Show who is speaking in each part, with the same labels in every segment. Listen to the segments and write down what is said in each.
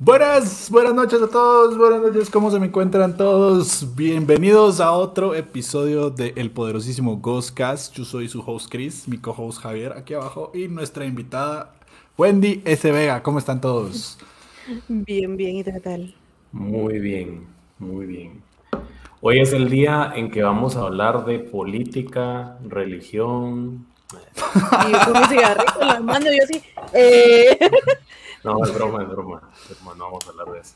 Speaker 1: Buenas, buenas noches a todos, buenas noches, ¿cómo se me encuentran todos? Bienvenidos a otro episodio de El Poderosísimo Ghostcast. Yo soy su host Chris, mi co-host Javier aquí abajo y nuestra invitada Wendy S. Vega. ¿Cómo están todos?
Speaker 2: Bien, bien, ¿y qué tal?
Speaker 3: Muy bien, muy bien. Hoy es el día en que vamos a hablar de política, religión.
Speaker 2: Y yo con mi cigarrito en las manos, yo así. Eh.
Speaker 3: No, es broma, es broma. No vamos a hablar de eso.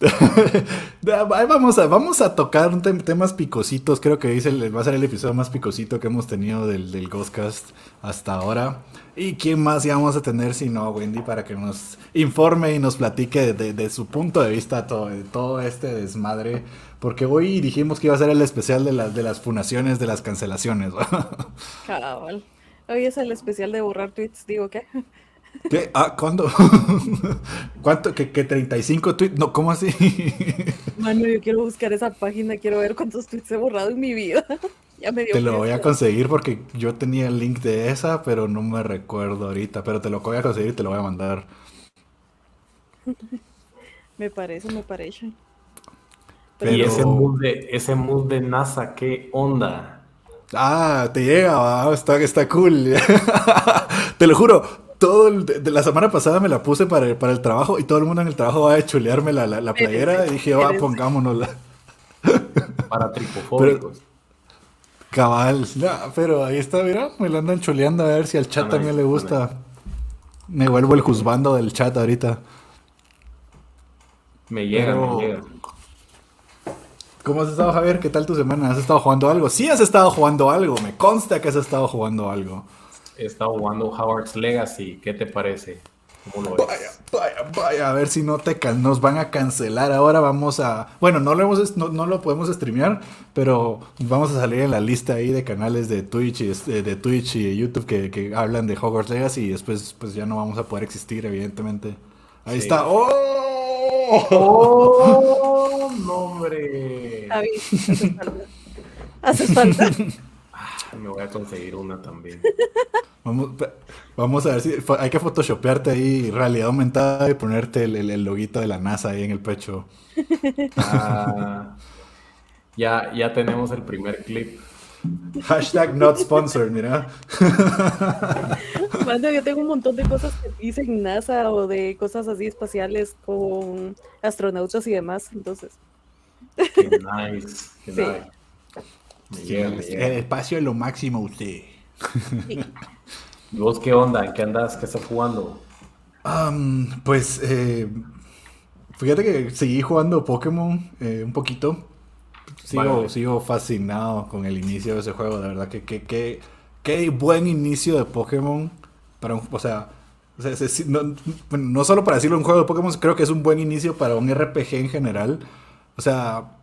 Speaker 1: vamos, a, vamos a tocar temas picositos. Creo que el, va a ser el episodio más picosito que hemos tenido del, del Ghostcast hasta ahora. ¿Y quién más íbamos a tener si no, Wendy, para que nos informe y nos platique de, su punto de vista todo, de todo este desmadre? Porque hoy dijimos que iba a ser el especial de, de las funaciones, de las cancelaciones.
Speaker 2: Cabal. Hoy es el especial de borrar tweets, digo, ¿qué?
Speaker 1: ¿Qué? Ah, ¿cuándo? ¿Cuánto? ¿Que, que 35 tweets? No, ¿cómo así?
Speaker 2: Mano, yo quiero buscar esa página, quiero ver cuántos tweets he borrado en mi vida. ya me dio
Speaker 1: te lo voy a conseguir porque yo tenía el link de esa, pero no me recuerdo ahorita. Pero te lo voy a conseguir y te lo voy a mandar.
Speaker 2: me parece, me parece.
Speaker 3: Y ese mood, de, ese mood de NASA, ¿qué onda?
Speaker 1: Ah, te llega, está, está cool. te lo juro, todo el, de la semana pasada me la puse para el, para el trabajo y todo el mundo en el trabajo va a chulearme la, la, playera y dije, va, pongámonosla.
Speaker 3: Para tripofóbicos.
Speaker 1: Cabal, pero ahí está, mira, me lo andan chuleando a ver si al chat también le gusta. Me vuelvo el juzgando del chat ahorita.
Speaker 3: Me llega, me llega.
Speaker 1: ¿Cómo has estado, Javier? ¿Qué tal tu semana? ¿Has estado jugando algo? Sí, has estado jugando algo. Me consta que has estado jugando algo
Speaker 3: he estado jugando Howard's Legacy. ¿Qué te parece?
Speaker 1: vaya, vaya, vaya, a ver si no te nos van a cancelar. Ahora vamos a. Bueno, no lo, hemos, no, lo podemos streamear, pero vamos a salir en la lista ahí de canales de Twitch y, de Twitch y YouTube que, hablan de Hogwarts Legacy y después pues ya no vamos a poder existir, evidentemente. Ahí está. ¡Oh!
Speaker 3: ¡Oh! ¡No, hombre!
Speaker 2: Haces falta.
Speaker 3: Me voy a conseguir una también.
Speaker 1: Vamos, vamos a ver si hay que photoshopearte ahí realidad aumentada y ponerte el, el, loguito de la NASA ahí en el pecho.
Speaker 3: Ah, ya, ya tenemos el primer clip.
Speaker 1: Hashtag not sponsored, mira.
Speaker 2: Mando, yo tengo un montón de cosas que dicen NASA o de cosas así espaciales con astronautas y demás, entonces.
Speaker 3: Qué nice, qué nice.
Speaker 1: El espacio es lo máximo usted.
Speaker 3: ¿Y vos qué onda? ¿En qué andas? ¿Qué estás jugando?
Speaker 1: pues eh, fíjate que seguí jugando Pokémon eh, un poquito. Sigo, sigo fascinado con el inicio de ese juego. De verdad que qué buen inicio de Pokémon. Para o sea, no, no, solo para decirlo un juego de Pokémon, creo que es un buen inicio para un RPG en general. O sea,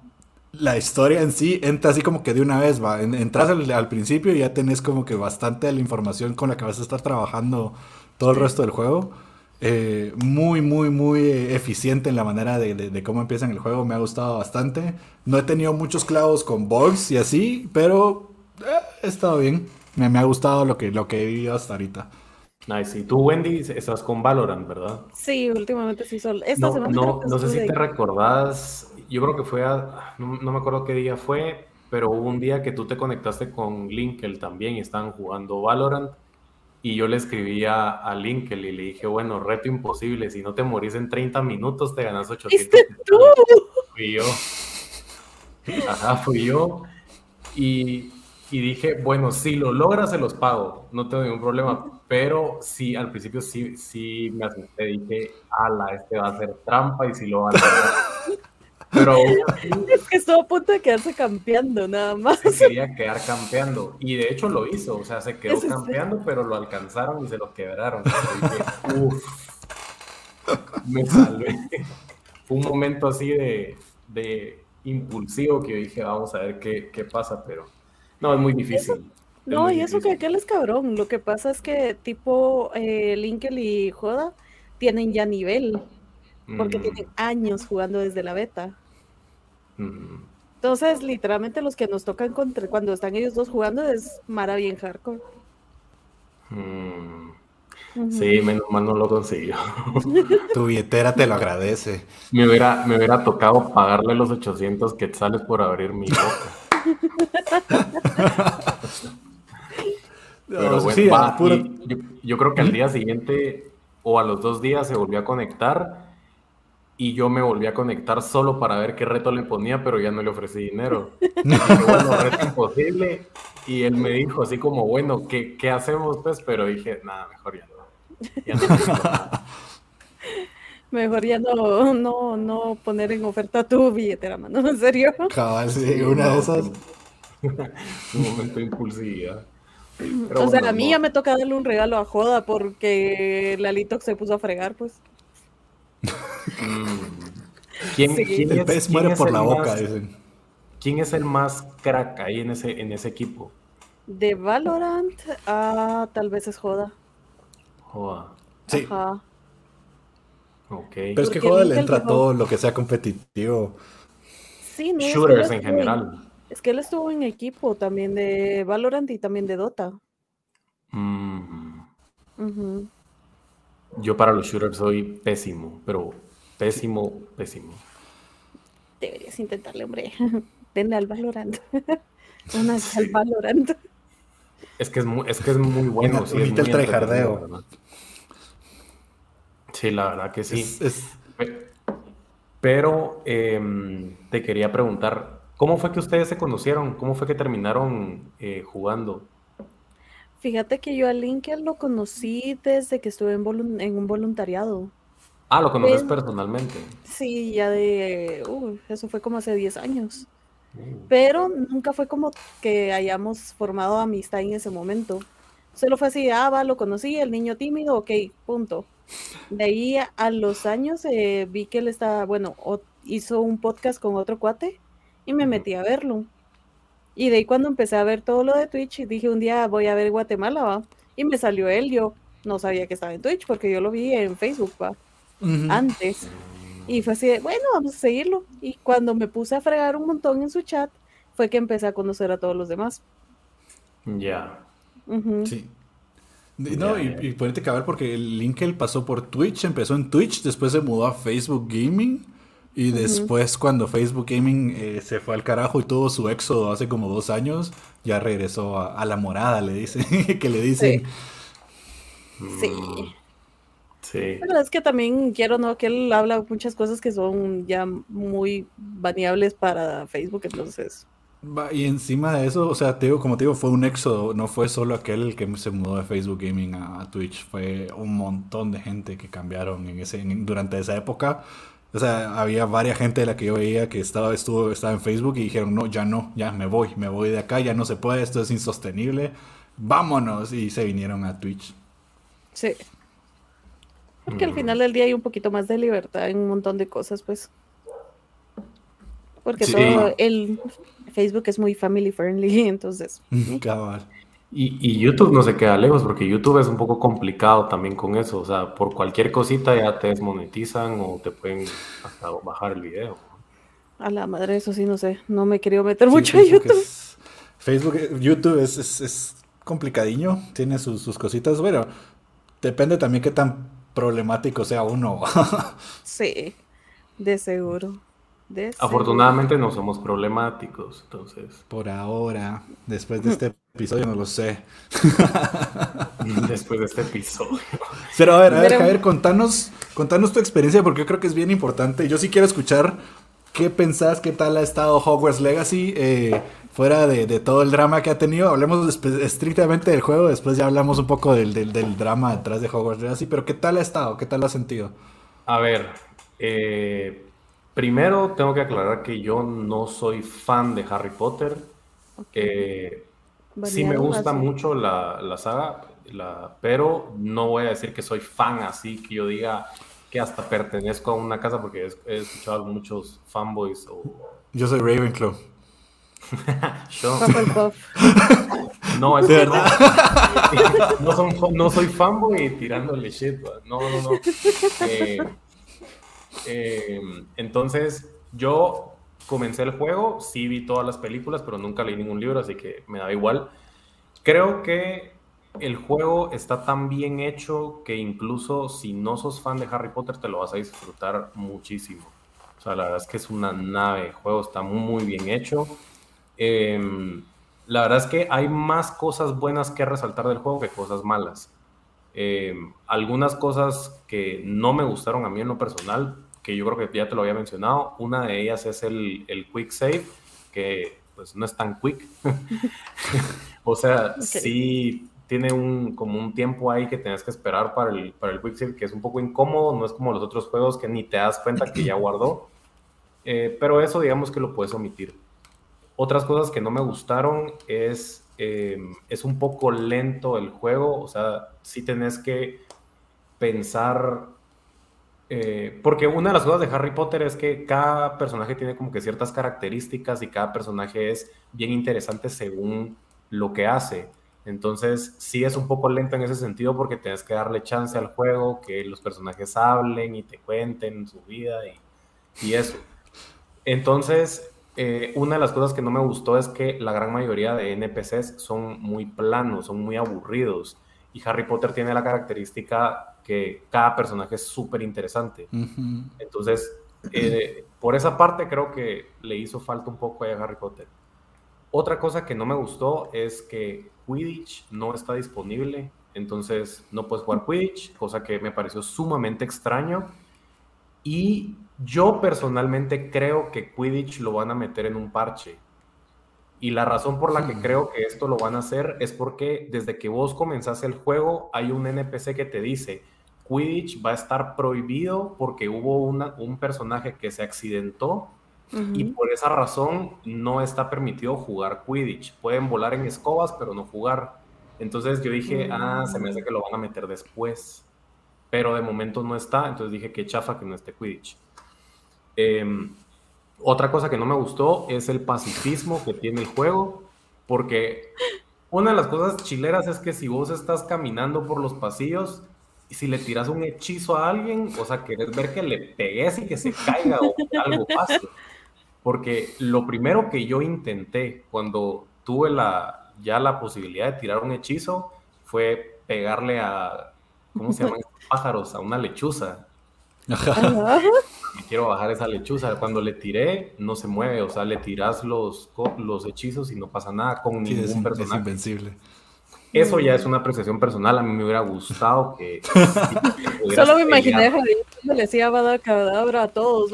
Speaker 1: la historia en sí entra así como que de una vez, va. Entras al, principio y ya tenés como que bastante de la información con la que vas a estar trabajando todo el resto del juego. Eh, muy, muy, muy eficiente en la manera de, cómo empieza en el juego. Me ha gustado bastante. No he tenido muchos clavos con bugs y así, pero eh, he estado bien. Me, me, ha gustado lo que, lo que he vivido hasta ahorita.
Speaker 3: Nice. Y tú, Wendy, estás con Valorant, ¿verdad?
Speaker 2: Sí, últimamente sí. Solo.
Speaker 3: Esta no, no, no sé si te recordás yo creo que fue, a, no, me acuerdo qué día fue, pero hubo un día que tú te conectaste con Linkel también y estaban jugando Valorant. Y yo le escribí a, Linkel y le dije, bueno, reto imposible, si no te morís en 30 minutos te ganas 800.
Speaker 2: tú?
Speaker 3: Fui yo. Ajá, fui yo. Y, y, dije, bueno, si lo logras se los pago, no tengo ningún problema. Pero sí, al principio sí, sí me asusté, dije, ala, este va a ser trampa y si lo va a hacer. Pero
Speaker 2: es que estuvo a punto de quedarse campeando, nada más.
Speaker 3: Se quería quedar campeando. Y de hecho lo hizo. O sea, se quedó campeando, pero lo alcanzaron y se lo quebraron. me salvé. Fue un momento así de, de, impulsivo que yo dije, vamos a ver qué, qué pasa, pero no, es muy difícil.
Speaker 2: no, y eso que aquel es cabrón. Lo que pasa es que tipo eh, Linkel y Joda tienen ya nivel porque tienen años jugando desde la beta. Entonces, literalmente los que nos tocan contra, cuando están ellos dos jugando es Mara bien hardcore.
Speaker 3: Sí, menos mal no lo consiguió.
Speaker 1: tu billetera te lo agradece.
Speaker 3: Me hubiera, me hubiera tocado pagarle los 800 quetzales por abrir mi boca. Pero bueno, yo, creo que al día siguiente o a los dos días se volvió a conectar y yo me volví a conectar solo para ver qué reto le ponía, pero ya no le ofrecí dinero. bueno, reto imposible. Y él me dijo así como, bueno, ¿qué, qué hacemos pues? Pero dije, nada, mejor ya no.
Speaker 2: Mejor ya no, no, no poner en oferta tu billetera, mano, ¿en serio?
Speaker 1: Cabal, sí, una de esas.
Speaker 3: un momento de impulsividad.
Speaker 2: o sea, a mí ya me toca darle un regalo a Joda porque Lalito se puso a fregar, pues.
Speaker 3: Mm. ¿Quién,
Speaker 1: el pez muere por la boca, dicen.
Speaker 3: ¿Quién es el más crack ahí en ese, en ese equipo?
Speaker 2: De Valorant, ah, tal vez es Joda.
Speaker 3: Joda.
Speaker 1: Sí.
Speaker 2: Ajá.
Speaker 1: Pero es que Joda le entra todo lo que sea competitivo.
Speaker 2: Sí, no,
Speaker 3: Shooters en general.
Speaker 2: Es que él estuvo en equipo también de Valorant y también de Dota.
Speaker 3: Mm. Yo para los shooters soy pésimo, pero pésimo, pésimo.
Speaker 2: Deberías intentarle, hombre. Denle al Valorant. Una al Valorant.
Speaker 3: Es que es muy, es que es muy bueno.
Speaker 1: Sí, es el.
Speaker 3: Sí, la verdad que sí. Pero em, te quería preguntar, ¿cómo fue que ustedes se conocieron? ¿Cómo fue que terminaron eh, jugando?
Speaker 2: Fíjate que yo a Linker lo conocí desde que estuve en, un voluntariado.
Speaker 3: Ah, lo conoces personalmente.
Speaker 2: Sí, ya de... Uh, eso fue como hace 10 años. Mm. Pero nunca fue como que hayamos formado amistad en ese momento. Solo fue así, ah, va, lo conocí, el niño tímido, ok, punto. De ahí a los años eh, vi que él estaba, bueno, hizo un podcast con otro cuate y me metí a verlo. Y de ahí cuando empecé a ver todo lo de Twitch, dije un día voy a ver Guatemala, va. Y me salió él, yo no sabía que estaba en Twitch porque yo lo vi en Facebook, va. Antes. Y fue así, bueno, vamos a seguirlo. Y cuando me puse a fregar un montón en su chat, fue que empecé a conocer a todos los demás.
Speaker 3: Ya.
Speaker 1: Sí. No, y, y ponerte cabal porque el link él pasó por Twitch, empezó en Twitch, después se mudó a Facebook Gaming y después cuando Facebook Gaming eh, se fue al carajo y tuvo su éxodo hace como dos años, ya regresó a, la morada, le dicen, que le dicen.
Speaker 2: Sí. sí. Pero es que también quiero, ¿no? Que él habla muchas cosas que son ya muy baneables para Facebook, entonces...
Speaker 1: Y encima de eso, o sea, te digo, como te digo, fue un éxodo, no fue solo aquel el que se mudó de Facebook Gaming a, Twitch, fue un montón de gente que cambiaron en ese, durante esa época o sea, había varias gente de la que yo veía que estaba, estuvo, estaba en Facebook y dijeron, no, ya no, ya me voy, me voy de acá, ya no se puede, esto es insostenible, vámonos. Y se vinieron a Twitch.
Speaker 2: Sí. Porque al final del día hay un poquito más de libertad en un montón de cosas, pues. Porque todo el Facebook es muy family friendly, entonces.
Speaker 1: Cabal.
Speaker 3: Y, YouTube no se queda lejos porque YouTube es un poco complicado también con eso. O sea, por cualquier cosita ya te desmonetizan o te pueden hasta bajar el video.
Speaker 2: A la madre, eso sí, no sé. No me he querido meter mucho a YouTube.
Speaker 1: Facebook, YouTube es, es, complicadiño, tiene sus, sus cositas. Bueno, depende también qué tan problemático sea uno.
Speaker 2: sí, de seguro.
Speaker 3: Afortunadamente no somos problemáticos, entonces.
Speaker 1: Por ahora, después de este episodio no lo sé.
Speaker 3: después de este episodio.
Speaker 1: Pero a ver, a ver, Javier, contanos, contanos tu experiencia porque yo creo que es bien importante. Yo sí quiero escuchar qué pensás, qué tal ha estado Hogwarts Legacy, eh, fuera de, todo el drama que ha tenido. Hablemos estrictamente del juego, después ya hablamos un poco del, del drama detrás de Hogwarts Legacy, pero ¿qué tal ha estado? ¿Qué tal lo has sentido?
Speaker 3: A ver, eh Primero tengo que aclarar que yo no soy fan de Harry Potter. Sí me gusta mucho la, saga, pero no voy a decir que soy fan así que yo diga que hasta pertenezco a una casa porque he, escuchado muchos fanboys.
Speaker 1: Yo soy Ravenclaw.
Speaker 3: yo... no, es verdad. No, soy fanboy tirándole shit. No, no, no. Eh, eh, entonces, yo comencé el juego, sí vi todas las películas, pero nunca leí ningún libro, así que me da igual. Creo que el juego está tan bien hecho que incluso si no sos fan de Harry Potter te lo vas a disfrutar muchísimo. O sea, la verdad es que es una nave, el juego está muy, bien hecho. Em, la verdad es que hay más cosas buenas que resaltar del juego que cosas malas. Em, algunas cosas que no me gustaron a mí en lo personal, que yo creo que ya te lo había mencionado, una de ellas es el, el quick save, que pues no es tan quick. o sea, sí tiene un, como un tiempo ahí que tienes que esperar para el, para el Quick que es un poco incómodo, no es como los otros juegos que ni te das cuenta que ya guardó, eh, pero eso digamos que lo puedes omitir. Otras cosas que no me gustaron es, em, es un poco lento el juego, o sea, sí tenés que pensar, eh, porque una de las cosas de Harry Potter es que cada personaje tiene como que ciertas características y cada personaje es bien interesante según lo que hace. Entonces, sí es un poco lento en ese sentido porque tienes que darle chance al juego, que los personajes hablen y te cuenten su vida y, eso. Entonces, eh, una de las cosas que no me gustó es que la gran mayoría de NPCs son muy planos, son muy aburridos. Y Harry Potter tiene la característica que cada personaje es súper interesante. Entonces, eh, por esa parte creo que le hizo falta un poco a Harry Potter. Otra cosa que no me gustó es que Quidditch no está disponible, entonces no puedes jugar Quidditch, cosa que me pareció sumamente extraño. Y yo personalmente creo que Quidditch lo van a meter en un parche. Y la razón por la que creo que esto lo van a hacer es porque desde que vos comenzás el juego hay un NPC que te dice, Quidditch va a estar prohibido porque hubo un personaje que se accidentó y por esa razón no está permitido jugar Quidditch. Pueden volar en escobas, pero no jugar. Entonces yo dije, ah, se me hace que lo van a meter después. Pero de momento no está, entonces dije que chafa que no esté Quidditch. Em, otra cosa que no me gustó es el pacifismo que tiene el juego, porque una de las cosas chileras es que si vos estás caminando por los pasillos si le tiras un hechizo a alguien, o sea, querés ver que le pegues y que se caiga o algo pase. Porque lo primero que yo intenté cuando tuve la, ya la posibilidad de tirar un hechizo fue pegarle a, ¿cómo se llaman pájaros? A una lechuza. Ajá. quiero bajar esa lechuza. Cuando le tiré, no se mueve. O sea, le tiras los, los hechizos y no pasa nada con ningún personaje. Es invencible. Eso ya es una apreciación personal. A mí me hubiera gustado que.
Speaker 2: Solo me imaginé cuando le decía Cadabra a todos.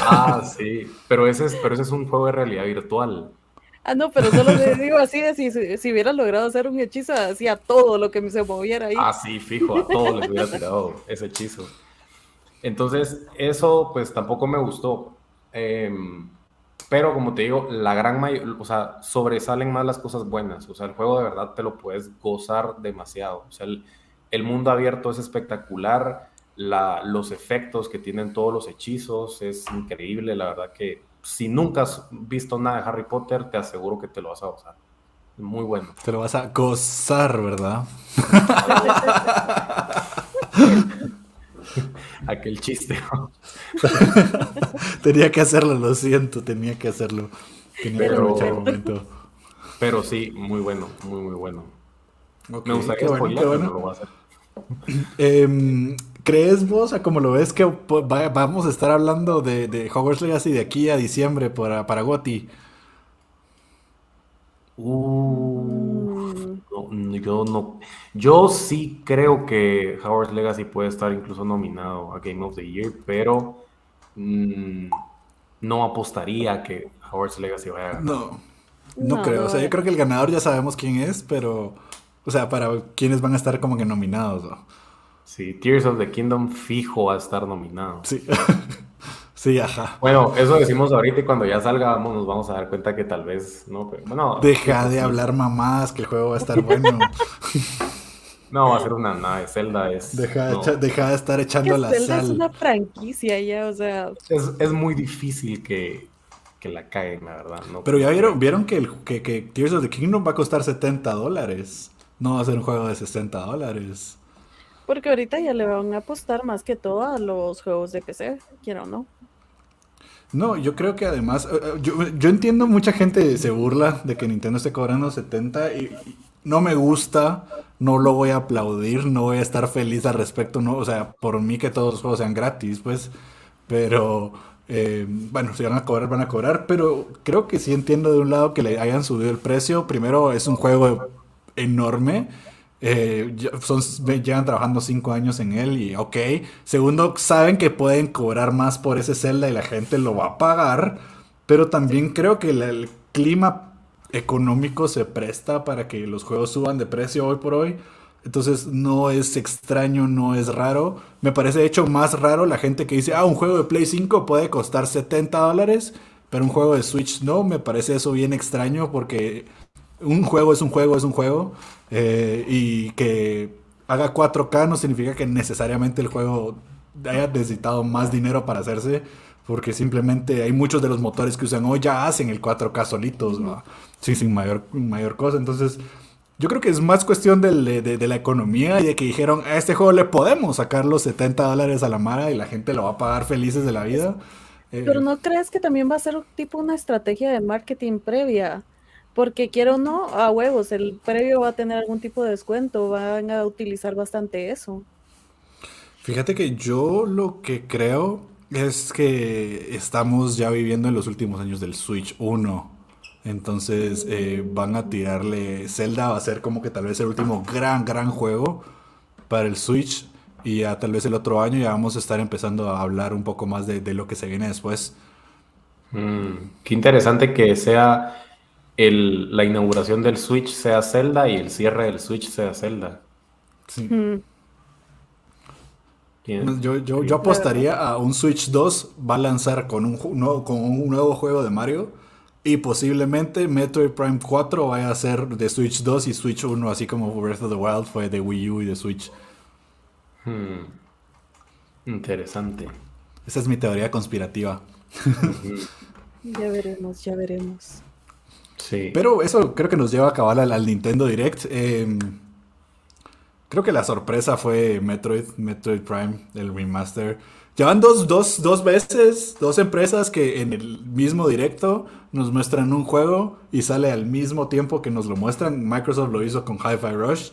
Speaker 3: ah, sí. Pero ese, es, pero ese es un juego de realidad virtual.
Speaker 2: Ah, no, pero solo le digo así: de si, si, hubiera logrado hacer un hechizo, hacía todo lo que se moviera ahí.
Speaker 3: Ah, sí, fijo, a todos les hubiera tirado ese hechizo. Entonces, eso pues tampoco me gustó. Eh, pero como te digo, la gran mayoría, o sea, sobresalen más las cosas buenas. O sea, el juego de verdad te lo puedes gozar demasiado. O sea, el, mundo abierto es espectacular. La, los efectos que tienen todos los hechizos es increíble. La verdad que si nunca has visto nada de Harry Potter, te aseguro que te lo vas a gozar. Muy bueno.
Speaker 1: Te lo vas a gozar, ¿verdad?
Speaker 3: aquel chiste.
Speaker 1: tenía que hacerlo, lo siento, tenía que hacerlo.
Speaker 3: pero, Pero sí, muy bueno, muy, muy bueno. Me gustaría
Speaker 1: bueno, no lo voy a hacer. Em, ¿Crees vos, a como lo ves, que vamos a estar hablando de, de Hogwarts Legacy de aquí a diciembre para, para Gotti?
Speaker 3: Uh, yo no. Yo sí creo que Howard's Legacy puede estar incluso nominado a Game of the Year, pero mm, no apostaría a que Howard's Legacy vaya a ganar.
Speaker 1: No, no, creo. O sea, yo creo que el ganador ya sabemos quién es, pero. O sea, para quienes van a estar como que nominados. ¿no?
Speaker 3: Sí, Tears of the Kingdom fijo a estar nominado.
Speaker 1: Sí. Sí, ajá.
Speaker 3: Bueno, eso decimos ahorita y cuando ya salgamos nos vamos a dar cuenta que tal vez, no, bueno.
Speaker 1: Deja de hablar mamás, que el juego va a estar bueno.
Speaker 3: no, va a ser una nave, Zelda es...
Speaker 1: Deja, de estar echando la
Speaker 2: Zelda es una franquicia ya, o sea...
Speaker 3: Es, muy difícil que, la caigan, la verdad.
Speaker 1: Pero ya vieron, vieron que, el, que, que Tears of the Kingdom va a costar 70 dólares. No va a ser un juego de 60 dólares.
Speaker 2: Porque ahorita ya le van a apostar más que todo a los juegos de PC, quiero o no.
Speaker 1: No, yo creo que además, eh, eh, yo, entiendo mucha gente se burla de que Nintendo esté cobrando 70 y, no me gusta, no lo voy a aplaudir, no voy a estar feliz al respecto, no, o sea, por mí que todos los juegos sean gratis, pues, pero eh, bueno, si van a cobrar, van a cobrar, pero creo que sí entiendo de un lado que le hayan subido el precio. Primero, es un juego enorme. Eh, son, llevan trabajando cinco años en él y ok. Segundo, saben que pueden cobrar más por ese Zelda y la gente lo va a pagar. Pero también creo que el clima económico se presta para que los juegos suban de precio hoy por hoy. Entonces no es extraño, no es raro. Me parece de hecho más raro la gente que dice, ah, un juego de Play 5 puede costar 70 dólares, pero un juego de Switch no. Me parece eso bien extraño porque un juego es un juego, es un juego. Eh, y que haga 4K no significa que necesariamente el juego haya necesitado más dinero para hacerse. Porque simplemente hay muchos de los motores que usan hoy ya hacen el 4K solitos, Sí, sin mayor, mayor cosa. Entonces, yo creo que es más cuestión de, la economía y de que dijeron, a este juego le podemos sacar los 70 dólares a la Mara y la gente lo va a pagar felices de la vida.
Speaker 2: Eh, Pero ¿no crees que también va a ser tipo una estrategia de marketing previa? Porque quiero o no, a huevos, el previo va a tener algún tipo de descuento, van a utilizar bastante eso.
Speaker 1: Fíjate que yo lo que creo es que estamos ya viviendo en los últimos años del Switch 1. Entonces eh, van a tirarle. Zelda va a ser como que tal vez el último gran, gran juego para el Switch. Y ya tal vez el otro año ya vamos a estar empezando a hablar un poco más de, lo que se viene después.
Speaker 3: Mm, qué interesante que sea el, la inauguración del Switch sea Zelda y el cierre del Switch sea Zelda. Sí. Mm.
Speaker 1: Yo, yo, yo, apostaría a un Switch 2 va a lanzar con un, con un nuevo juego de Mario y posiblemente Metroid Prime 4 vaya a ser de Switch 2 y Switch 1, así como Breath of the Wild fue de Wii U y de Switch.
Speaker 3: Hmm. Interesante.
Speaker 1: Esa es mi teoría conspirativa.
Speaker 2: ya veremos, ya veremos.
Speaker 1: Sí. Pero eso creo que nos lleva a acabar al, Nintendo Direct. Em, creo que la sorpresa fue Metroid, Metroid Prime, el remaster. Llevan dos, dos, dos veces, dos empresas que en el mismo directo nos muestran un juego y sale al mismo tiempo que nos lo muestran. Microsoft lo hizo con Hi-Fi Rush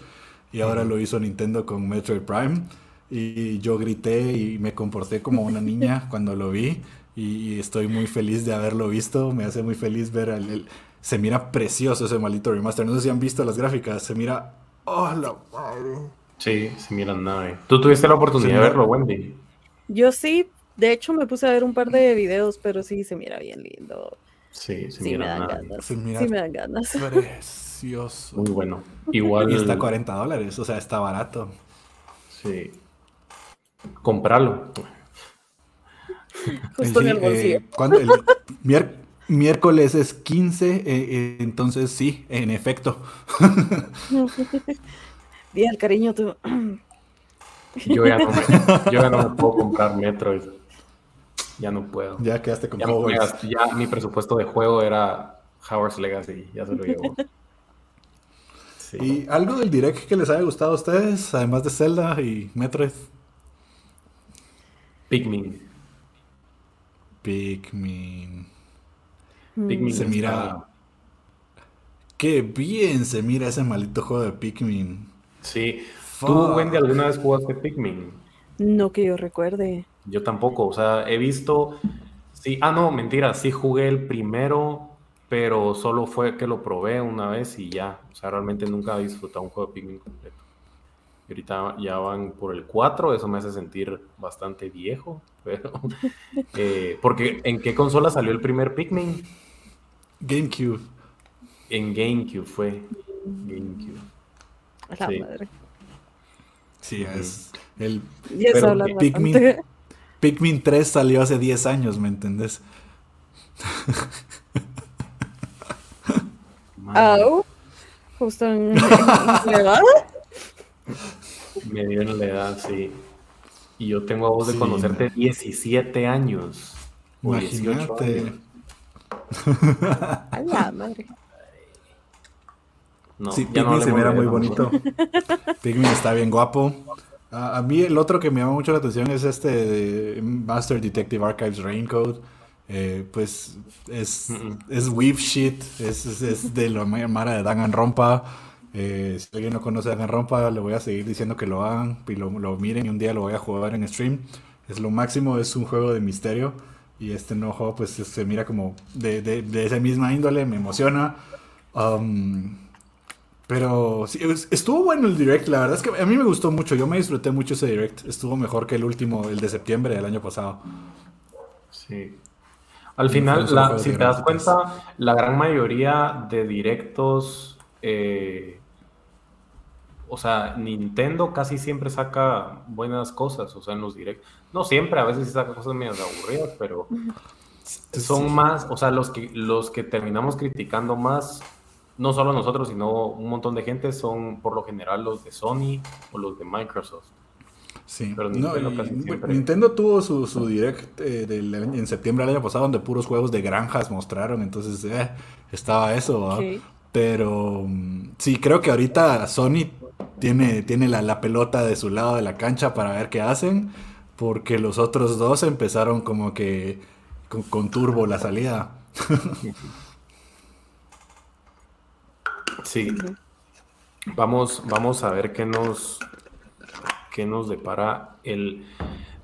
Speaker 1: y ahora lo hizo Nintendo con Metroid Prime. Y yo grité y me comporté como una niña cuando lo vi. Y estoy muy feliz de haberlo visto. Me hace muy feliz ver el, se mira precioso ese maldito remaster. No sé si han visto las gráficas. Se mira. ¡Oh, la
Speaker 3: Sí, se mira nada. ¿Tú tuviste la oportunidad de verlo, Wendy?
Speaker 2: Yo sí. De hecho, me puse a ver un par de videos, pero sí se mira bien lindo.
Speaker 3: Sí, sí me dan ganas.
Speaker 2: sí me dan ganas.
Speaker 1: Precioso.
Speaker 3: Muy bueno. Igual.
Speaker 1: Y está a 40 dólares, o sea, está barato.
Speaker 3: Sí. Compralo.
Speaker 2: Justo en el bolsillo.
Speaker 1: el miércoles es 15, eh, eh, entonces sí, en efecto.
Speaker 2: Bien, cariño, tú.
Speaker 3: Yo ya, no, yo ya no me puedo comprar Metroid. Ya no puedo.
Speaker 1: Ya quedaste con
Speaker 3: ya, ya mi presupuesto de juego era Howard's Legacy, ya se lo llevo.
Speaker 1: ¿Y algo del direct que les haya gustado a ustedes, además de Zelda y Metroid?
Speaker 3: Pikmin.
Speaker 1: Pikmin. Pikmin se mira. Qué bien se mira ese maldito juego de Pikmin.
Speaker 3: Sí. ¿Tú, Wendy, alguna vez jugaste Pikmin?
Speaker 2: No que yo recuerde.
Speaker 3: Yo tampoco, o sea, he visto, sí, ah, no, mentira, sí jugué el primero, pero solo fue que lo probé una vez y ya, o sea, realmente nunca he disfrutado un juego de Pikmin completo. Y ahorita ya van por el 4, eso me hace sentir bastante viejo, pero... Eh, porque, ¿en qué consola salió el primer Pikmin?
Speaker 1: GameCube.
Speaker 3: En GameCube fue. GameCube.
Speaker 2: La madre.
Speaker 1: Sí, es el Pikmin, Pikmin 3 salió hace 10 años, ¿me entendés?
Speaker 2: Au. Justo en, la edad.
Speaker 3: Me dio en la edad, sí. Y yo tengo a vos de conocerte 17 años.
Speaker 1: Imagínate.
Speaker 2: A la madre.
Speaker 1: No, sí, Pikmin se mira muy bonito. Pikmin está bien guapo. A, mí el otro que me llama mucho la atención es este de Master Detective Archives Raincoat. Eh, pues es, es weave shit, es, es, de la mara de Danganronpa. Eh, si alguien no conoce a Rompa, le voy a seguir diciendo que lo hagan y lo, miren y un día lo voy a jugar en stream. Es lo máximo, es un juego de misterio y este juego pues se mira como de, de, esa misma índole, me emociona. Um, pero sí, estuvo bueno el direct, la verdad es que a mí me gustó mucho, yo me disfruté mucho ese direct, estuvo mejor que el último, el de septiembre del año pasado.
Speaker 3: Sí. Al final, si te das cuenta, la gran mayoría de directos, eh, o sea, Nintendo casi siempre saca buenas cosas, o sea, en los directos. No siempre, a veces saca cosas medio aburridas, pero son más, o sea, los que, los que terminamos criticando más no solo nosotros, sino un montón de gente son por lo general los de Sony o los de Microsoft.
Speaker 1: Sí, pero Nintendo, tuvo su, su direct eh, en septiembre del año pasado donde puros juegos de granjas mostraron, entonces eh, estaba eso. Pero mm, sí, creo que ahorita Sony tiene, tiene la, la, pelota de su lado de la cancha para ver qué hacen, porque los otros dos empezaron como que con, turbo la salida.
Speaker 3: Sí. Vamos, vamos a ver qué nos, qué nos depara el.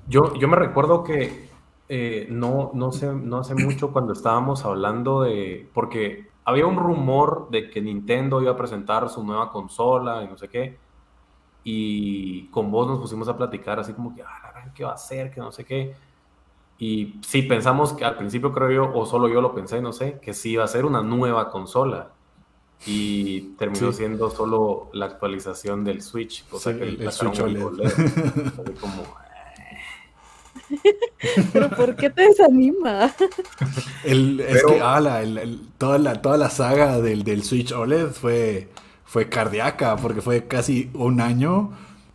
Speaker 3: Yo, yo me recuerdo que eh, no, no, no hace mucho cuando estábamos hablando de. Porque había un rumor de que Nintendo iba a presentar su nueva consola y no sé qué. Y con vos nos pusimos a platicar así como que, ah, ¿qué va a hacer? Que no sé qué. Y sí, pensamos que al principio creo yo, o solo yo lo pensé, no sé, que sí iba a ser una nueva consola y terminó siendo solo la actualización del Switch, o sea que el, Switch OLED. como,
Speaker 2: Pero ¿por qué te desanima?
Speaker 1: es que ah, toda, la, toda la saga del, del Switch OLED fue, fue cardíaca, porque fue casi un año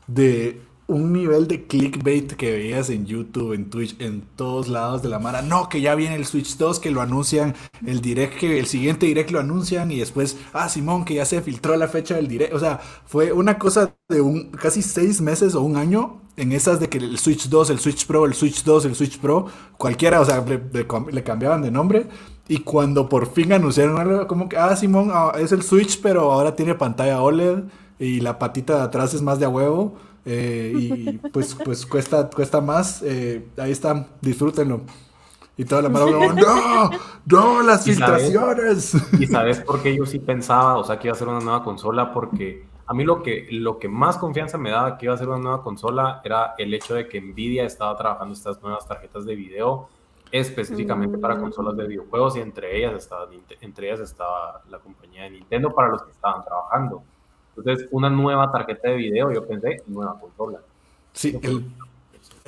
Speaker 1: de un nivel de clickbait que veías en YouTube, en Twitch, en todos lados de la mara. No, que ya viene el Switch 2, que lo anuncian, el direct, que el siguiente direct lo anuncian y después, ah, Simón, que ya se filtró la fecha del direct. O sea, fue una cosa de un casi seis meses o un año en esas de que el Switch 2, el Switch Pro, el Switch 2, el Switch Pro, cualquiera, o sea, le, cambiaban de nombre. Y cuando por fin anunciaron algo, como que, ah, Simón, ah, es el Switch, pero ahora tiene pantalla OLED y la patita de atrás es más de a huevo. Eh, y pues, pues cuesta, cuesta más. Eh, ahí está, disfrútenlo. Y toda la mano, no, no, las filtraciones.
Speaker 3: y sabes por qué yo sí pensaba, o sea, que iba a ser una nueva consola, porque a mí lo que, lo que más confianza me daba que iba a ser una nueva consola era el hecho de que Nvidia estaba trabajando estas nuevas tarjetas de video específicamente para mm. consolas de videojuegos y entre ellas estaba, entre ellas estaba la compañía de Nintendo para los que estaban trabajando. Entonces, una nueva tarjeta de video, yo pensé, nueva consola.
Speaker 1: Sí, el,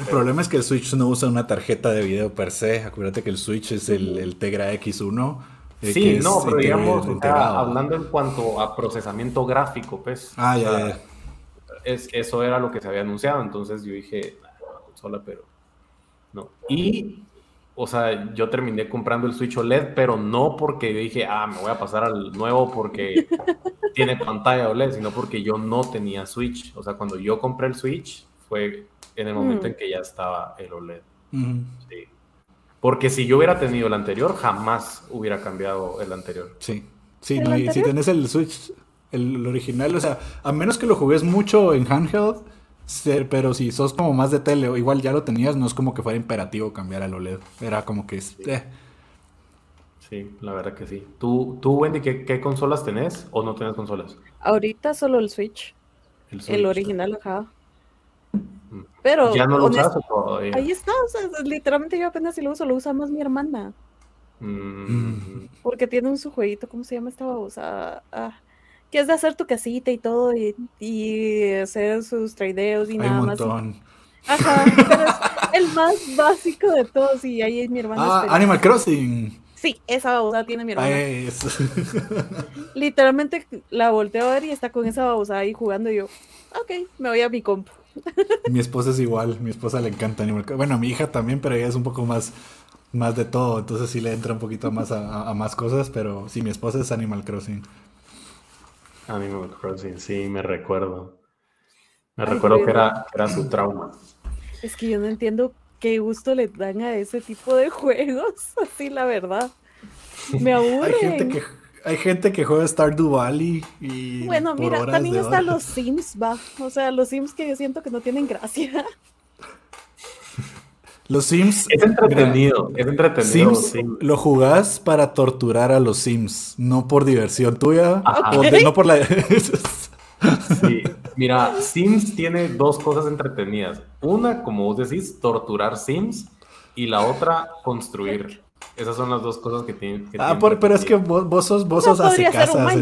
Speaker 1: problema es que el Switch no usa una tarjeta de video per se. Acuérdate que el Switch es el, Tegra X1.
Speaker 3: Eh, sí, no, pero digamos, hablando en cuanto a procesamiento gráfico, pues.
Speaker 1: Ah, ya, ya.
Speaker 3: Es, eso era lo que se había anunciado, entonces yo dije, nueva consola, pero no. Y o sea, yo terminé comprando el Switch OLED, pero no porque dije, ah, me voy a pasar al nuevo porque tiene pantalla OLED, sino porque yo no tenía Switch. O sea, cuando yo compré el Switch fue en el momento en mm. que ya estaba el OLED. Sí. Porque si yo hubiera tenido el anterior, jamás hubiera cambiado el anterior.
Speaker 1: Sí. Sí, no, y si tenés el Switch, el original, o sea, a menos que lo jugues mucho en handheld, pero si sos como más de tele, igual ya lo tenías, no es como que fuera imperativo cambiar al OLED. Era como que... Eh.
Speaker 3: Sí, la verdad que sí. ¿Tú, tú Wendy, ¿qué, consolas tenés o no tenés consolas?
Speaker 2: Ahorita solo el Switch. El, original, ajá. Pero... ¿Ya no lo usas Ahí está, o sea, literalmente yo apenas si lo uso, lo usa más mi hermana. Mm. Porque tiene un su jueguito, ¿cómo se llama esta babosa? Ah, que es de hacer tu casita y todo y, hacer sus tradeos y nada más. Ajá, pero es el más básico de todos y ahí es mi hermano.
Speaker 1: Ah, Animal Crossing.
Speaker 2: Sí, esa babosa tiene mi hermana. Literalmente la volteo a ver y está con esa babosa ahí jugando y yo, ok, me voy a mi comp.
Speaker 1: Mi esposa es igual, mi esposa le encanta Animal Crossing. Bueno, mi hija también, pero ella es un poco más, más de todo, entonces sí le entra un poquito más a, a más cosas, pero sí, mi esposa es Animal Crossing.
Speaker 3: Animal Crossing, sí, me recuerdo. Me recuerdo que era, era su trauma.
Speaker 2: Es que yo no entiendo qué gusto le dan a ese tipo de juegos, así la verdad. Me aburre.
Speaker 1: Hay gente que, hay gente que juega Stardew Valley y.
Speaker 2: Bueno, mira, también están los Sims, va. O sea, los Sims que yo siento que no tienen gracia.
Speaker 1: Los Sims.
Speaker 3: Es entretenido, es entretenido.
Speaker 1: Sims lo jugás para torturar a los Sims, no por diversión tuya, no por la.
Speaker 3: sí, mira, Sims tiene dos cosas entretenidas. Una, como vos decís, torturar Sims, y la otra, construir. Esas son las dos cosas que tienen.
Speaker 1: ah, pero es que vos, sos, vos sos hace casas.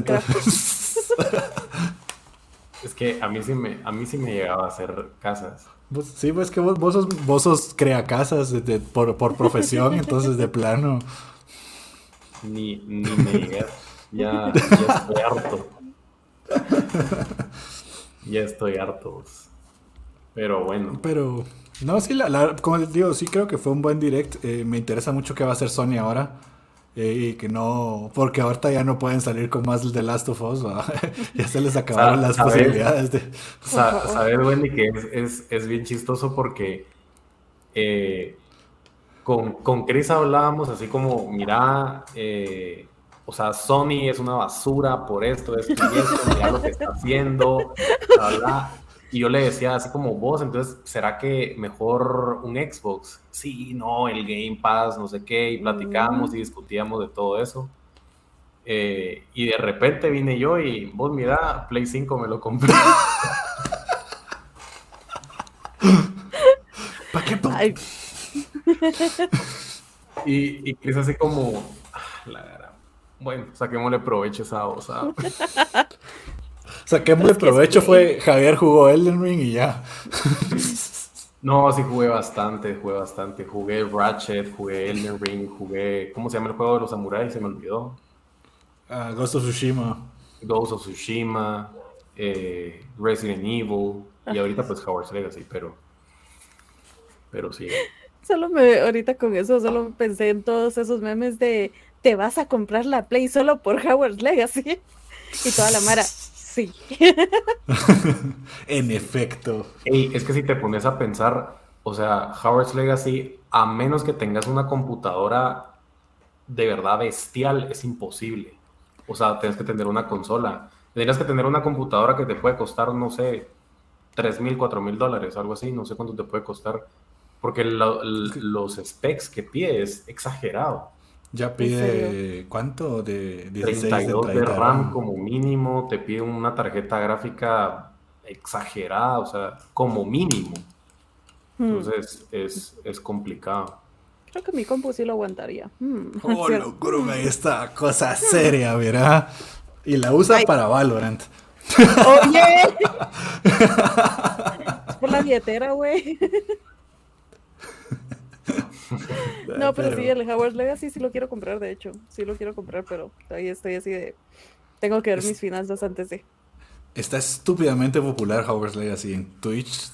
Speaker 3: es que a mí sí me, a mí sí me llegaba a hacer casas.
Speaker 1: Sí, pues que vos, vos, sos, vos sos crea casas por, por, profesión, entonces de plano.
Speaker 3: Ni, ni me llegué. Ya, ya estoy harto. ya estoy harto. Pero bueno.
Speaker 1: Pero, no, sí, la, como digo, sí creo que fue un buen direct. Eh, me interesa mucho qué va a hacer Sony ahora. Eh, y que no, porque ahorita ya no pueden salir con más de Last of Us, ya se les acabaron las posibilidades de...
Speaker 3: Sabes, Wendy, que es, bien chistoso porque eh, con, con Chris hablábamos así como, mira, o sea, Sony es una basura por esto, esto y esto, mira lo que está haciendo, bla, y yo le decía así como vos, entonces, ¿será que mejor un Xbox? Sí, no, el Game Pass, no sé qué, y platicamos y mm. discutíamos de todo eso. Eh, y de repente vine yo y vos mira, Play 5 me lo compré.
Speaker 1: ¿Para qué?
Speaker 3: y, y es así como, ah, bueno, saquémosle provecho a esa osada.
Speaker 1: Saquémosle provecho, fue Javier jugó Elden Ring y ya.
Speaker 3: No, sí jugué bastante, jugué bastante. Jugué Ratchet, jugué Elden Ring, jugué. ¿Cómo se llama el juego de los samuráis? Se me olvidó.
Speaker 1: Uh, Ghost of Tsushima.
Speaker 3: Ghost of Tsushima, eh, Resident Evil y ahorita pues Howard's Legacy, pero. Pero sí.
Speaker 2: Solo me, ahorita con eso, solo pensé en todos esos memes de te vas a comprar la Play solo por Howard's Legacy y toda la mara. Sí.
Speaker 1: en efecto.
Speaker 3: es que si te pones a pensar, o sea, Howard's Legacy, a menos que tengas una computadora de verdad bestial, es imposible. O sea, tienes que tener una consola. Tendrías que tener una computadora que te puede costar, no sé, 3 mil, 4 mil dólares, algo así. No sé cuánto te puede costar. Porque los specs que pide es exagerado.
Speaker 1: Ya pide, ¿cuánto? De
Speaker 3: 16 32 de, RAM como mínimo, te pide una tarjeta gráfica exagerada, o sea, como mínimo. Hmm. Entonces es, es, complicado.
Speaker 2: Creo que mi compu sí lo aguantaría. Hmm,
Speaker 1: oh, locura, esta cosa seria, mira. Y la usa para Valorant.
Speaker 2: Oye. es por la billetera, güey. no, pero, sí, el Howard Legacy sí lo quiero comprar, de hecho. Sí lo quiero comprar, pero ahí estoy así de. Tengo que ver mis finanzas antes de.
Speaker 1: Está estúpidamente popular Howard Legacy en Twitch.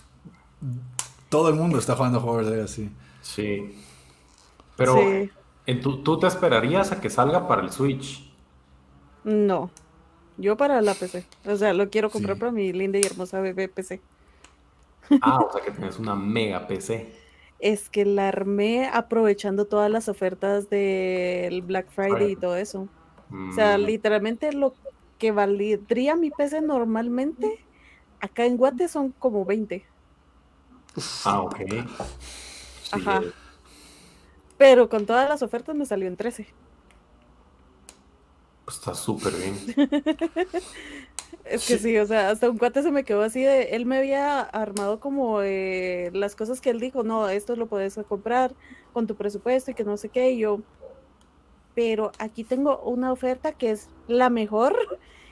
Speaker 1: Todo el mundo está jugando Howard Legacy.
Speaker 3: Sí. Pero, ¿tú, te esperarías a que salga para el Switch?
Speaker 2: No. Yo para la PC. O sea, lo quiero comprar para mi linda y hermosa bebé PC.
Speaker 3: Ah, o sea que tienes una mega PC
Speaker 2: es que la armé aprovechando todas las ofertas del Black Friday y todo eso. O sea, mm. literalmente lo que valdría mi PC normalmente, acá en Guate son como 20.
Speaker 3: Ah, ok.
Speaker 2: Ajá. Pero con todas las ofertas me salió en 13.
Speaker 3: Pues está súper bien.
Speaker 2: Es que sí, o sea, hasta un cuate se me quedó así de, él me había armado como eh, las cosas que él dijo, no, esto lo puedes comprar con tu presupuesto y que no sé qué, y yo, pero aquí tengo una oferta que es la mejor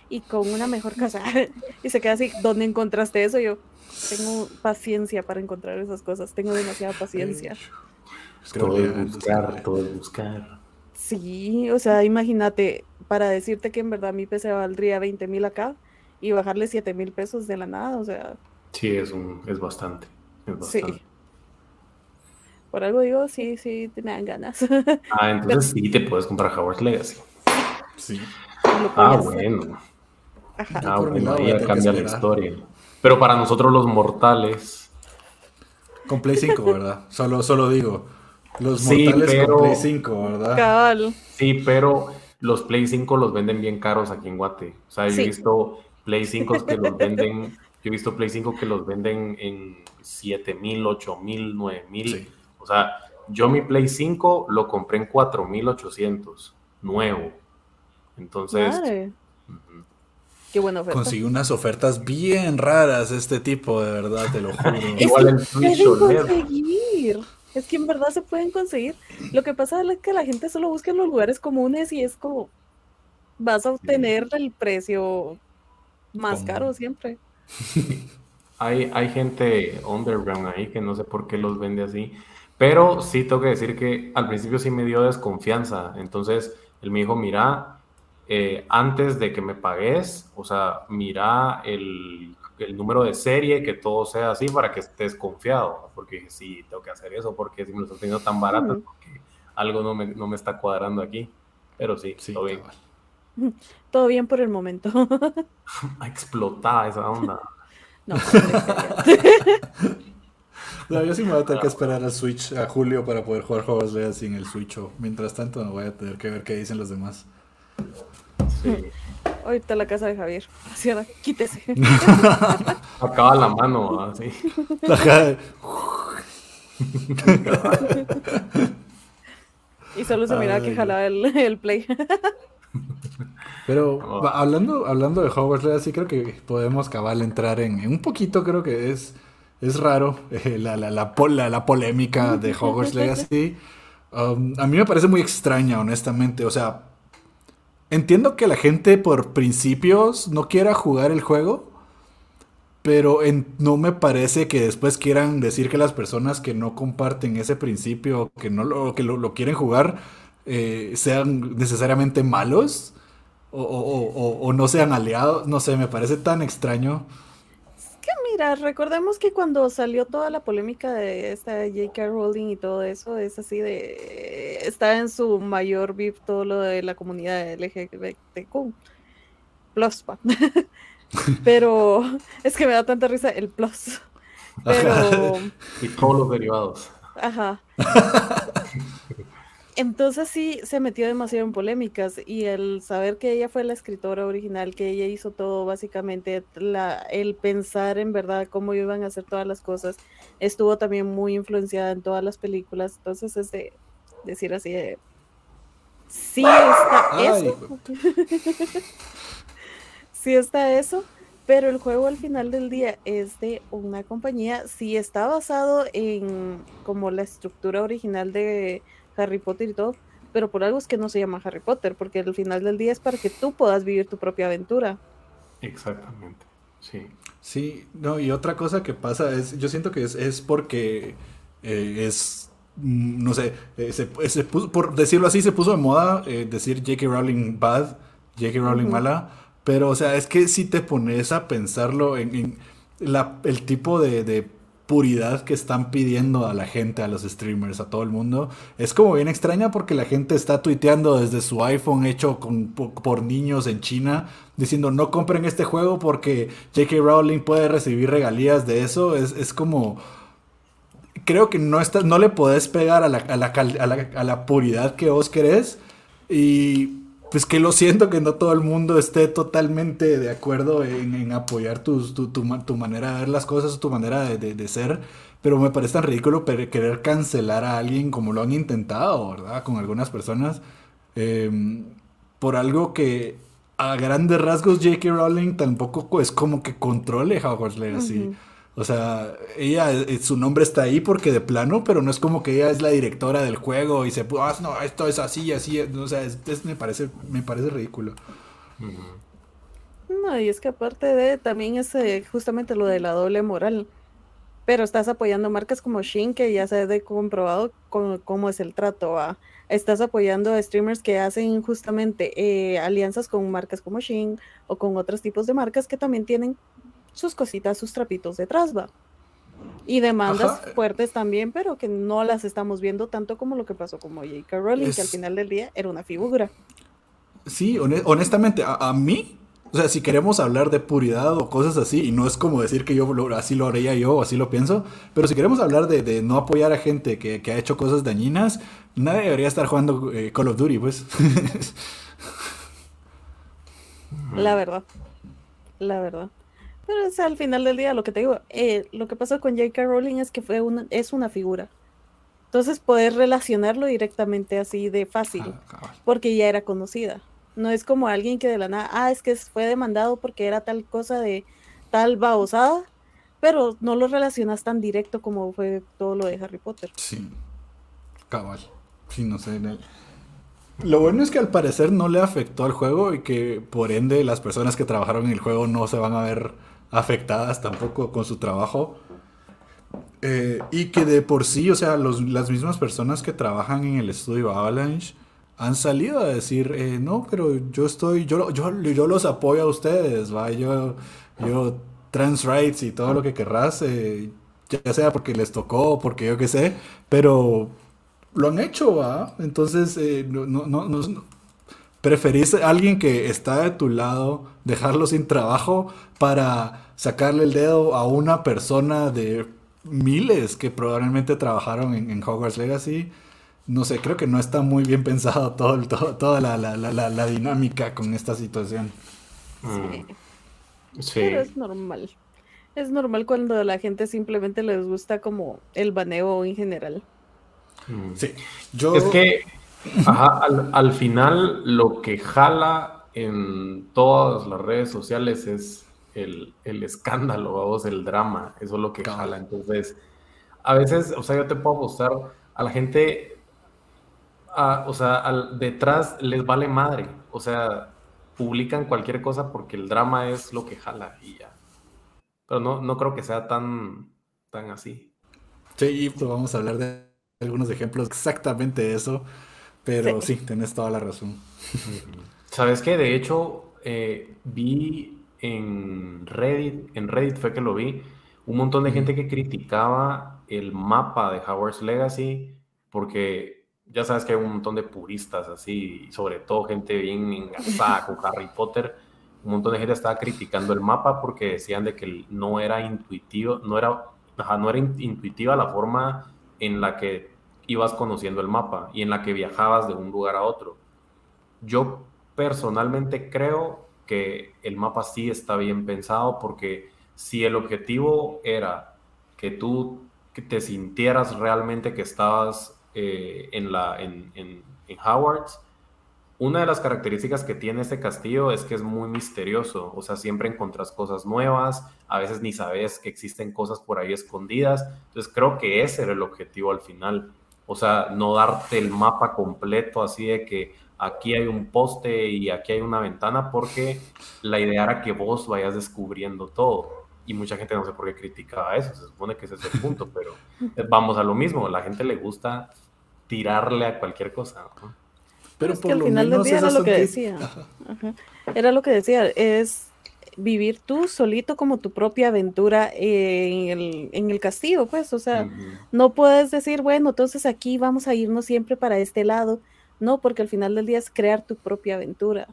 Speaker 2: y con una mejor casa. y se queda así, ¿dónde encontraste eso? Yo tengo paciencia para encontrar esas cosas, tengo demasiada paciencia.
Speaker 3: Todo es buscar, todo es buscar.
Speaker 2: Sí, o sea, imagínate, para decirte que en verdad mi PC valdría 20 mil acá, y bajarle 7 mil pesos de la nada, o sea.
Speaker 3: Sí, es, un, es bastante. Sí.
Speaker 2: Por algo digo, sí, sí, te dan ganas.
Speaker 3: Ah, entonces sí te puedes comprar Howard's Legacy. Sí. Ah, bueno. Ajá. Ah, bueno, ahí cambia la historia. Pero para nosotros los mortales.
Speaker 1: Con Play 5, ¿verdad? Solo, solo digo. Los mortales con Play 5, ¿verdad?
Speaker 3: Sí, pero los Play 5 los venden bien caros aquí en Guate. O sea, he visto Play 5 que los venden, yo he visto Play 5 que los venden en 7 mil, 8 mil, 9 mil. O sea, yo mi Play 5 lo compré en 4800, nuevo. Entonces...
Speaker 2: Qué buena oferta.
Speaker 1: Conseguí unas ofertas bien raras este tipo, de verdad, te lo juro.
Speaker 2: Igual el Switch conseguir. Es que en verdad se pueden conseguir. Lo que pasa es que la gente solo busca en los lugares comunes y es como vas a obtener el precio más caro siempre.
Speaker 3: Hay, hay gente underground ahí que no sé por qué los vende así. Pero sí tengo que decir que al principio sí me dio desconfianza. Entonces él me dijo, mira, eh, antes de que me pagues, o sea, mira el, número de serie, que todo sea así para que estés confiado, porque sí, tengo que hacer eso, porque si me lo estoy teniendo tan barato, porque algo no me, no me, está cuadrando aquí, pero sí, sí todo bien.
Speaker 2: Todo bien por el momento.
Speaker 3: Explotada esa onda. No,
Speaker 1: no, yo sí me voy a tener que esperar al Switch a julio para poder jugar juegos de así en el Switch. O mientras tanto, no voy a tener que ver qué dicen los demás.
Speaker 2: Sí. Ahorita la casa de Javier. Quítese.
Speaker 3: Acaba la mano, así.
Speaker 2: y solo se miraba que jalaba el, el play.
Speaker 1: Pero oh. hablando, hablando de Hogwarts Legacy, creo que podemos cabal entrar en, un poquito, creo que es, es raro eh, la, la, la, la, polémica de Hogwarts Legacy. Um, a mí me parece muy extraña, honestamente. O sea, Entiendo que la gente por principios no quiera jugar el juego, pero no me parece que después quieran decir que las personas que no comparten ese principio, que no lo, que lo, quieren jugar, eh, sean necesariamente malos o, no sean aliados. No sé, me parece tan extraño
Speaker 2: mira, recordemos que cuando salió toda la polémica de esta J.K. Rowling y todo eso, es así de. Está en su mayor VIP todo lo de la comunidad LGBTQ. Plus, Pero es que me da tanta risa el plus. Pero.
Speaker 3: y todos los derivados.
Speaker 2: Ajá. Entonces sí se metió demasiado en polémicas y el saber que ella fue la escritora original, que ella hizo todo básicamente, la, el pensar en verdad cómo iban a hacer todas las cosas, estuvo también muy influenciada en todas las películas. Entonces es de decir así de... Sí está eso. sí está eso, pero el juego al final del día es de una compañía, sí está basado en como la estructura original de Harry Potter y todo, pero por algo es que no se llama Harry Potter, porque al final del día es para que tú puedas vivir tu propia aventura.
Speaker 3: Exactamente, sí.
Speaker 1: Sí, no, y otra cosa que pasa es, yo siento que es, es porque eh, es, mm, no sé, eh, se, por decirlo así, se puso de moda eh, decir J.K. Rowling bad, J.K. Rowling mala, pero o sea, es que si te pones a pensarlo en, la, el tipo de puridad que están pidiendo a la gente, a los streamers, a todo el mundo, es como bien extraña porque la gente está tuiteando desde su iPhone hecho por, niños en China, diciendo no compren este juego porque J.K. Rowling puede recibir regalías de eso. Es, como... Creo que no, está, no le podés pegar a la, a la, a la puridad que vos querés. Y pues que lo siento que no todo el mundo esté totalmente de acuerdo en, apoyar tu, tu, manera de ver las cosas, tu manera de, ser, pero me parece tan ridículo querer cancelar a alguien como lo han intentado, ¿verdad? Con algunas personas, em, por algo que a grandes rasgos J.K. Rowling tampoco es como que controle Hogwarts Legacy. O sea, ella, eh, su nombre está ahí porque de plano, pero no es como que ella es la directora del juego y se, ah, no, esto es así, así, o sea, me parece, me parece ridículo.
Speaker 2: No, y es que aparte de, también es eh, justamente lo de la doble moral. Pero estás apoyando marcas como Shin, que ya se ha comprobado cómo es el trato. Estás apoyando a streamers que hacen justamente eh, alianzas con marcas como Shin o con otros tipos de marcas que también tienen sus cositas, sus trapitos detrás, va. Y demandas fuertes también, pero que no las estamos viendo tanto como lo que pasó con J.K. Rowling, que al final del día era una figura.
Speaker 1: Sí, honestamente, a, mí O sea, si queremos hablar de puridad o cosas así, y no es como decir que yo así lo haría yo o así lo pienso, pero si queremos hablar de, no apoyar a gente que, ha hecho cosas dañinas, nadie debería estar jugando eh, Call of Duty, pues.
Speaker 2: La verdad. La verdad. Pero o al final del día, lo que te digo, eh, lo que pasó con J.K. Rowling es que fue una, es una figura. Entonces poder relacionarlo directamente así de fácil, porque ya era conocida. No es como alguien que de la nada, ah, es que fue demandado porque era tal cosa de tal babosada, pero no lo relacionas tan directo como fue todo lo de Harry Potter.
Speaker 1: Sí, cabal. Sí, no sé. Lo bueno es que al parecer no le afectó al juego y que por ende las personas que trabajaron en el juego no se van a ver afectadas tampoco con su trabajo. Eh, y que de por sí, o sea, las mismas personas que trabajan en el estudio Avalanche han salido a decir, eh, no, pero yo estoy, yo, yo, yo los apoyo a ustedes, va, yo, yo trans rights y todo lo que querrás, eh, ya sea porque les tocó porque yo qué sé, pero lo han hecho, va, entonces no, no, no, preferís a alguien que está de tu lado, dejarlo sin trabajo para sacarle el dedo a una persona de miles que probablemente trabajaron en, Hogwarts Legacy. No sé, creo que no está muy bien pensado todo, toda la, dinámica con esta situación.
Speaker 2: Sí. Pero es normal. Es normal cuando a la gente simplemente les gusta como el baneo en general.
Speaker 3: Mm. Sí. Yo... Es que al, al final lo que jala en todas las redes sociales es el, escándalo, vamos, el drama, eso es lo que jala. Entonces, a veces, o sea, yo te puedo mostrar a la gente, o sea, al, detrás les vale madre, o sea, publican cualquier cosa porque el drama es lo que jala y ya. Pero no, no creo que sea tan, tan así.
Speaker 1: Sí, pues vamos a hablar de algunos ejemplos exactamente eso, pero sí, tienes tenés toda la razón.
Speaker 3: ¿Sabes qué? De hecho, eh, vi en Reddit, en Reddit fue que lo vi, un montón de gente que criticaba el mapa de Howard's Legacy porque ya sabes que hay un montón de puristas así, sobre todo gente bien engasada con Harry Potter. Un montón de gente estaba criticando el mapa porque decían de que no era intuitivo, no era, no era intuitiva la forma en la que ibas conociendo el mapa y en la que viajabas de un lugar a otro. Yo personalmente creo que el mapa sí está bien pensado porque si el objetivo era que tú te sintieras realmente que estabas eh, en, la, en, en, Howard's, una de las características que tiene este castillo es que es muy misterioso, o sea, siempre encuentras cosas nuevas, a veces ni sabes que existen cosas por ahí escondidas, entonces creo que ese era el objetivo al final, o sea, no darte el mapa completo así de que aquí hay un poste y aquí hay una ventana, porque la idea era que vos vayas descubriendo todo. Y mucha gente no sé por qué criticaba eso, se supone que ese es el punto, pero vamos a lo mismo, a la gente le gusta tirarle a cualquier cosa.
Speaker 2: Pero por al final del día era lo que decía. Era lo que decía, es vivir tú solito como tu propia aventura en el, en el castillo, pues, o sea, no puedes decir, bueno, entonces aquí vamos a irnos siempre para este lado, no, porque al final del día es crear tu propia aventura.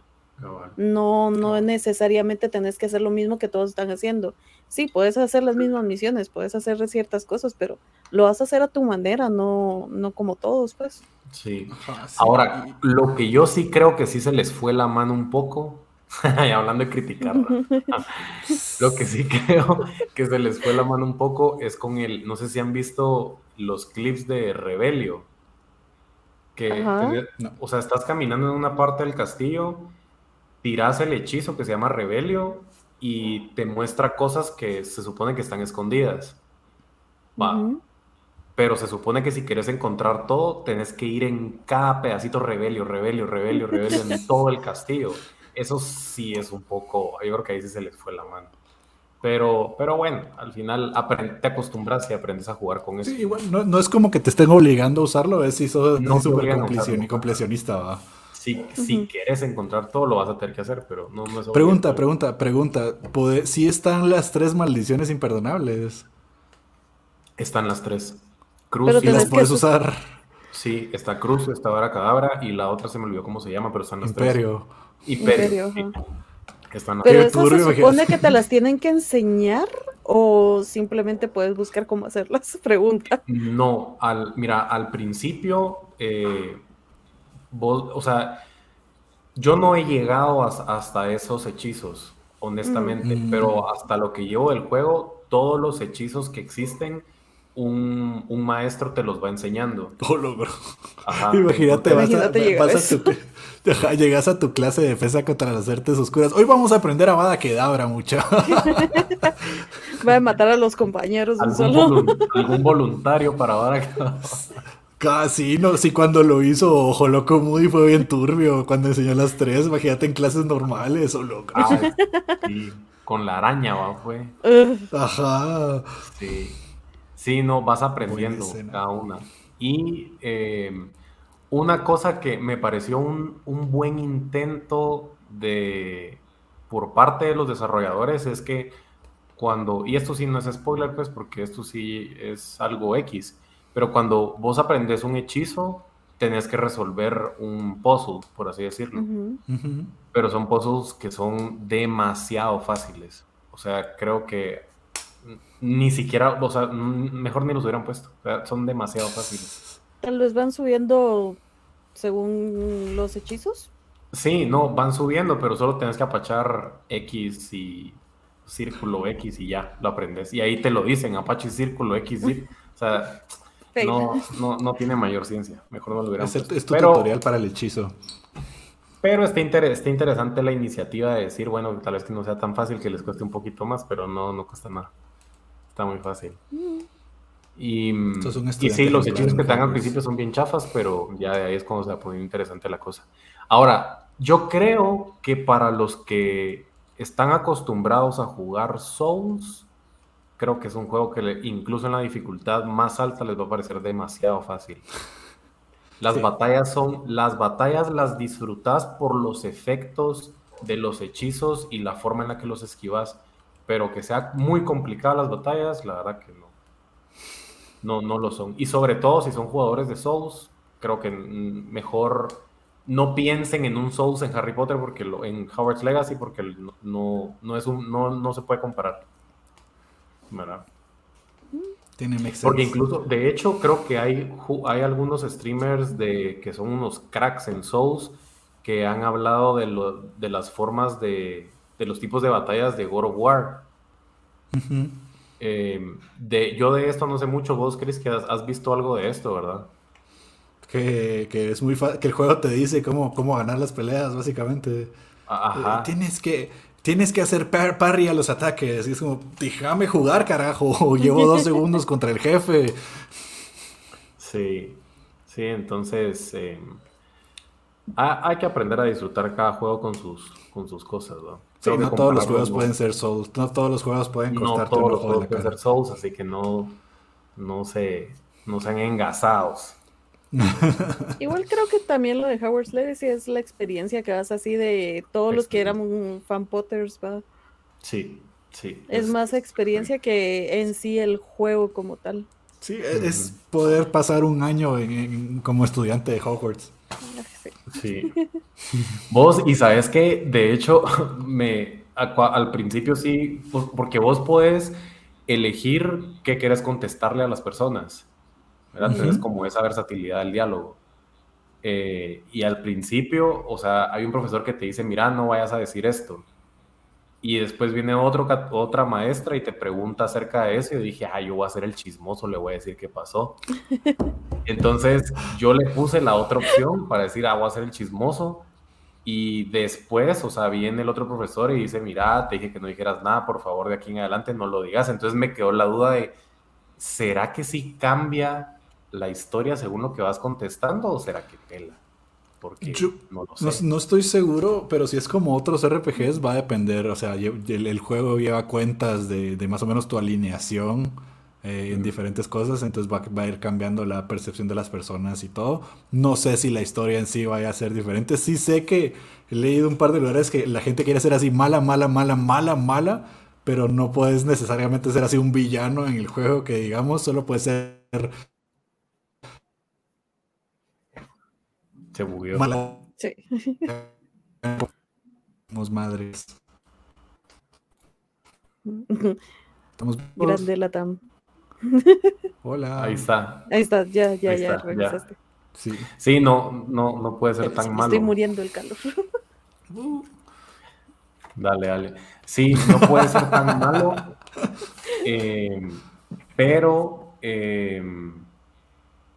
Speaker 2: No, no necesariamente tenés que hacer lo mismo que todos están haciendo. Sí, puedes hacer las mismas misiones, puedes hacer ciertas cosas, pero lo vas a hacer a tu manera, no, no como todos, pues.
Speaker 3: Sí. Ahora, lo que yo sí creo que sí se les fue la mano un poco, y hablando de criticar, lo que sí creo que se les fue la mano un poco es con el, no sé si han visto los clips de Rebelio o sea, estás caminando en una parte del castillo, tiras el hechizo que se llama Rebelio y te muestra cosas que se supone que están escondidas. Va. Pero se supone que si quieres encontrar todo, tenés que ir en cada pedacito Rebelio, Rebelio, Rebelio, Rebelio, en todo el castillo. Eso sí es un poco, yo creo que ahí sí se les fue la mano. Pero, pero bueno, al final te acostumbras y aprendes a jugar con eso.
Speaker 1: Sí, igual, no, es como que te estén obligando a usarlo, es si sos no súper completionista, va.
Speaker 3: Si, si quieres encontrar todo, lo vas a tener que hacer, pero no, es
Speaker 1: Pregunta, pregunta, pregunta. ¿Sí están las tres maldiciones imperdonables?
Speaker 3: Están las tres.
Speaker 1: Cruz y las puedes usar.
Speaker 3: Sí, está Cruz, está Vara Cadabra y la otra se me olvidó cómo se llama, pero están las
Speaker 1: Imperio.
Speaker 3: tres. Imperio. Imperio.
Speaker 2: Pero eso se supone que te las tienen que enseñar o simplemente puedes buscar cómo hacerlas, pregunta.
Speaker 3: No, al, mira, al principio, eh, o sea, yo no he llegado hasta esos hechizos, honestamente, mm. pero hasta lo que llevo del juego, todos los hechizos que existen, un, maestro te los va enseñando.
Speaker 1: Oh, bro. Imagínate, vas a, llegas a tu clase de defensa contra las artes oscuras. Hoy vamos a aprender a Bada Kedabra, mucha.
Speaker 2: Va a matar a los compañeros.
Speaker 3: ¿Algún, algún voluntario para Bada.
Speaker 1: Casi, no, sí, cuando lo hizo Ojo Loco Moody fue bien turbio, cuando enseñó las tres, imagínate en clases normales, o loco. Ah,
Speaker 3: con la araña, va, fue.
Speaker 1: Ajá.
Speaker 3: Sí. Sí, no, vas aprendiendo cada una. Y eh, una cosa que me pareció un, buen intento de por parte de los desarrolladores es que cuando, y esto sí no es spoiler, pues, porque esto sí es algo X, pero cuando vos aprendes un hechizo, tenés que resolver un puzzle, por así decirlo. Pero son puzzles que son demasiado fáciles. O sea, creo que ni siquiera, o sea, mejor ni los hubieran puesto. son demasiado fáciles.
Speaker 2: Tal vez van subiendo según los hechizos.
Speaker 3: Sí, no, van subiendo, pero solo tienes que apachar X y círculo X y ya, lo aprendes. Y ahí te lo dicen, apache círculo X, y, o sea, no, no, no, tiene mayor ciencia. Mejor no lo hubieran
Speaker 1: puesto. Es tu tutorial para el hechizo.
Speaker 3: Pero está, está, interesante la iniciativa de decir, bueno, tal vez que no sea tan fácil, que les cueste un poquito más, pero no, no cuesta nada muy fácil. Y, y sí, los hechizos que te dan al principio son bien chafas, pero ya de ahí es cuando se va poniendo interesante la cosa. Ahora, yo creo que para los que están acostumbrados a jugar Souls, creo que es un juego que incluso en la dificultad más alta les va a parecer demasiado fácil. Las batallas son, las batallas las disfrutas por los efectos de los hechizos y la forma en la que los esquivas pero que sea muy complicada las batallas, la verdad que no. No, lo son. Y sobre todo si son jugadores de Souls, creo que mejor no piensen en un Souls en Harry Potter porque lo, en Howard's Legacy porque no, no, es un, no, no se puede comparar. ¿Verdad?
Speaker 1: Tiene
Speaker 3: Porque incluso, de hecho, creo que hay, hay algunos streamers de, que son unos cracks en Souls que han hablado de, lo, de las formas de, de los tipos de batallas de God of War. Em, de, yo de esto no sé mucho, vos Chris, que has, visto algo de esto, ¿verdad?
Speaker 1: Que, es muy que el juego te dice cómo, cómo ganar las peleas, básicamente. Ajá. Eh, tienes que, tienes que hacer parry a los ataques. Y es como, déjame jugar, carajo. Llevo dos segundos contra el jefe.
Speaker 3: Sí, sí, entonces em, hay que aprender a disfrutar cada juego con sus, con sus cosas, ¿no?
Speaker 1: Sí, no todos los juegos pueden ser Souls, no todos los juegos pueden costarte
Speaker 3: no todos los juegos pueden ser Souls, así que no, no, se, no sean engasados.
Speaker 2: Igual creo que también lo de Howard's Legacy es la experiencia que vas así de todos los que eran fan Potters, ¿va?
Speaker 3: Sí, sí.
Speaker 2: Es, más experiencia que en sí el juego como tal.
Speaker 1: Sí, es poder pasar un año como estudiante de Hogwarts.
Speaker 3: Sí. Vos, y sabes que, de hecho, me al principio sí, porque vos podés elegir qué quieres contestarle a las personas. ¿verdad? Tienes como esa versatilidad del diálogo. Eh, y al principio, o sea, hay un profesor que te dice, mira, no vayas a decir esto y después viene otro, otra maestra y te pregunta acerca de eso y dije, ah, yo voy a ser el chismoso, le voy a decir qué pasó. Entonces yo le puse la otra opción para decir, ah, voy a ser el chismoso. Y después, o sea, viene el otro profesor y dice, mira, te dije que no dijeras nada, por favor, de aquí en adelante no lo digas. Entonces me quedó la duda de, ¿será que sí cambia la historia según lo que vas contestando o será que pela? Porque
Speaker 1: no, estoy seguro, pero si es como otros RPGs va a depender, o sea, el, juego lleva cuentas de, más o menos tu alineación eh, en diferentes cosas, entonces va, a ir cambiando la percepción de las personas y todo. No sé si la historia en sí vaya a ser diferente, sí sé que he leído un par de lugares que la gente quiere ser así mala, mala, mala, mala, mala, pero no puedes necesariamente ser así un villano en el juego que digamos, solo puedes ser
Speaker 3: se bugueó.
Speaker 1: Sí. madres.
Speaker 2: Estamos Grande la TAM.
Speaker 1: Hola.
Speaker 3: Ahí está.
Speaker 2: Ahí está, ya, ya, ya, regresaste.
Speaker 3: Sí. sí, no, no, no puede ser tan malo.
Speaker 2: Estoy muriendo el calor.
Speaker 3: Dale, dale. Sí, no puede ser tan malo. Eh, pero eh,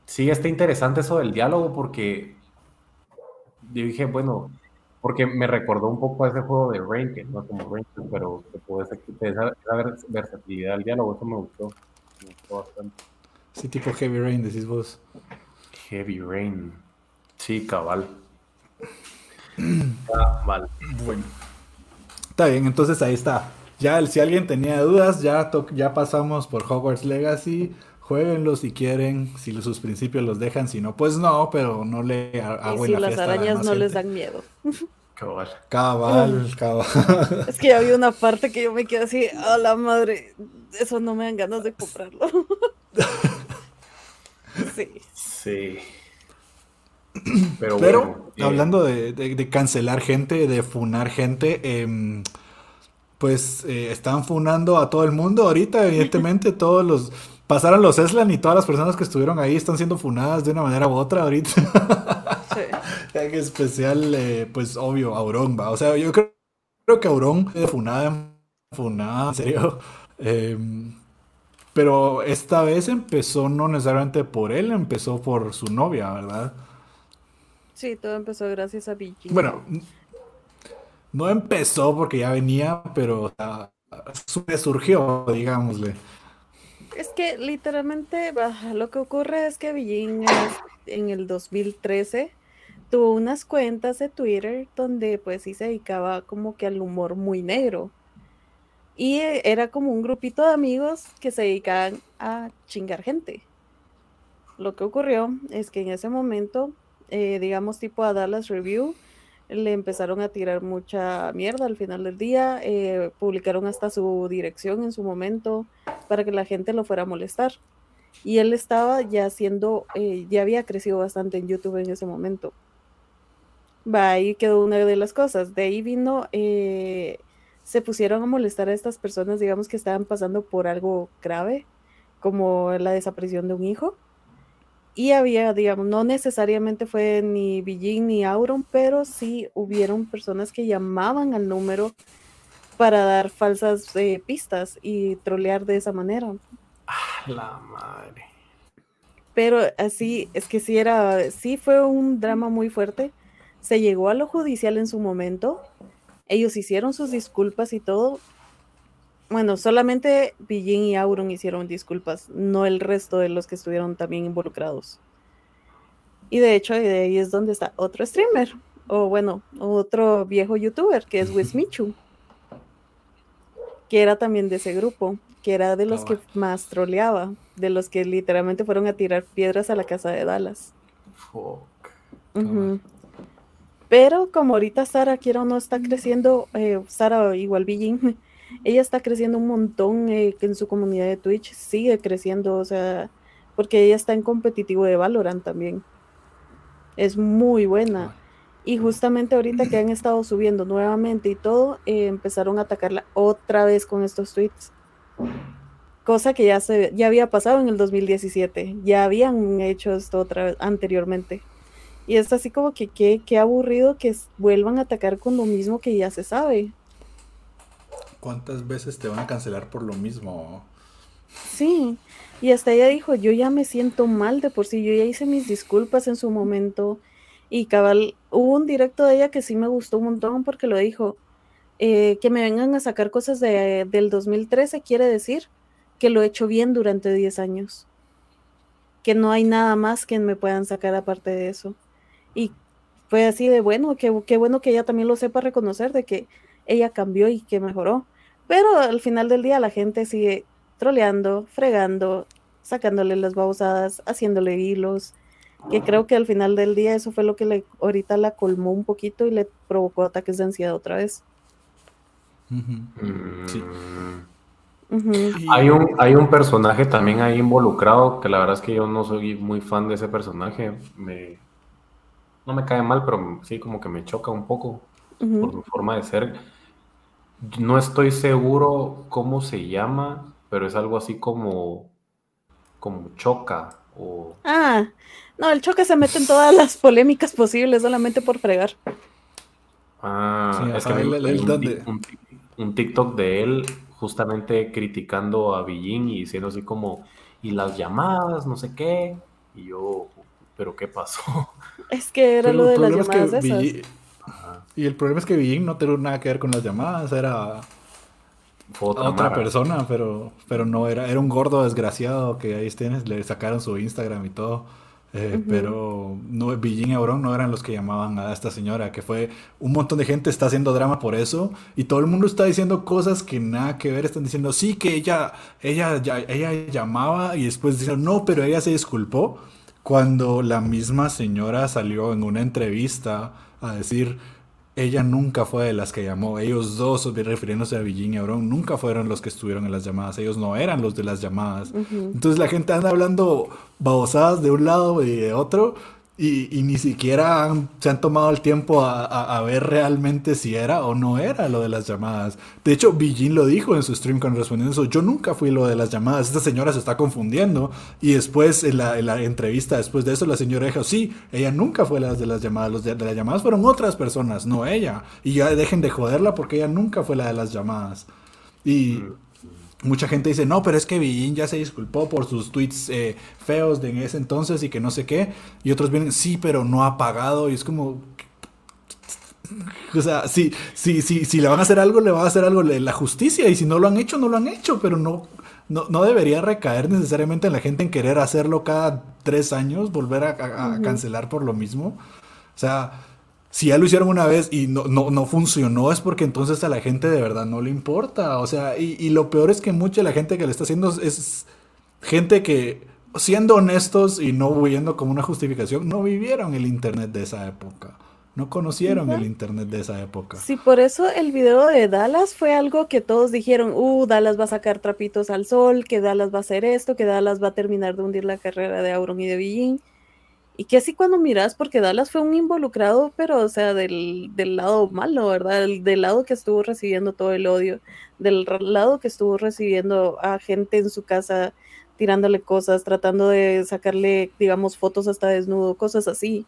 Speaker 3: sí está interesante eso del diálogo porque yo dije, bueno, porque me recordó un poco a ese juego de que no como Rain, pero que puede ser que esa, esa versatilidad del diálogo, eso me gustó. Me gustó bastante.
Speaker 1: Sí, tipo Heavy Rain, decís vos.
Speaker 3: Heavy Rain. Sí, cabal. cabal.
Speaker 1: Bueno. Está bien, entonces ahí está. Ya si alguien tenía dudas, ya, ya pasamos por Hogwarts Legacy. Jueguenlo si quieren, si sus principios los dejan, si no, pues no, pero no le hago
Speaker 2: y si las arañas no les dan miedo.
Speaker 3: Cabal.
Speaker 1: Cabal, cabal.
Speaker 2: Es que había una parte que yo me quedé así, a la madre, eso no me dan ganas de comprarlo. sí.
Speaker 3: Sí.
Speaker 1: Pero, Pero eh, hablando de, cancelar gente, de funar gente, eh, pues eh, están funando a todo el mundo ahorita, evidentemente todos los pasaron los Eslan y todas las personas que estuvieron ahí están siendo funadas de una manera u otra ahorita. Sí. en especial, eh, pues obvio, Auron va. O sea, yo creo, que Auron es funada, funada, en serio. Em, pero esta vez empezó no necesariamente por él, empezó por su novia, ¿verdad?
Speaker 2: Sí, todo empezó gracias a Vicky.
Speaker 1: Bueno, no empezó porque ya venía, pero o surgió, digámosle.
Speaker 2: Es que literalmente lo que ocurre es que Beijing en el 2013 tuvo unas cuentas de Twitter donde pues sí se dedicaba como que al humor muy negro. Y era como un grupito de amigos que se dedicaban a chingar gente. Lo que ocurrió es que en ese momento, eh, digamos tipo a Dallas Review, le empezaron a tirar mucha mierda al final del día, eh, publicaron hasta su dirección en su momento para que la gente lo fuera a molestar. Y él estaba ya haciendo, eh, ya había crecido bastante en YouTube en ese momento. Va, ahí quedó una de las cosas. De ahí vino, eh, se pusieron a molestar a estas personas, digamos, que estaban pasando por algo grave, como la desaparición de un hijo y había, digamos, no necesariamente fue ni Beijing ni Auron, pero sí hubieron personas que llamaban al número para dar falsas eh, pistas y trolear de esa manera.
Speaker 3: Ah, la madre.
Speaker 2: Pero así, es que sí era, sí fue un drama muy fuerte. Se llegó a lo judicial en su momento. Ellos hicieron sus disculpas y todo, bueno, solamente Beijing y Auron hicieron disculpas, no el resto de los que estuvieron también involucrados. Y de hecho, de ahí es donde está otro streamer, o bueno, otro viejo youtuber, que es Wismichu, que era también de ese grupo, que era de los que más troleaba, de los que literalmente fueron a tirar piedras a la casa de Dallas. Pero como ahorita Sara, quiero o no, está creciendo, eh, Sara igual Beijing, ella está creciendo un montón eh, en su comunidad de Twitch, sigue creciendo, o sea, porque ella está en competitivo de Valorant también. Es muy buena. Y justamente ahorita que han estado subiendo nuevamente y todo, eh, empezaron a atacarla otra vez con estos tweets. Cosa que ya, se, ya había pasado en el 2017. Ya habían hecho esto otra vez anteriormente. Y es así como que qué aburrido que vuelvan a atacar con lo mismo que ya se sabe.
Speaker 1: ¿Cuántas veces te van a cancelar por lo mismo?
Speaker 2: Sí, y hasta ella dijo, yo ya me siento mal de por sí, yo ya hice mis disculpas en su momento. Y cabal, hubo un directo de ella que sí me gustó un montón porque lo dijo, eh, que me vengan a sacar cosas de, del 2013 quiere decir que lo he hecho bien durante 10 años. Que no hay nada más que me puedan sacar aparte de eso. Y fue así de bueno, que, bueno que ella también lo sepa reconocer, de que ella cambió y que mejoró. Pero al final del día la gente sigue troleando, fregando, sacándole las babosadas, haciéndole hilos, que creo que al final del día eso fue lo que le, ahorita la colmó un poquito y le provocó ataques de ansiedad otra vez.
Speaker 3: sí. hay, un, hay un personaje también ahí involucrado que la verdad es que yo no soy muy fan de ese personaje. Me, no me cae mal, pero sí como que me choca un poco por su forma de ser No estoy seguro cómo se llama, pero es algo así como, como choca o...
Speaker 2: Ah, no, el choque se mete en todas las polémicas posibles solamente por fregar.
Speaker 3: Ah, es que un, un, TikTok de él justamente criticando a Beijing y diciendo así como, y las llamadas, no sé qué, y yo, pero ¿qué pasó?
Speaker 2: Es que era lo de las llamadas esas.
Speaker 1: Y el problema es que Beijing no tuvo nada que ver con las llamadas, era otra, persona, pero, pero no era, era un gordo desgraciado que ahí tienes, le sacaron su Instagram y todo. Eh, pero no, Beijing y Auron no eran los que llamaban a esta señora, que fue un montón de gente está haciendo drama por eso y todo el mundo está diciendo cosas que nada que ver, están diciendo sí que ella, ella, ella llamaba y después dicen no, pero ella se disculpó cuando la misma señora salió en una entrevista a decir ella nunca fue de las que llamó. Ellos dos, refiriéndose a Virginia Brown, nunca fueron los que estuvieron en las llamadas. Ellos no eran los de las llamadas. Entonces la gente anda hablando babosadas de un lado y de otro y, ni siquiera se han tomado el tiempo a, ver realmente si era o no era lo de las llamadas. De hecho, Bijin lo dijo en su stream cuando respondiendo eso. Yo nunca fui lo de las llamadas. Esta señora se está confundiendo. Y después, en la, entrevista, después de eso, la señora dijo, sí, ella nunca fue la de las llamadas. Los de, las llamadas fueron otras personas, no ella. Y ya dejen de joderla porque ella nunca fue la de las llamadas. Y, mm mucha gente dice, no, pero es que Beijing ya se disculpó por sus tweets eh, feos de ese entonces y que no sé qué. Y otros vienen, sí, pero no ha pagado. Y es como... O sea, si, si, si, si le van a hacer algo, le van a hacer algo la justicia. Y si no lo han hecho, no lo han hecho. Pero no, no, no debería recaer necesariamente en la gente en querer hacerlo cada tres años, volver a, cancelar por lo mismo. O sea, si ya lo hicieron una vez y no, no, no, funcionó, es porque entonces a la gente de verdad no le importa. O sea, y, lo peor es que mucha de la gente que le está haciendo es, gente que, siendo honestos y no huyendo como una justificación, no vivieron el Internet de esa época. No conocieron el Internet de esa época.
Speaker 2: Sí, por eso el video de Dallas fue algo que todos dijeron, uh, Dallas va a sacar trapitos al sol, que Dallas va a hacer esto, que Dallas va a terminar de hundir la carrera de Auron y de Beijing. Y que así cuando miras, porque Dallas fue un involucrado, pero o sea, del, lado malo, ¿verdad? Del, lado que estuvo recibiendo todo el odio, del lado que estuvo recibiendo a gente en su casa tirándole cosas, tratando de sacarle, digamos, fotos hasta desnudo, cosas así.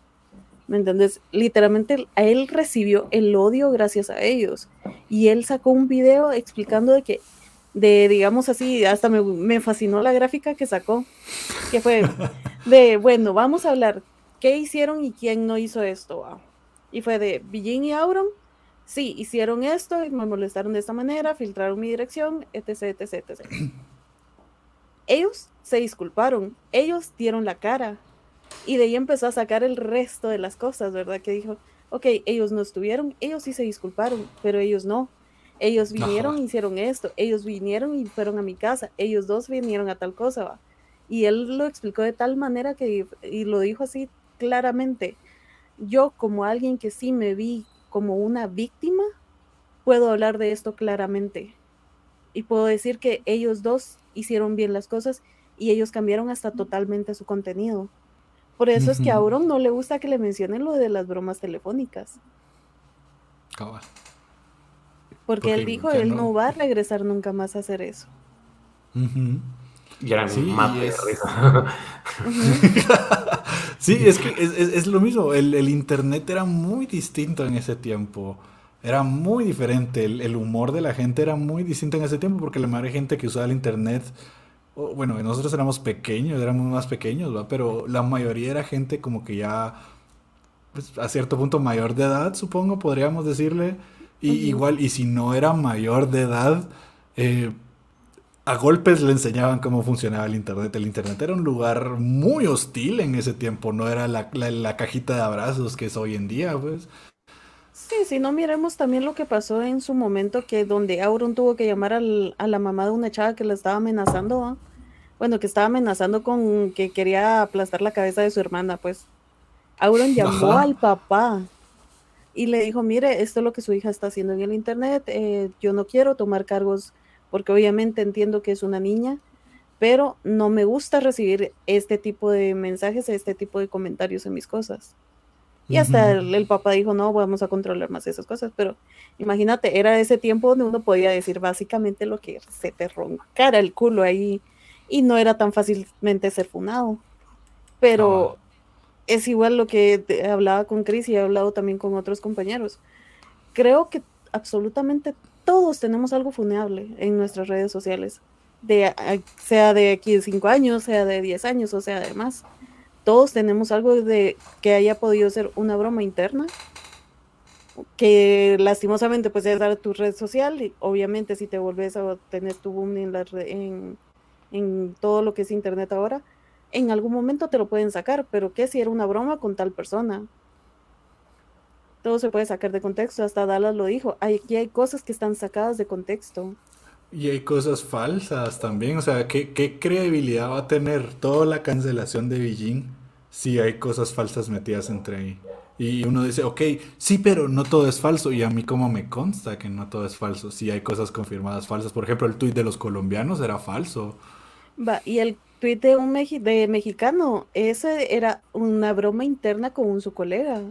Speaker 2: ¿Me entiendes? Literalmente a él recibió el odio gracias a ellos. Y él sacó un video explicando de que de, digamos así, hasta me, fascinó la gráfica que sacó, que fue de, bueno, vamos a hablar, ¿qué hicieron y quién no hizo esto? Y fue de Billin y Auron, sí, hicieron esto, y me molestaron de esta manera, filtraron mi dirección, etc, etc, etc. Ellos se disculparon, ellos dieron la cara, y de ahí empezó a sacar el resto de las cosas, ¿verdad? Que dijo, ok, ellos no estuvieron, ellos sí se disculparon, pero ellos no. Ellos vinieron y hicieron esto, ellos vinieron y fueron a mi casa, ellos dos vinieron a tal cosa, ¿va? Y él lo explicó de tal manera que, y lo dijo así claramente, yo como alguien que sí me vi como una víctima, puedo hablar de esto claramente. Y puedo decir que ellos dos hicieron bien las cosas y ellos cambiaron hasta totalmente su contenido. Por eso es que a Auron no le gusta que le mencionen lo de las bromas telefónicas. Cabal. Porque, él dijo, él no... va a regresar nunca más a hacer eso.
Speaker 3: Y era sí, es...
Speaker 1: sí, es que es, lo mismo. El, internet era muy distinto en ese tiempo. Era muy diferente. El, humor de la gente era muy distinto en ese tiempo porque la mayoría de gente que usaba el internet, bueno, nosotros éramos pequeños, éramos más pequeños, ¿va? pero la mayoría era gente como que ya, pues, a cierto punto mayor de edad, supongo, podríamos decirle y igual, y si no era mayor de edad, eh, a golpes le enseñaban cómo funcionaba el Internet. El Internet era un lugar muy hostil en ese tiempo, no era la, la, cajita de abrazos que es hoy en día, pues.
Speaker 2: Sí, si no miremos también lo que pasó en su momento, que donde Auron tuvo que llamar al, a la mamá de una chava que la estaba amenazando, bueno, que estaba amenazando con que quería aplastar la cabeza de su hermana, pues. Auron llamó al papá y le dijo, mire, esto es lo que su hija está haciendo en el Internet, eh, yo no quiero tomar cargos porque obviamente entiendo que es una niña, pero no me gusta recibir este tipo de mensajes, este tipo de comentarios en mis cosas. Y hasta el, papá dijo, no, vamos a controlar más esas cosas. Pero imagínate, era ese tiempo donde uno podía decir básicamente lo que se te roncara el culo ahí y no era tan fácilmente ser funado. Pero es igual lo que hablaba con Chris y he hablado también con otros compañeros. Creo que absolutamente todos tenemos algo funeable en nuestras redes sociales, sea de aquí de 5 años, sea de 10 años o sea de más. Todos tenemos algo de que haya podido ser una broma interna, que lastimosamente pues es dar tu red social y obviamente si te volvés a tener tu boom en todo lo que es internet ahora, en algún momento te lo pueden sacar, pero ¿qué si era una broma con tal persona? Todo se puede sacar de contexto, hasta Dallas lo dijo, aquí hay cosas que están sacadas de contexto.
Speaker 1: Y hay cosas falsas también, o sea, ¿qué, qué credibilidad va a tener toda la cancelación de Beijing si hay cosas falsas metidas entre ahí? Y uno dice, ok, sí, pero no todo es falso. Y a mí como me consta que no todo es falso. Si hay cosas confirmadas falsas. Por ejemplo, el tuit de los colombianos era falso.
Speaker 2: Va, y el tuit de un de mexicano, ese era una broma interna con su colega.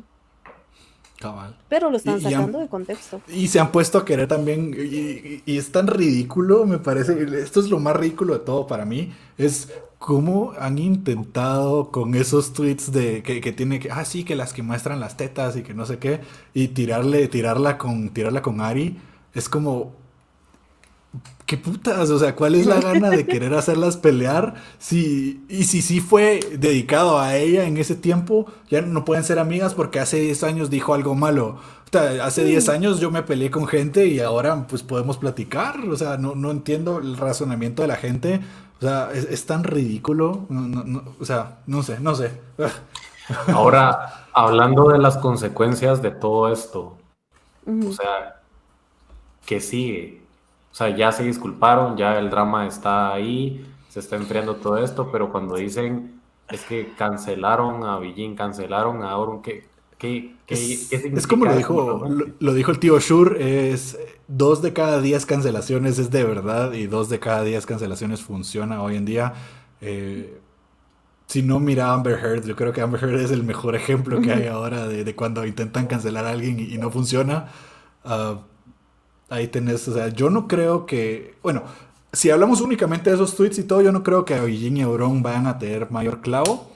Speaker 1: Cabal.
Speaker 2: Pero lo están sacando de contexto.
Speaker 1: Y se han puesto a querer también, y, y, es tan ridículo, me parece, esto es lo más ridículo de todo para mí, es cómo han intentado con esos tweets de que, que, tiene que, ah, sí, que las que muestran las tetas y que no sé qué, y tirarle, tirarla con, tirarla con Ari, es como, ¿qué putas? O sea, ¿cuál es la gana de querer hacerlas pelear? Si, y si sí fue dedicado a ella en ese tiempo, ya no pueden ser amigas porque hace 10 años dijo algo malo. O sea, hace 10 años yo me peleé con gente y ahora pues podemos platicar. O sea, no, no entiendo el razonamiento de la gente o sea, es, tan ridículo. o sea, no sé, no sé.
Speaker 3: Ahora, hablando de las consecuencias de todo esto, o sea, ¿qué sigue? O sea, ya se disculparon, ya el drama está ahí, se está enfriando todo esto, pero cuando dicen es que cancelaron a Beijing, cancelaron a Auron, ¿qué,
Speaker 1: es, como lo dijo, lo, dijo el tío Shur, es dos de cada diez cancelaciones es de verdad y dos de cada diez cancelaciones funciona hoy en día. Eh, si no mira Amber Heard, yo creo que Amber Heard es el mejor ejemplo que hay ahora de, cuando intentan cancelar a alguien y, no funciona. Ah, ahí tenés, o sea, yo no creo que, bueno, si hablamos únicamente de esos tweets y todo, yo no creo que a Beijing y Euron vayan a tener mayor clavo.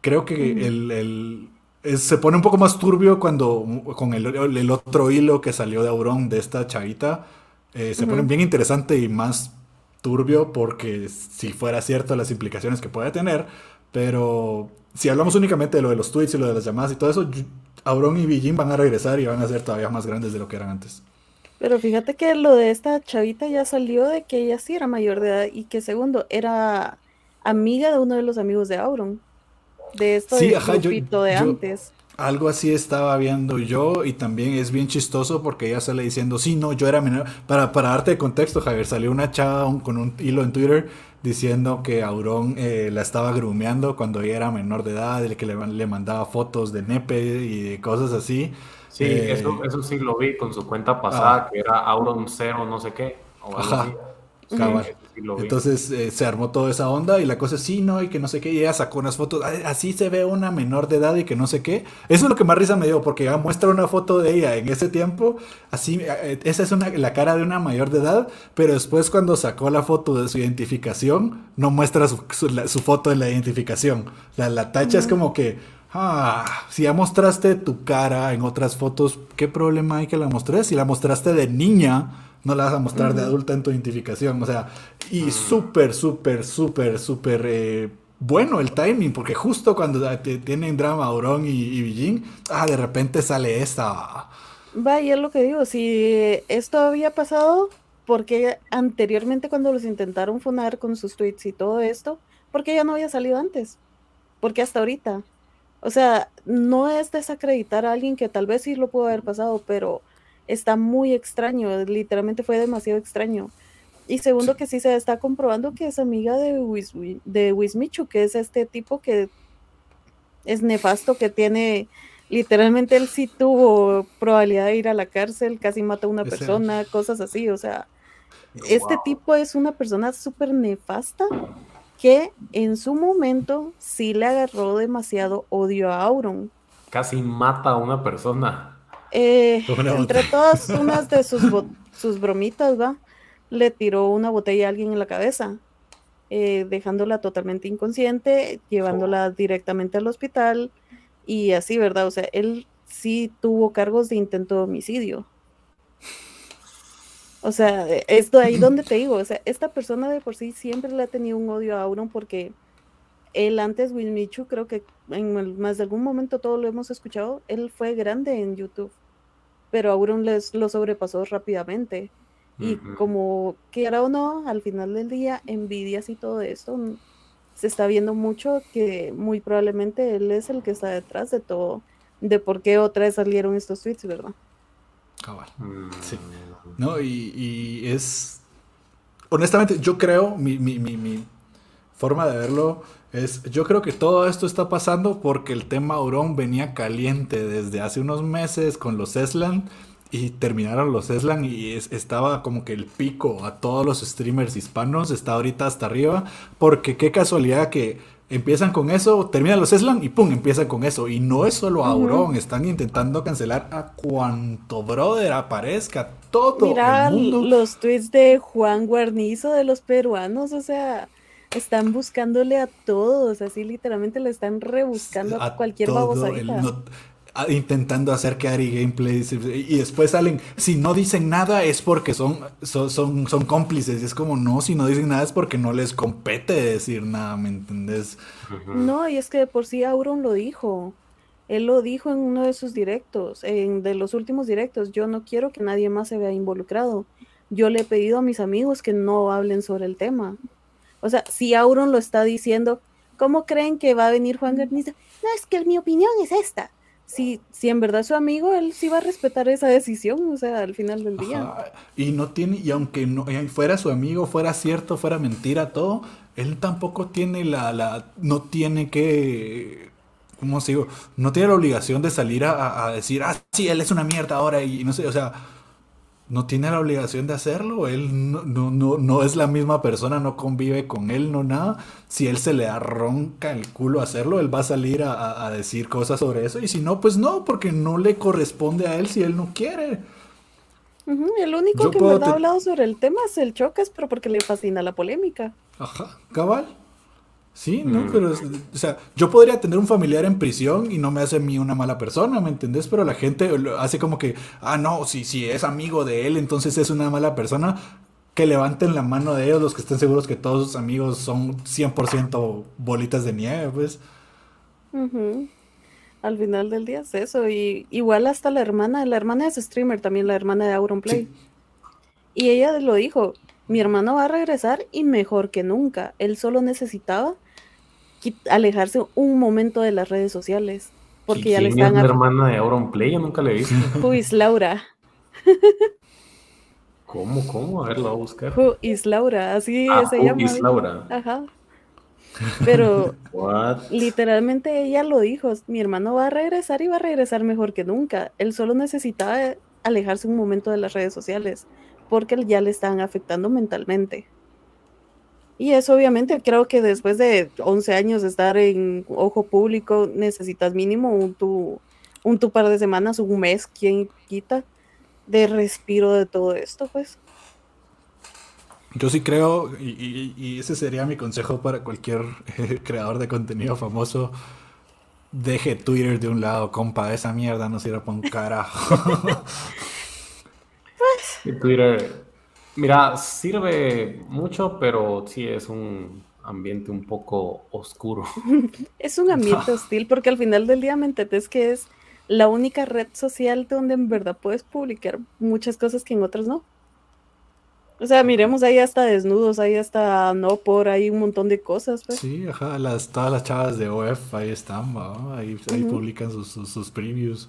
Speaker 1: Creo que el se pone un poco más turbio cuando con el, otro hilo que salió de Auron de esta chavita. Eh, se pone bien interesante y más turbio porque si fuera cierto las implicaciones que puede tener. Pero si hablamos únicamente de lo de los tweets y lo de las llamadas y todo eso, Auron y Bijin van a regresar y van a ser todavía más grandes de lo que eran antes.
Speaker 2: Pero fíjate que lo de esta chavita ya salió de que ella sí era mayor de edad y que segundo era amiga de uno de los amigos de Auron de esto sí, de antes.
Speaker 1: Algo así estaba viendo yo y también es bien chistoso porque ella sale diciendo, sí, no, yo era menor. Para, para darte de contexto, Javier, salió una chava con un hilo en Twitter diciendo que Aurón eh, la estaba grumeando cuando ella era menor de edad, que le, le mandaba fotos de nepe y cosas así.
Speaker 3: Sí, eh, eso, eso sí lo vi con su cuenta pasada, ah. que era Auron cero no sé qué.
Speaker 1: Ajá. Entonces eh, se armó toda esa onda y la cosa es sí, no, y que no sé qué, y ella sacó unas fotos, así se ve una menor de edad y que no sé qué. Eso es lo que más risa me dio, porque ya muestra una foto de ella en ese tiempo, así, eh, esa es una, la cara de una mayor de edad, pero después cuando sacó la foto de su identificación, no muestra su, foto de la identificación. La, la tacha es como que, ah, si ya mostraste tu cara en otras fotos, ¿qué problema hay que la mostres? Si la mostraste de niña no la vas a mostrar de adulta en tu identificación. O sea, y súper, súper, súper, súper eh, bueno el timing, porque justo cuando tienen drama Auron y, y ah, de repente sale esta.
Speaker 2: Va, y es lo que digo, si esto había pasado, porque anteriormente cuando los intentaron funar con sus tweets y todo esto, porque ya no había salido antes? Porque hasta ahorita. O sea, no es desacreditar a alguien que tal vez sí lo pudo haber pasado, pero está muy extraño, literalmente fue demasiado extraño. Y segundo, que sí se está comprobando que es amiga de, Wiz, de Wismichu, que es este tipo que es nefasto, que tiene, literalmente él sí tuvo probabilidad de ir a la cárcel, casi mata a una persona, cosas así, o sea, este tipo es una persona súper nefasta que en su momento sí le agarró demasiado odio a Auron
Speaker 3: casi mata a una persona.
Speaker 2: Eh, entre todas unas de sus, sus bromitas, ¿va? Le tiró una botella a alguien en la cabeza, eh, dejándola totalmente inconsciente, llevándola oh. directamente al hospital y así, ¿verdad? O sea, él sí tuvo cargos de intento de homicidio. O sea, esto ahí donde te digo, o sea, esta persona de por sí siempre le ha tenido un odio a Auron porque él antes, Michu, creo que en más de algún momento todos lo hemos escuchado, él fue grande en YouTube, pero Auron les lo sobrepasó rápidamente. Y como quiera o no, al final del día, envidias y todo esto, mm, se está viendo mucho que muy probablemente él es el que está detrás de todo, de por qué otra vez salieron estos tweets, ¿verdad?
Speaker 1: Cabal. Mm. Sí. No, y, es. Honestamente, yo creo, mi, mi, mi, forma de verlo es. Yo creo que todo esto está pasando porque el tema Auron venía caliente desde hace unos meses con los Eslan. Y terminaron los Eslan y estaba como que el pico a todos los streamers hispanos. Está ahorita hasta arriba. Porque qué casualidad que empiezan con eso, terminan los Eslan y pum, empiezan con eso. Y no es solo Auron, están intentando cancelar a cuanto brother aparezca, todo
Speaker 2: Mira el mundo. los tweets de Juan Guarnizo de los peruanos, o sea, están buscándole a todos, así literalmente le están rebuscando a, cualquier babosadita
Speaker 1: intentando hacer que Ari gameplay y después salen, si no dicen nada es porque son, son, son, cómplices. Y es como, no, si no dicen nada es porque no les compete decir nada, ¿me entendés?
Speaker 2: No, y es que de por sí Auron lo dijo. Él lo dijo en uno de sus directos, en de los últimos directos. Yo no quiero que nadie más se vea involucrado. Yo le he pedido a mis amigos que no hablen sobre el tema. O sea, si Auron lo está diciendo, ¿cómo creen que va a venir Juan Garniza? No, es que mi opinión es esta si, si en verdad su amigo, él sí va a respetar esa decisión, o sea, al final del día.
Speaker 1: Y no tiene, y aunque no fuera su amigo, fuera cierto, fuera mentira, todo, él tampoco tiene la, la no tiene que, ¿cómo digo? No tiene la obligación de salir a, a decir, ah, sí, él es una mierda ahora, y no sé, o sea, no tiene la obligación de hacerlo, él no, no, no, es la misma persona, no convive con él, no nada. Si él se le arronca el culo a hacerlo, él va a salir a, decir cosas sobre eso, y si no, pues no, porque no le corresponde a él si él no quiere.
Speaker 2: El único que me ha hablado sobre el tema es el Chocas, pero porque le fascina la polémica.
Speaker 1: Ajá, cabal. Sí, ¿no? Mm. Pero, o sea, yo podría tener un familiar en prisión y no me hace a mí una mala persona, ¿me entendés? Pero la gente hace como que, ah, no, si, si es amigo de él, entonces es una mala persona. Que levanten la mano de ellos los que estén seguros que todos sus amigos son 100% bolitas de nieve, pues.
Speaker 2: Al final del día es eso. Y igual hasta la hermana, la hermana es streamer también, la hermana de Auronplay. Y ella lo dijo, mi hermano va a regresar y mejor que nunca. Él solo necesitaba alejarse un momento de las redes sociales. Porque ya le están.
Speaker 3: Es hermana de Auronplay? Yo nunca le he visto.
Speaker 2: Who is Laura?
Speaker 3: ¿Cómo? ¿Cómo? A ver, lo voy a buscar.
Speaker 2: Who is Laura? Así ah, se llama.
Speaker 3: Is Laura.
Speaker 2: Ajá. Pero literalmente ella lo dijo, mi hermano va a regresar y va a regresar mejor que nunca. Él solo necesitaba alejarse un momento de las redes sociales porque ya le están afectando mentalmente. Y eso obviamente creo que después de 11 años de estar en ojo público necesitas mínimo un tu, un tu par de semanas, un mes, quien quita, de respiro de todo esto, pues.
Speaker 1: Yo sí creo, y, ese sería mi consejo para cualquier creador de contenido famoso, deje Twitter de un lado, compa, esa mierda no sirve para un carajo.
Speaker 3: pues... Twitter Mira, sirve mucho, pero sí es un ambiente un poco oscuro.
Speaker 2: es un ambiente hostil porque al final del día me entiendes que es la única red social donde en verdad puedes publicar muchas cosas que en otras no. O sea, miremos ahí hasta desnudos, ahí hasta no por ahí un montón de cosas. Pues.
Speaker 1: Sí, ajá, las, todas las chavas de OF ahí están, ahí, publican sus, sus, previews.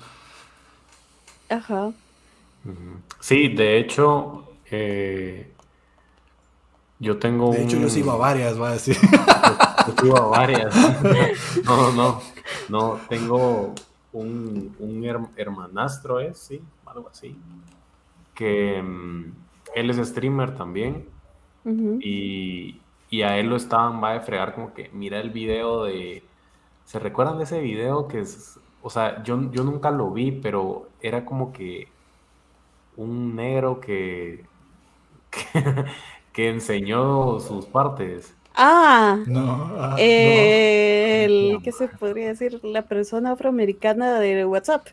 Speaker 2: Ajá.
Speaker 3: Sí, de hecho, eh, yo tengo.
Speaker 1: De hecho, yo sigo a varias, va a decir.
Speaker 3: Yo, sigo a varias. No, no, no. Tengo un, un hermanastro, ¿es? Sí, algo así. Que mm, él es streamer también. y, y, a él lo estaban, va a fregar como que mira el video de. ¿Se recuerdan de ese video que o sea, yo, yo nunca lo vi, pero era como que un negro que, que, enseñó sus partes.
Speaker 2: Ah, no, ah, el, ¿qué se podría decir? La persona afroamericana de WhatsApp.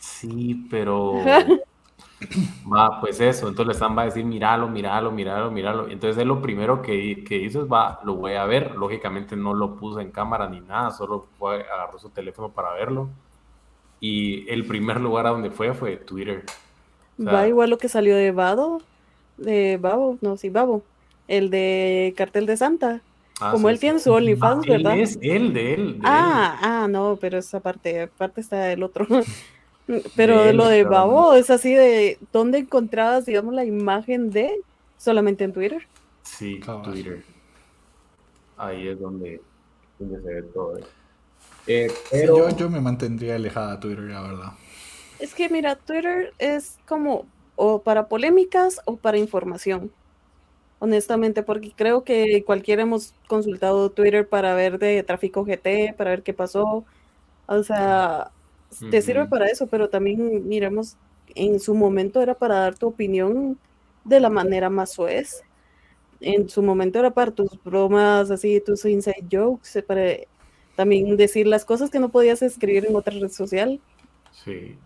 Speaker 3: Sí, pero va, pues eso, entonces le están va a decir, míralo, míralo, míralo, míralo. Entonces él lo primero que, que hizo es, va, lo voy a ver. Lógicamente no lo puso en cámara ni nada, solo fue, agarró su teléfono para verlo. Y el primer lugar a donde fue fue Twitter.
Speaker 2: va igual lo que salió de Bado, de Babo, no, sí, Babo, el de Cartel de Santa. Ah, Como él tiene su OnlyFans, ah, ¿verdad?
Speaker 3: Es él, de él.
Speaker 2: ah, ah, no, pero esa parte, aparte está el otro. Pero lo de Babo es así de dónde encontrabas, digamos, la imagen de solamente en Twitter.
Speaker 3: Sí, Twitter. Ahí es donde, se ve todo.
Speaker 1: Eh, pero... yo, me mantendría alejada de Twitter, la verdad.
Speaker 2: Es que mira, Twitter es como o para polémicas o para información. Honestamente, porque creo que cualquiera hemos consultado Twitter para ver de tráfico GT, para ver qué pasó. O sea, te sirve para eso, pero también miremos, en su momento era para dar tu opinión de la manera más suez. En su momento era para tus bromas, así, tus inside jokes, para también decir las cosas que no podías escribir en otra red social.
Speaker 3: Sí.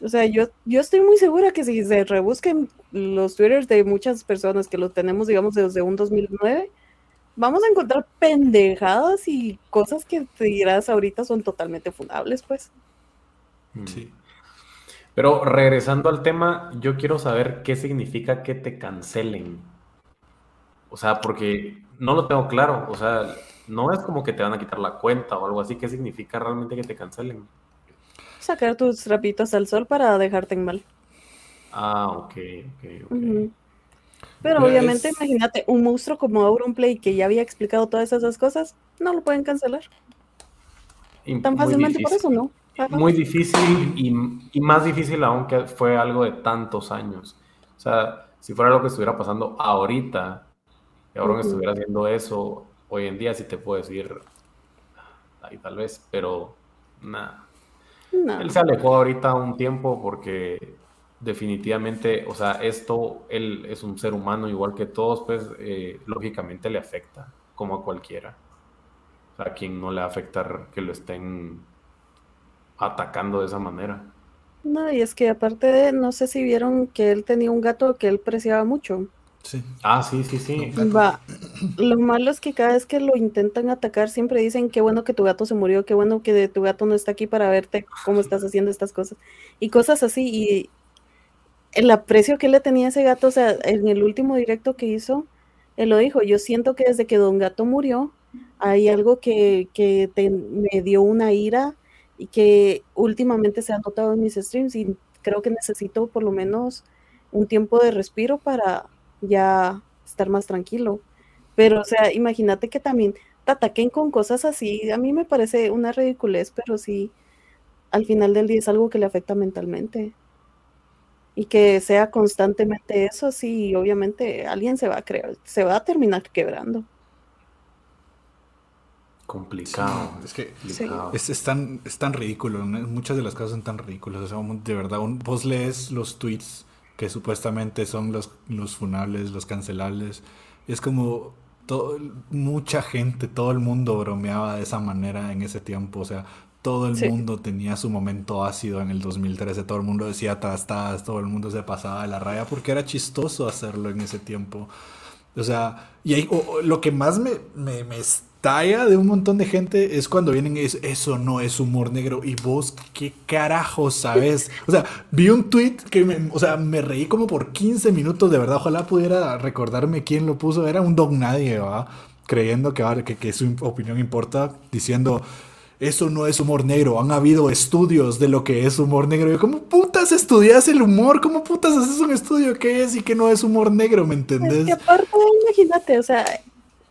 Speaker 2: O sea, yo, yo estoy muy segura que si se rebusquen los twitters de muchas personas que los tenemos, digamos, desde un 2009, vamos a encontrar pendejadas y cosas que te dirás ahorita son totalmente fundables, pues.
Speaker 3: Mm. Sí. Pero regresando al tema, yo quiero saber qué significa que te cancelen. O sea, porque no lo tengo claro. O sea, no es como que te van a quitar la cuenta o algo así. ¿Qué significa realmente que te cancelen?
Speaker 2: Sacar tus trapitos al sol para dejarte en mal.
Speaker 3: Ah, ok, ok,
Speaker 2: Pero obviamente, imagínate, un monstruo como Auronplay que ya había explicado todas esas cosas, no lo pueden cancelar. Tan fácilmente por eso, ¿no?
Speaker 3: muy difícil y, más difícil aún que fue algo de tantos años. O sea, si fuera lo que estuviera pasando ahorita, y ahora estuviera haciendo eso, hoy en día sí te puedo decir, ahí tal vez, pero nada. Él se alejó ahorita un tiempo porque definitivamente, o sea, esto, él es un ser humano igual que todos, pues eh, lógicamente le afecta, como a cualquiera. O sea, a quien no le va a afectar que lo estén atacando de esa manera.
Speaker 2: No, y es que aparte de, no sé si vieron que él tenía un gato que él preciaba mucho.
Speaker 3: Sí. Ah, sí, sí, sí.
Speaker 2: Va. Lo malo es que cada vez que lo intentan atacar siempre dicen qué bueno que tu gato se murió, qué bueno que tu gato no está aquí para verte cómo estás haciendo estas cosas. Y cosas así. Y el aprecio que le tenía a ese gato, o sea, en el último directo que hizo, él lo dijo, yo siento que desde que Don Gato murió, hay algo que, que me dio una ira y que últimamente se ha notado en mis streams y creo que necesito por lo menos un tiempo de respiro para ya estar más tranquilo. Pero, o sea, imagínate que también te ataquen con cosas así. A mí me parece una ridiculez, pero sí, al final del día es algo que le afecta mentalmente. Y que sea constantemente eso, sí, obviamente alguien se va a creer, se va a terminar quebrando.
Speaker 3: Complicado.
Speaker 1: es que Es, tan, es tan ridículo. Muchas de las cosas son tan ridículas. de verdad, vos lees los tweets que supuestamente son los, los funables, los cancelables. Y es como todo, mucha gente, todo el mundo bromeaba de esa manera en ese tiempo. O sea, todo el mundo tenía su momento ácido en el 2013. Todo el mundo decía trastadas, todo el mundo se pasaba de la raya porque era chistoso hacerlo en ese tiempo. O sea, y lo que más me, me, me talla de un montón de gente es cuando vienen es eso no es humor negro y vos qué carajo sabes o sea vi un tweet que me, o sea me reí como por 15 minutos de verdad ojalá pudiera recordarme quién lo puso era un dog nadie ¿va? creyendo que, que, que su opinión importa diciendo eso no es humor negro. Han habido estudios de lo que es humor negro. Yo, ¿cómo putas estudias el humor? ¿Cómo putas haces un estudio que es y que no es humor negro? ¿Me entendés?
Speaker 2: Y aparte, imagínate, o sea,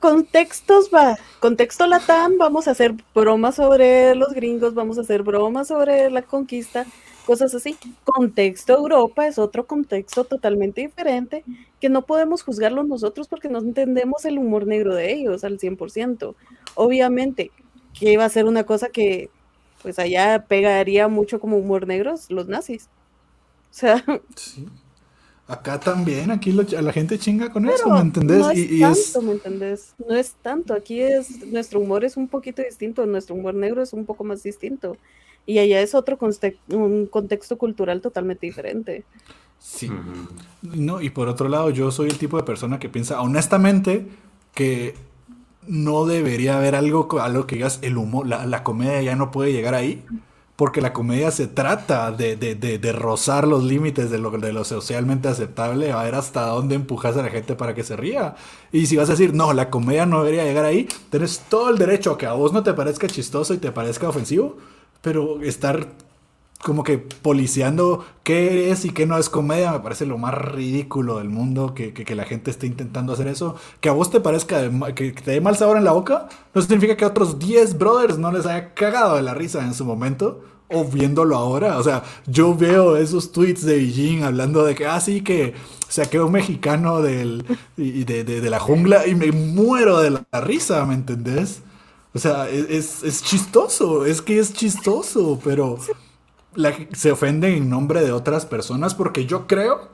Speaker 2: contextos va, contexto latam, vamos a hacer bromas sobre los gringos, vamos a hacer bromas sobre la conquista, cosas así. Contexto Europa es otro contexto totalmente diferente que no podemos juzgarlo nosotros porque no entendemos el humor negro de ellos al 100%. Obviamente, que va a ser una cosa que pues allá pegaría mucho como humor negros los nazis. O sea. Sí.
Speaker 1: Acá también, aquí la gente chinga con eso, ¿me entendés?
Speaker 2: No es tanto, ¿me entendés? No es tanto, aquí es, nuestro humor es un poquito distinto, nuestro humor negro es un poco más distinto. Y allá es otro un contexto cultural totalmente diferente.
Speaker 1: Sí. No, y por otro lado, yo soy el tipo de persona que piensa honestamente que no debería haber algo, algo que digas, el humor, la, la comedia ya no puede llegar ahí porque la comedia se trata de, de, de, rozar los límites de lo, de lo socialmente aceptable, a ver hasta dónde empujas a la gente para que se ría. Y si vas a decir, no, la comedia no debería llegar ahí, tienes todo el derecho a que a vos no te parezca chistoso y te parezca ofensivo, pero estar como que policiando qué es y qué no es comedia, me parece lo más ridículo del mundo que, que, la gente esté intentando hacer eso. Que a vos te parezca que, te dé mal sabor en la boca, no significa que a otros 10 brothers no les haya cagado de la risa en su momento. O viéndolo ahora, o sea, yo veo esos tweets de Beijing hablando de que, ah, sí, que saqué un mexicano del, y de, de, la jungla y me muero de la risa, ¿me entendés? O sea, es, es chistoso, es que es chistoso, pero se ofende en nombre de otras personas porque yo creo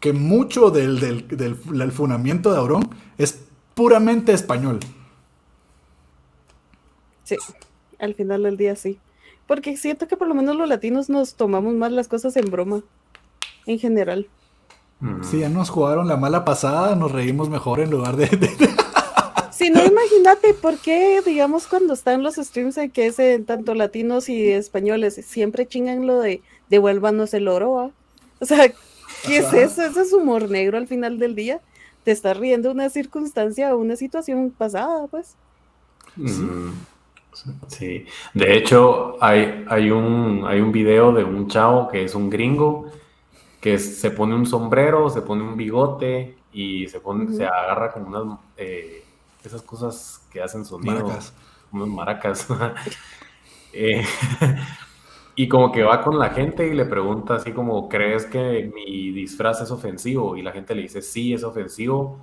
Speaker 1: que mucho del, del, funamiento de Aurón es puramente español.
Speaker 2: Sí, al final del día sí. Porque siento que por lo menos los latinos nos tomamos más las cosas en broma, en general.
Speaker 1: Sí, ya nos jugaron la mala pasada, nos reímos mejor en lugar de...
Speaker 2: Si no, imagínate por qué, digamos, cuando están los streams en que es tanto latinos y españoles, siempre chingan lo de devuélvanos el oro. O sea, ¿qué es eso? Ese es humor negro al final del día. Te estás riendo una circunstancia o una situación pasada, pues.
Speaker 3: Sí. De hecho, hay, hay, un, hay un video de un chavo que es un gringo que se pone un sombrero, se pone un bigote y se, pone, se agarra con unas. Eh, esas cosas que hacen sonido. Maracas. Unos maracas. Eh, y como que va con la gente y le pregunta así como, ¿crees que mi disfraz es ofensivo? Y la gente le dice, sí, es ofensivo.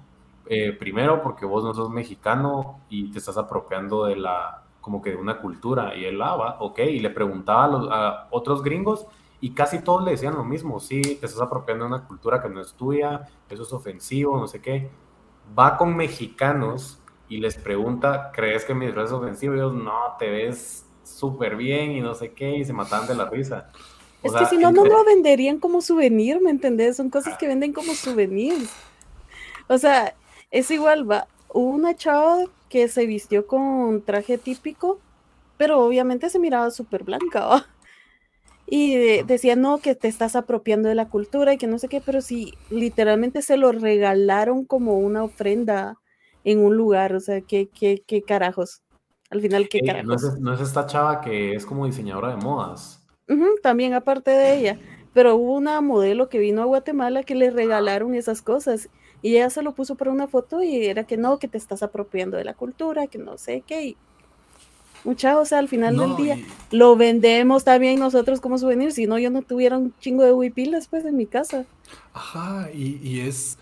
Speaker 3: Eh, primero porque vos no sos mexicano y te estás apropiando de la, como que de una cultura. Y él, ah, va, ok. Y le preguntaba a, los, a otros gringos y casi todos le decían lo mismo, sí, te estás apropiando de una cultura que no es tuya, eso es ofensivo, no sé qué. Va con mexicanos y les pregunta, ¿crees que mi disfraz es ofensivo? Y ellos, no, te ves súper bien y no sé qué, y se matan de la risa.
Speaker 2: es que si no, no lo venderían como souvenir, ¿me entendés? Son cosas que venden como souvenirs. O sea, es igual, va, hubo una chava que se vistió con traje típico, pero obviamente se miraba súper blanca, ¿va? Y decía, no, que te estás apropiando de la cultura y que no sé qué, pero si literalmente se lo regalaron como una ofrenda en un lugar, o sea, ¿qué, qué, qué carajos? Al final, ¿qué carajos?
Speaker 3: No es, esta chava que es como diseñadora de modas.
Speaker 2: también aparte de ella, pero hubo una modelo que vino a Guatemala que le regalaron esas cosas y ella se lo puso para una foto y era que no, que te estás apropiando de la cultura, que no sé qué. Mucha, o sea, al final del día lo vendemos también nosotros como souvenir, si no yo no tuviera un chingo de huipilas pues en mi casa.
Speaker 1: Ajá, y, y es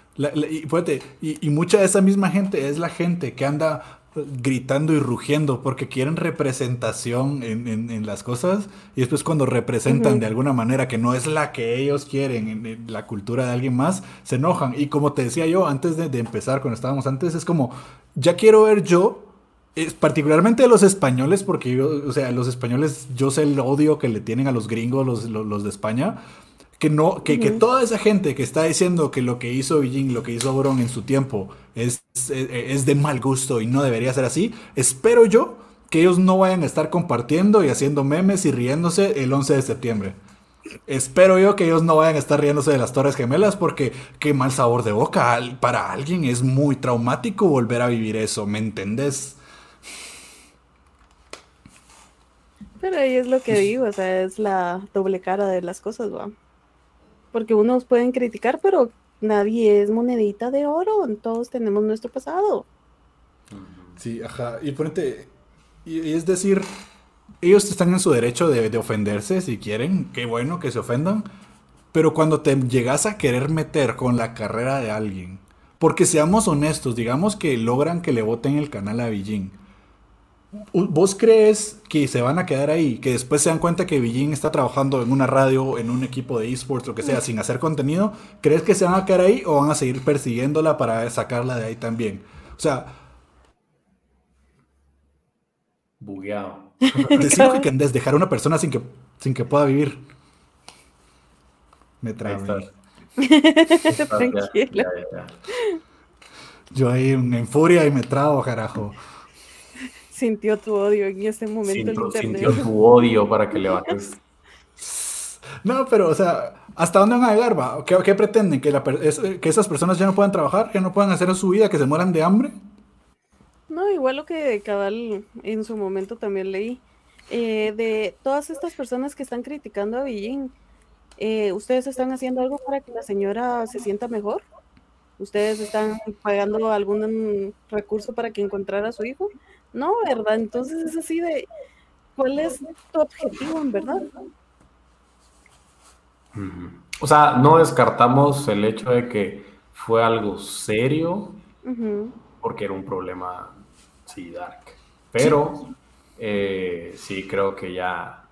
Speaker 1: y, mucha de esa misma gente es la gente que anda gritando y rugiendo porque quieren representación en, las cosas y después cuando representan de alguna manera que no es la que ellos quieren en, la cultura de alguien más, se enojan. Y como te decía yo antes de, empezar, cuando estábamos antes, es como, ya quiero ver yo es particularmente de los españoles, porque yo, o sea, los españoles, yo sé el odio que le tienen a los gringos, los, los de España, que no que, que, toda esa gente que está diciendo que lo que hizo Beijing, lo que hizo Bron en su tiempo es, es, de mal gusto y no debería ser así, espero yo que ellos no vayan a estar compartiendo y haciendo memes y riéndose el 11 de septiembre. Espero yo que ellos no vayan a estar riéndose de las Torres Gemelas porque qué mal sabor de boca. Para alguien es muy traumático volver a vivir eso, ¿me entendés?
Speaker 2: Pero ahí es lo que digo, o sea, es la doble cara de las cosas, ¿va? Porque unos pueden criticar, pero nadie es monedita de oro, todos tenemos nuestro pasado.
Speaker 1: Sí, ajá, y ponete, y, es decir, ellos están en su derecho de, ofenderse si quieren, qué bueno que se ofendan, pero cuando te llegas a querer meter con la carrera de alguien, porque seamos honestos, digamos que logran que le voten el canal a Beijing ¿Vos crees que se van a quedar ahí? Que después se dan cuenta que Beijing está trabajando en una radio, en un equipo de esports, lo que sea, sin hacer contenido. ¿Crees que se van a quedar ahí o van a seguir persiguiéndola para sacarla de ahí también? O sea.
Speaker 3: Bugueado.
Speaker 1: Decir que dejar a una persona sin que, sin que pueda vivir. Me trae. Tranquilo. Yo ahí en furia y me trago, carajo
Speaker 2: sintió tu odio en este momento
Speaker 3: en internet. Sintió tu odio para que le bajes.
Speaker 1: No, pero, o sea, ¿hasta dónde van a llegar? Va? ¿Qué, pretenden? ¿Que, ¿Que esas personas ya no puedan trabajar? ¿Que no puedan hacer su vida? ¿Que se mueran de hambre?
Speaker 2: No, igual lo que Cabal en su momento también leí. Eh, de todas estas personas que están criticando a Beijing, eh, ¿ustedes están haciendo algo para que la señora se sienta mejor? ¿Ustedes están pagando algún recurso para que encontrara a su hijo? No, ¿verdad? Entonces es así de, ¿cuál es tu objetivo en verdad?
Speaker 3: O sea, no descartamos el hecho de que fue algo serio, porque era un problema, sí, dark. Pero eh, sí, creo que ya,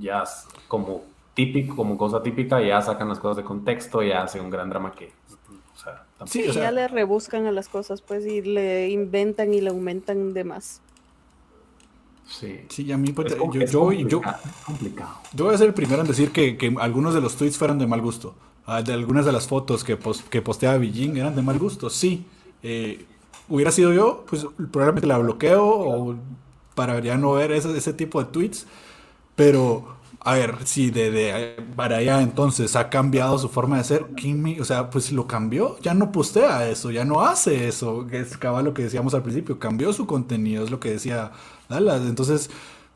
Speaker 3: ya como típico, como cosa típica, ya sacan las cosas de contexto, ya hace un gran drama que
Speaker 2: sí, ya le rebuscan a las cosas, pues, y le inventan y le aumentan de más.
Speaker 1: Sí. Sí, a mí, pues, yo, yo, yo, yo, voy a ser el primero en decir que, que, algunos de los tweets fueron de mal gusto. Ah, de algunas de las fotos que, que posteaba Beijing eran de mal gusto, sí. Eh, hubiera sido yo, pues probablemente la bloqueo o para ya no ver ese, ese tipo de tweets. Pero a ver, si de, para allá entonces ha cambiado su forma de ser, o sea, pues lo cambió, ya no postea eso, ya no hace eso, que es cabal lo que decíamos al principio, cambió su contenido, es lo que decía Dallas, entonces,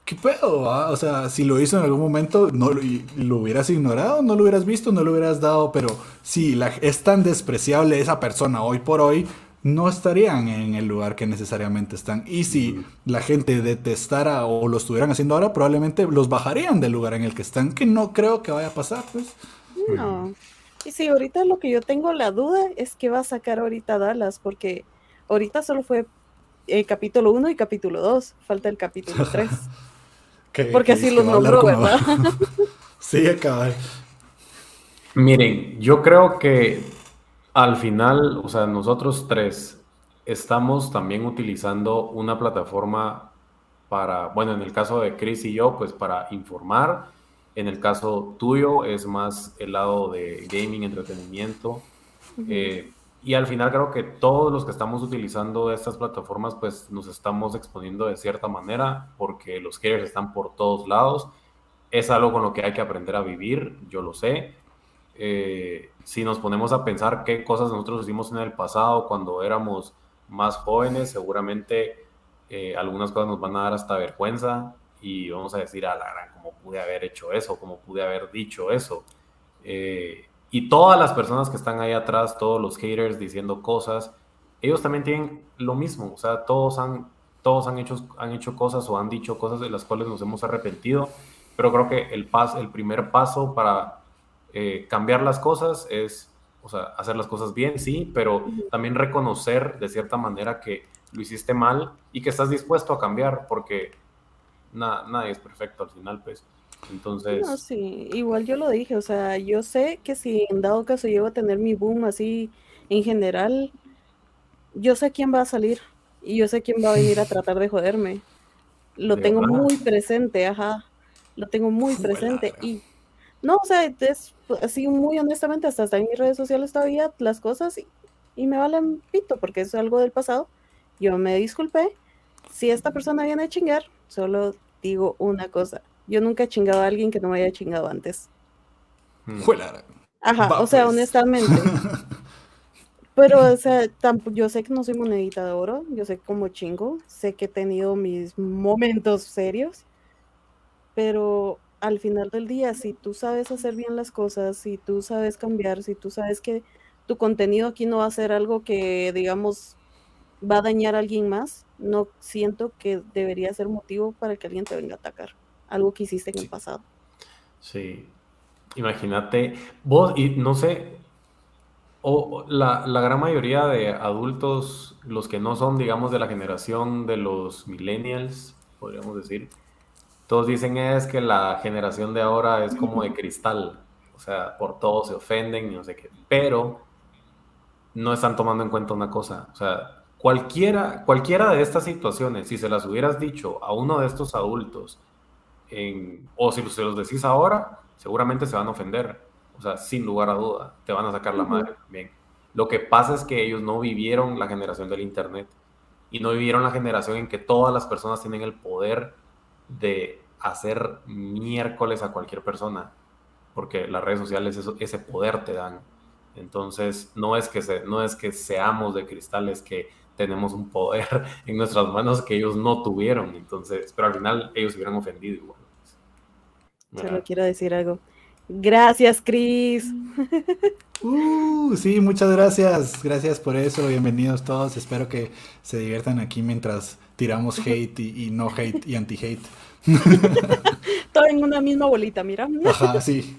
Speaker 1: ¿qué pedo? Ah? O sea, si lo hizo en algún momento, no lo, hubieras ignorado, no lo hubieras visto, no lo hubieras dado, pero si es tan despreciable esa persona hoy por hoy, no estarían en el lugar que necesariamente están. Y si la gente detestara o lo estuvieran haciendo ahora, probablemente los bajarían del lugar en el que están, que no creo que vaya a pasar, pues.
Speaker 2: No. Y sí, ahorita lo que yo tengo la duda es que va a sacar ahorita Dallas, porque ahorita solo fue el eh, capítulo 1 y capítulo 2, falta el capítulo 3. porque así los nombró, ¿verdad?
Speaker 1: sí, acaba.
Speaker 3: Miren, yo creo que al final, o sea, nosotros tres estamos también utilizando una plataforma para, bueno, en el caso de Chris y yo, pues para informar. En el caso tuyo es más el lado de gaming, entretenimiento. Eh, y al final creo que todos los que estamos utilizando estas plataformas, pues nos estamos exponiendo de cierta manera porque los haters están por todos lados. Es algo con lo que hay que aprender a vivir, yo lo sé. Eh, si nos ponemos a pensar qué cosas nosotros hicimos en el pasado cuando éramos más jóvenes, seguramente eh, algunas cosas nos van a dar hasta vergüenza y vamos a decir, a la gran, ¿cómo pude haber hecho eso? ¿Cómo pude haber dicho eso? Eh, y todas las personas que están ahí atrás, todos los haters diciendo cosas, ellos también tienen lo mismo, o sea, todos han, todos han, hecho, han hecho cosas o han dicho cosas de las cuales nos hemos arrepentido, pero creo que el, pas, el primer paso para eh, cambiar las cosas es, o sea, hacer las cosas bien, sí, pero también reconocer de cierta manera que lo hiciste mal y que estás dispuesto a cambiar, porque nadie es perfecto al final, pues. Entonces.
Speaker 2: No, sí, igual yo lo dije, o sea, yo sé que si en dado caso llego a tener mi boom así en general, yo sé quién va a salir y yo sé quién va a venir a tratar de joderme. Lo tengo muy presente, ajá. Lo tengo muy presente y no, o sea, es así muy honestamente, hasta está en mis redes sociales todavía las cosas y, me valen pito porque es algo del pasado. Yo me disculpé. Si esta persona viene a chingar, solo digo una cosa. Yo nunca he chingado a alguien que no me haya chingado antes.
Speaker 1: Hmm.
Speaker 2: Ajá, o sea, pues. honestamente. Pero, o sea, yo sé que no soy monedita de oro, yo sé cómo chingo, sé que he tenido mis momentos serios, pero al final del día, si tú sabes hacer bien las cosas, si tú sabes cambiar, si tú sabes que tu contenido aquí no va a ser algo que, digamos, va a dañar a alguien más, no siento que debería ser motivo para que alguien te venga a atacar. Algo que hiciste en el pasado.
Speaker 3: Sí. Imagínate, vos, y no sé, o la, la, gran mayoría de adultos, los que no son, digamos, de la generación de los millennials, podríamos decir, todos dicen es que la generación de ahora es como de cristal, o sea, por todo se ofenden y no sé qué, pero no están tomando en cuenta una cosa, o sea, cualquiera, cualquiera de estas situaciones, si se las hubieras dicho a uno de estos adultos, en, o si se los decís ahora, seguramente se van a ofender. O sea, sin lugar a duda, te van a sacar la madre también. Lo que pasa es que ellos no vivieron la generación del Internet y no vivieron la generación en que todas las personas tienen el poder de hacer miércoles a cualquier persona, porque las redes sociales eso, ese poder te dan. Entonces, no es, que se, no es que seamos de cristales que tenemos un poder en nuestras manos que ellos no tuvieron. Entonces, pero al final ellos se hubieran ofendido igual.
Speaker 2: Solo quiero decir algo. Gracias, Cris.
Speaker 1: Uh, sí, muchas gracias. Gracias por eso. Bienvenidos todos. Espero que se diviertan aquí mientras tiramos hate y, no hate y anti-hate.
Speaker 2: Todo en una misma bolita, mira.
Speaker 1: Ajá, sí.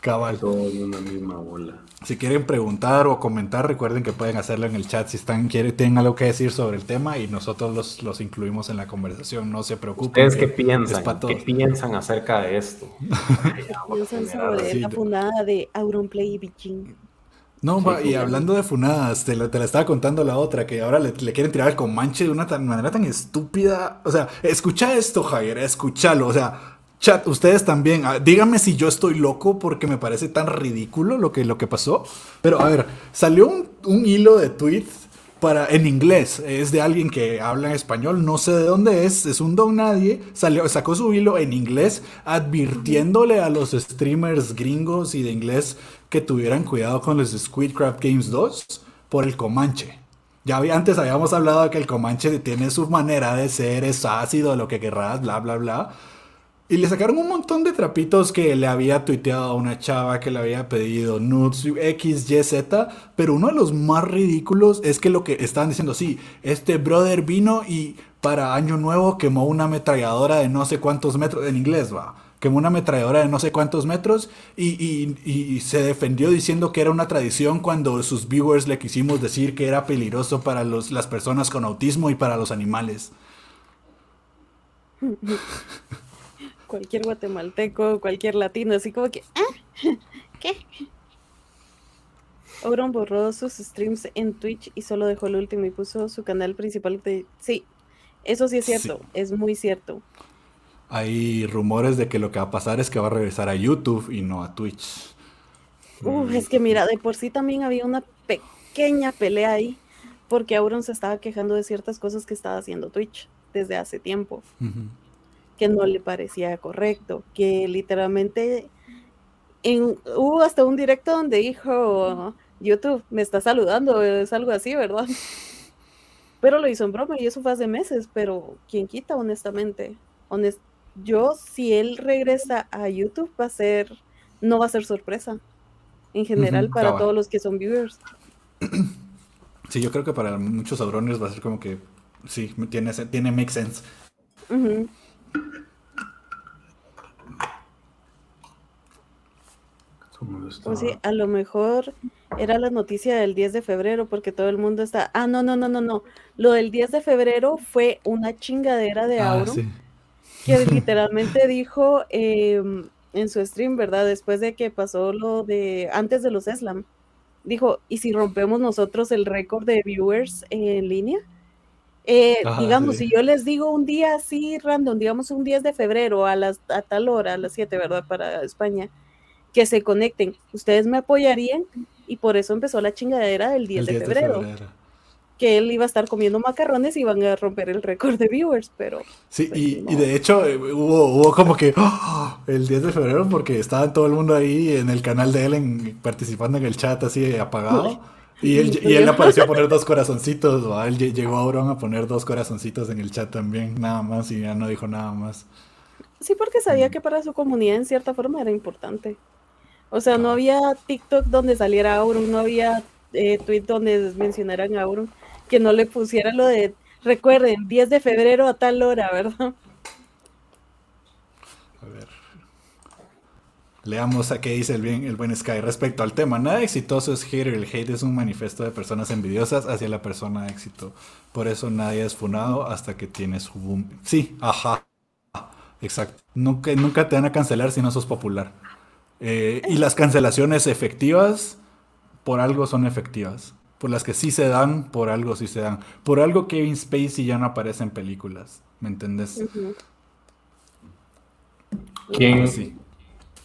Speaker 1: Cabal.
Speaker 3: Todo en una misma bola.
Speaker 1: Si quieren preguntar o comentar, recuerden que pueden hacerlo en el chat si están quieren, tienen algo que decir sobre el tema y nosotros los, los incluimos en la conversación. No se preocupen.
Speaker 3: ¿Ustedes qué piensan? ¿Qué piensan acerca de esto?
Speaker 2: piensan sobre la fundada de Auronplay y Biching.
Speaker 1: No, y hablando de funadas, te, la estaba contando la otra, que ahora le, quieren tirar el comanche de una manera tan estúpida. O sea, escucha esto, Javier, escúchalo. O sea, Chat, ustedes también, ah, díganme si yo estoy loco porque me parece tan ridículo lo que, lo que pasó. Pero a ver, salió un, hilo de tweets para, en inglés, es de alguien que habla en español, no sé de dónde es, es un don nadie, salió, sacó su hilo en inglés advirtiéndole a los streamers gringos y de inglés que tuvieran cuidado con los Squidcraft Games 2 por el Comanche. Ya antes habíamos hablado de que el Comanche tiene su manera de ser, es ácido, lo que querrás, bla, bla, bla. Y le sacaron un montón de trapitos que le había tuiteado a una chava que le había pedido nudes X, Y, Z. Pero uno de los más ridículos es que lo que estaban diciendo, sí, este brother vino y para Año Nuevo quemó una ametralladora de no sé cuántos metros, en inglés va, quemó una ametralladora de no sé cuántos metros y, se defendió diciendo que era una tradición cuando sus viewers le quisimos decir que era peligroso para los, las personas con autismo y para los animales.
Speaker 2: cualquier guatemalteco, cualquier latino, así como que, ¿ah? ¿Qué? Auron borró sus streams en Twitch y solo dejó el último y puso su canal principal de... Sí, eso sí es cierto, es muy cierto.
Speaker 1: Hay rumores de que lo que va a pasar es que va a regresar a YouTube y no a Twitch.
Speaker 2: Uf, es que mira, de por sí también había una pequeña pelea ahí, porque Auron se estaba quejando de ciertas cosas que estaba haciendo Twitch desde hace tiempo que no le parecía correcto, que literalmente en, hubo hasta un directo donde dijo YouTube, me está saludando, es algo así, ¿verdad? Pero lo hizo en broma y eso fue hace meses, pero ¿quién quita honestamente? yo, si él regresa a YouTube, va a ser, no va a ser sorpresa, en general, para todos los que son viewers.
Speaker 1: Sí, yo creo que para muchos abrones va a ser como que, sí, tiene, tiene make sense.
Speaker 2: O sí, a lo mejor era la noticia del 10 de febrero porque todo el mundo está, ah, no, no, no, no, no. Lo del 10 de febrero fue una chingadera de ah, que literalmente dijo em, en su stream, ¿verdad? Después de que pasó lo de, antes de los Slam, dijo, ¿y si rompemos nosotros el récord de viewers en línea? Eh, digamos, si yo les digo un día así random, digamos un 10 de febrero a, las, a tal hora, a las 7, ¿verdad? Para España, que se conecten, ustedes me apoyarían y por eso empezó la chingadera del 10, de, febrero, Que él iba a estar comiendo macarrones y iban a romper el récord de viewers, pero...
Speaker 1: Sí, pues, y, de hecho eh, hubo, hubo como que ¡oh! el 10 de febrero porque estaba todo el mundo ahí en el canal de él participando en el chat así apagado. Y él, y él apareció a poner dos corazoncitos, él llegó a Auron a poner dos corazoncitos en el chat también, nada más, y ya no dijo nada más.
Speaker 2: Sí, porque sabía mm. que para su comunidad en cierta forma era importante. O sea, no había TikTok donde saliera Auron, no había eh, tweet donde mencionaran a Auron, que no le pusiera lo de, recuerden, 10 de febrero a tal hora, ¿verdad?
Speaker 1: A ver. Leamos a qué dice el, bien, el buen Sky respecto al tema. Nada exitoso es hater. El hate es un manifiesto de personas envidiosas hacia la persona de éxito. Por eso nadie es funado hasta que tienes su boom. Sí, ajá. Exacto. Nunca, nunca te van a cancelar si no sos popular. Eh, y las cancelaciones efectivas, por algo son efectivas. Por las que sí se dan, por algo sí se dan. Por algo Kevin Spacey ya no aparece en películas. ¿Me entendés?
Speaker 3: ¿Quién,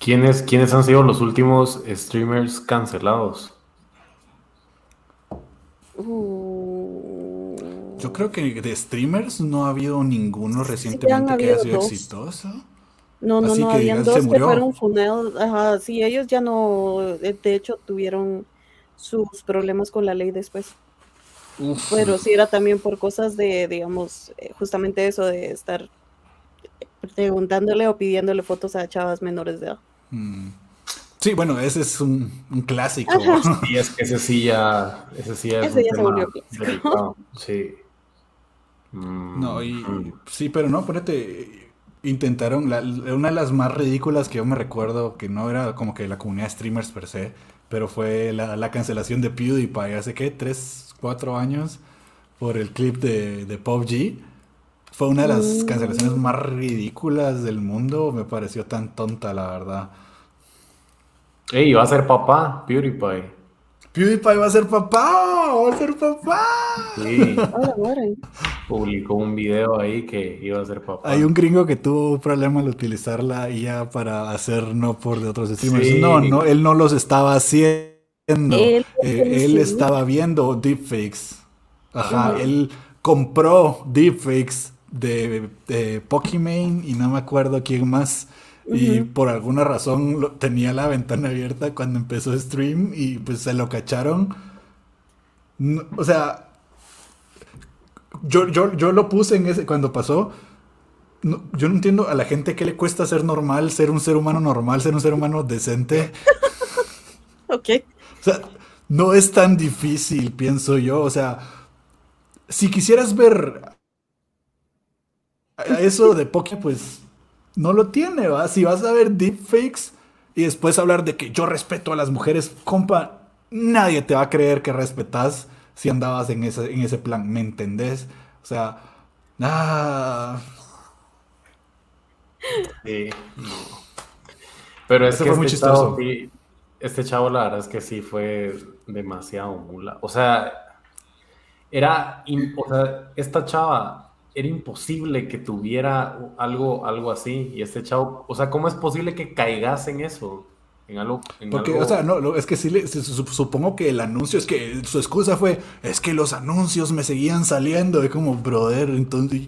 Speaker 3: ¿quiénes, ¿Quiénes han sido los últimos streamers cancelados?
Speaker 2: Uh.
Speaker 1: Yo creo que de streamers no ha habido ninguno recientemente que haya sido exitoso.
Speaker 2: No, no, no, habían dos que fueron funados. Ajá, sí, ellos ya no, de hecho, tuvieron sus problemas con la ley después. Pero sí era también por cosas de, digamos, eh, justamente eso de estar preguntándole o pidiéndole fotos a chavas menores de edad.
Speaker 1: Mm. Sí, bueno, ese es un, clásico.
Speaker 3: Y es que ese sí ya, ese sí ya es ese un Sí.
Speaker 1: No, y, mm. sí, pero no, ponete, intentaron, una de las más ridículas que yo me recuerdo, que no era como que la comunidad de streamers per se, pero fue la, cancelación de PewDiePie hace que, tres, cuatro años, por el clip de, de PUBG. Fue una de las mm. cancelaciones más ridículas del mundo, me pareció tan tonta, la verdad.
Speaker 3: Ey, va a ser papá, PewDiePie.
Speaker 1: PewDiePie va a ser papá, va a ser papá.
Speaker 3: Sí. Publicó un video ahí que iba a ser papá.
Speaker 1: Hay un gringo que tuvo un problema al utilizar la IA para hacer no por de otros streamers. No, no, él no los estaba haciendo. Él, eh, estaba viendo deepfakes. Ajá, él compró deepfakes de, de Pokimane y no me acuerdo quién más y por alguna razón tenía la ventana abierta cuando empezó stream y pues se lo cacharon. o sea, yo, yo, yo lo puse en ese cuando pasó. yo no entiendo a la gente que le cuesta ser normal, ser un ser humano normal, ser un ser humano decente.
Speaker 2: ok.
Speaker 1: O sea, no es tan difícil, pienso yo. O sea, si quisieras ver eso de Poké, pues no lo tiene, ¿va? Si vas a ver deepfakes y después hablar de que yo respeto a las mujeres, compa, nadie te va a creer que respetas si andabas en ese, en ese plan, ¿me entendés? O sea, ah.
Speaker 3: Sí, Pero es que fue muy este chistoso. este chavo, la verdad es que sí fue demasiado mula. O sea, era. O sea, esta chava era imposible que tuviera algo, algo así. Y este chavo, o sea, ¿cómo es posible que caigas en eso? En algo,
Speaker 1: Porque, o sea, no, es que sí, le, supongo que el anuncio, es que su excusa fue, es que los anuncios me seguían saliendo, de como, brother, entonces,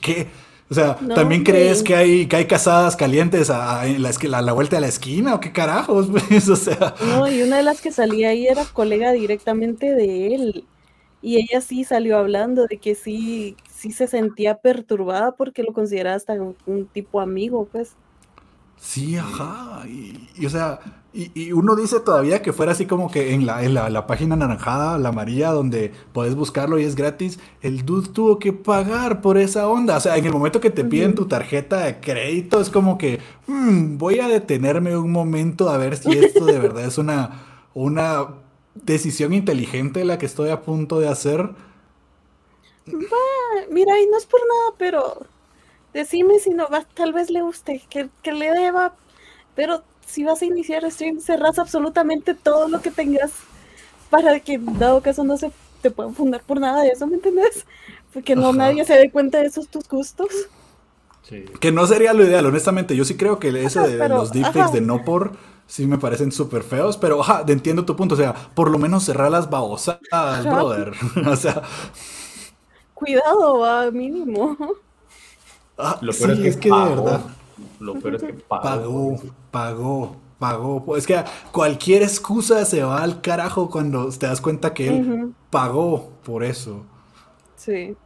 Speaker 1: ¿qué? O sea, ¿también crees que hay, que hay casadas calientes a, en la, a la vuelta de la esquina o qué carajos? Pues, o sea.
Speaker 2: No, y una de las que salía ahí era colega directamente de él. Y ella sí salió hablando de que sí, sí se sentía perturbada porque lo consideraba hasta un, tipo amigo, pues.
Speaker 1: Sí, ajá. Y, o sea, y, uno dice todavía que fuera así como que en la, en la, página anaranjada, la amarilla, donde puedes buscarlo y es gratis, el dude tuvo que pagar por esa onda. O sea, en el momento que te piden tu tarjeta de crédito, es como que hmm, voy a detenerme un momento a ver si esto de verdad es una, una decisión inteligente la que estoy a punto de hacer.
Speaker 2: Mira, y no es por nada, pero decime si no va, tal vez le guste, que, le deba, pero si vas a iniciar stream, cerras absolutamente todo lo que tengas para que, dado caso, no se te puedan fundar por nada de eso, ¿me entiendes? Porque no nadie se dé cuenta de esos tus gustos.
Speaker 1: Que no sería lo ideal, honestamente. Yo sí creo que eso de los deepfakes de no por sí me parecen súper feos, pero ajá, entiendo tu punto. O sea, por lo menos cerrar las babosas, brother. o sea.
Speaker 2: Cuidado, va, mínimo.
Speaker 1: Ah, lo peor es que, de verdad. Lo peor es que pagó. Pagó, pagó, Es que cualquier excusa se va al carajo cuando te das cuenta que él pagó por eso.
Speaker 2: Sí,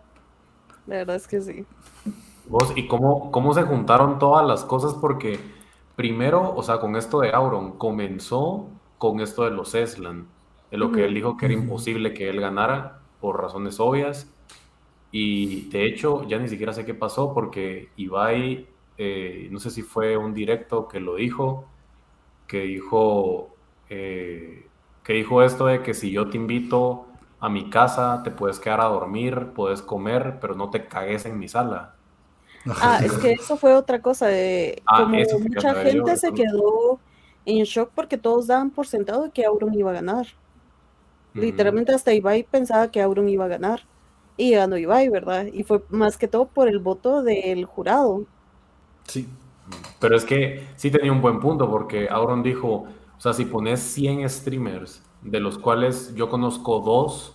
Speaker 2: la verdad es que sí.
Speaker 3: ¿Vos, ¿Y cómo, cómo se juntaron todas las cosas? Porque primero, o sea, con esto de Auron, comenzó con esto de los Eslan, en lo que él dijo que era imposible que él ganara por razones obvias. Y de hecho, ya ni siquiera sé qué pasó porque Ibai, eh, no sé si fue un directo que lo dijo, que dijo, eh, que dijo esto de que si yo te invito a mi casa, te puedes quedar a dormir, puedes comer, pero no te cagues en mi sala.
Speaker 2: Ah, es que eso fue otra cosa. De, ah, como mucha gente se quedó en shock porque todos daban por sentado que Auron iba a ganar. Literalmente hasta Ibai pensaba que Auron iba a ganar. Y ganó Ibai, ¿verdad? Y fue más que todo por el voto del jurado.
Speaker 3: Sí. Pero es que sí tenía un buen punto porque Auron dijo, o sea, si pones 100 streamers, de los cuales yo conozco dos,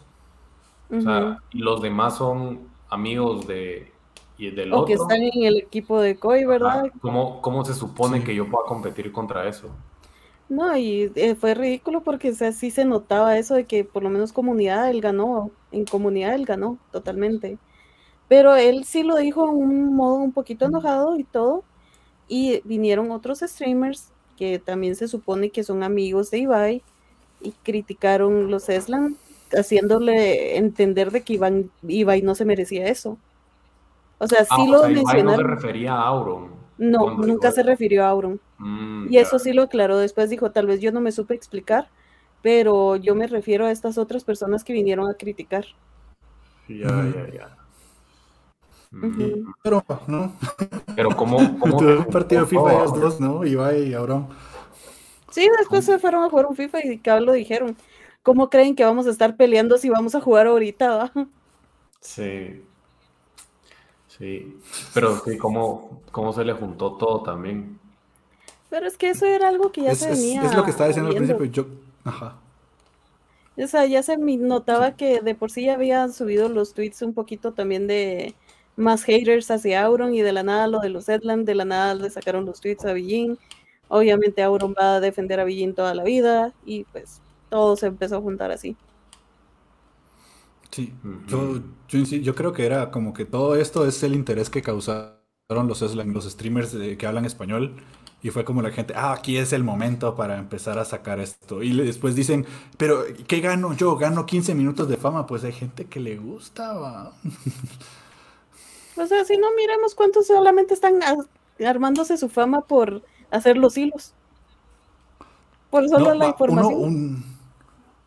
Speaker 3: o sea, y los demás son amigos de, y del
Speaker 2: o que están en el equipo de COI, ¿verdad?
Speaker 3: ¿cómo, ¿Cómo se supone que yo pueda competir contra eso?
Speaker 2: No, y eh, fue ridículo porque o sea, sí se notaba eso de que por lo menos comunidad él ganó, en comunidad él ganó totalmente. Pero él sí lo dijo en un modo un poquito enojado y todo. Y vinieron otros streamers que también se supone que son amigos de Ibai y criticaron los Eslan, haciéndole entender de que Ibai no se merecía eso. O sea, sí ah, lo mencionaron. no se
Speaker 3: refería a Auron.
Speaker 2: No, nunca se refirió a Auron. Mm, y eso sí lo aclaró después, dijo, tal vez yo no me supe explicar, pero yo me refiero a estas otras personas que vinieron a criticar.
Speaker 3: Ya, ya, ya.
Speaker 1: Pero, ¿no?
Speaker 3: Pero ¿cómo? cómo
Speaker 1: un partido FIFA ellos dos, ¿no? Ibai y Auron.
Speaker 2: Sí, después se fueron a jugar un FIFA y que lo dijeron. ¿Cómo creen que vamos a estar peleando si vamos a jugar ahorita?
Speaker 3: Sí. Sí, pero sí, cómo, cómo se le juntó todo también.
Speaker 2: Pero es que eso era algo que ya se venía.
Speaker 1: Es, lo que estaba diciendo al principio. Yo, ajá.
Speaker 2: O sea, ya se notaba que de por sí ya habían subido los tweets un poquito también de más haters hacia Auron y de la nada lo de los Edland, de la nada le sacaron los tweets a Villín. Obviamente Auron va a defender a Villín toda la vida y pues todo se empezó a juntar así.
Speaker 1: Sí, yo, yo, creo que era como que todo esto es el interés que causaron los, los streamers que hablan español. Y fue como la gente, ah, aquí es el momento para empezar a sacar esto. Y después dicen, pero ¿qué gano yo? ¿Gano 15 minutos de fama? Pues hay gente que le gusta,
Speaker 2: O sea, si no miremos cuántos solamente están armándose su fama por hacer los hilos. Por solo la información
Speaker 1: un,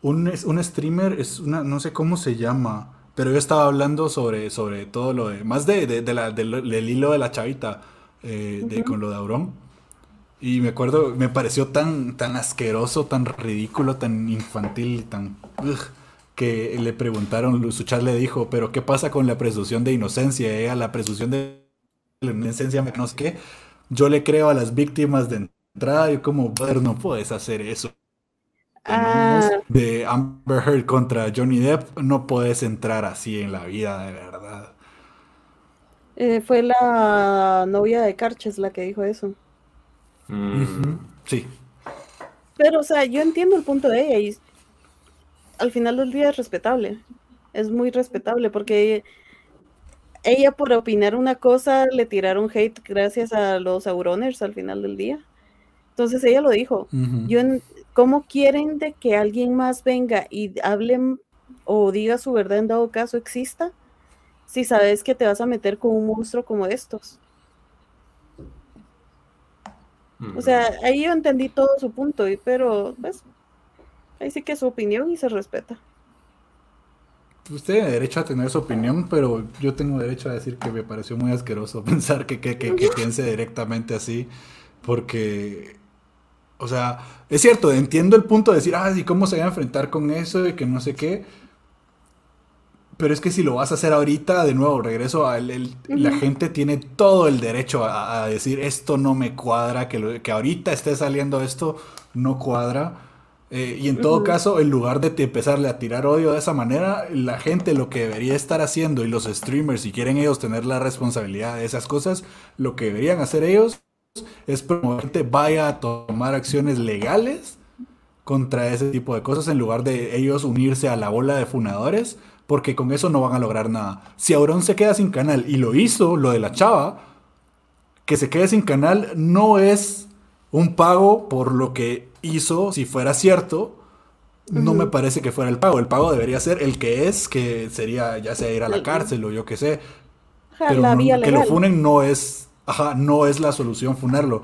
Speaker 1: un streamer es una, no sé cómo se llama, pero yo estaba hablando sobre, sobre todo lo de, más de, de, la, del hilo de la chavita, eh, de, con lo de Aurón. Y me acuerdo, me pareció tan, tan asqueroso, tan ridículo, tan infantil, tan... que le preguntaron, su chat le dijo, pero ¿qué pasa con la presunción de inocencia? Eh? La presunción de inocencia, no sé qué. Yo le creo a las víctimas de entrada y como, no puedes hacer eso. Ah. de Amber Heard contra Johnny Depp, no puedes entrar así en la vida, de verdad.
Speaker 2: Eh, fue la novia de Carches la que dijo eso.
Speaker 1: Mm. Sí.
Speaker 2: Pero, o sea, yo entiendo el punto de ella y al final del día es respetable. Es muy respetable porque ella por opinar una cosa le tiraron hate gracias a los Auroners al final del día. Entonces ella lo dijo. Yo ¿Cómo quieren de que alguien más venga y hable o diga su verdad en dado caso exista? Si sabes que te vas a meter con un monstruo como estos. O sea, ahí yo entendí todo su punto, pero pues ahí sí que es su opinión y se respeta.
Speaker 1: Usted tiene derecho a tener su opinión, pero yo tengo derecho a decir que me pareció muy asqueroso pensar que, que, que piense directamente así, porque o sea, es cierto, entiendo el punto de decir, ah, ¿y cómo se va a enfrentar con eso y que no sé qué? Pero es que si lo vas a hacer ahorita, de nuevo, regreso a la gente tiene todo el derecho a, decir esto no me cuadra, que, que ahorita esté saliendo esto no cuadra. Eh, y en todo caso, en lugar de empezarle a tirar odio de esa manera, la gente lo que debería estar haciendo y los streamers, si quieren ellos tener la responsabilidad de esas cosas, lo que deberían hacer ellos es promover que vaya a tomar acciones legales contra ese tipo de cosas en lugar de ellos unirse a la bola de funadores, porque con eso no van a lograr nada. Si Auron se queda sin canal y lo hizo, lo de la chava, que se quede sin canal no es un pago por lo que hizo, si fuera cierto, no me parece que fuera el pago. El pago debería ser el que es, que sería ya sea ir a la cárcel o yo qué sé. Pero que lo funen no es Ajá, no es la solución funarlo.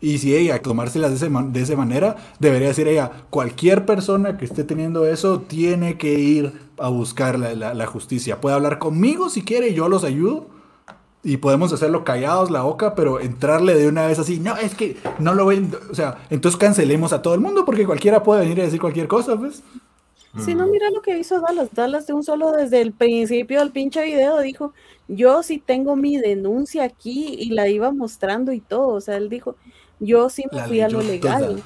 Speaker 1: Y si ella tomárselas de, ese de esa manera, debería decir ella, cualquier persona que esté teniendo eso tiene que ir a buscar la, la justicia. Puede hablar conmigo si quiere, yo los ayudo y podemos hacerlo callados la boca, pero entrarle de una vez así, no, es que no lo ven, o sea, entonces cancelemos a todo el mundo porque cualquiera puede venir a decir cualquier cosa, pues.
Speaker 2: Si no, mira lo que hizo Dallas. Dallas de un solo desde el principio del pinche video dijo, yo sí tengo mi denuncia aquí y la iba mostrando y todo. O sea, él dijo, yo sí me fui a lo legal.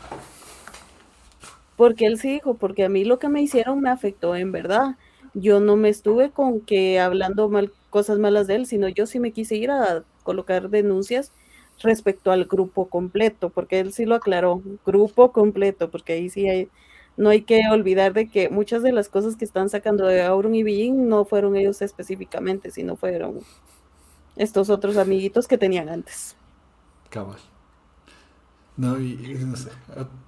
Speaker 2: Porque él sí dijo, porque a mí lo que me hicieron me afectó en verdad. Yo no me estuve con que hablando mal cosas malas de él, sino yo sí me quise ir a colocar denuncias respecto al grupo completo, porque él sí lo aclaró, grupo completo, porque ahí sí hay, no hay que olvidar de que muchas de las cosas que están sacando de Auron y Billin no fueron ellos específicamente, sino fueron estos otros amiguitos que tenían antes.
Speaker 1: Cabal. No, y, no sé.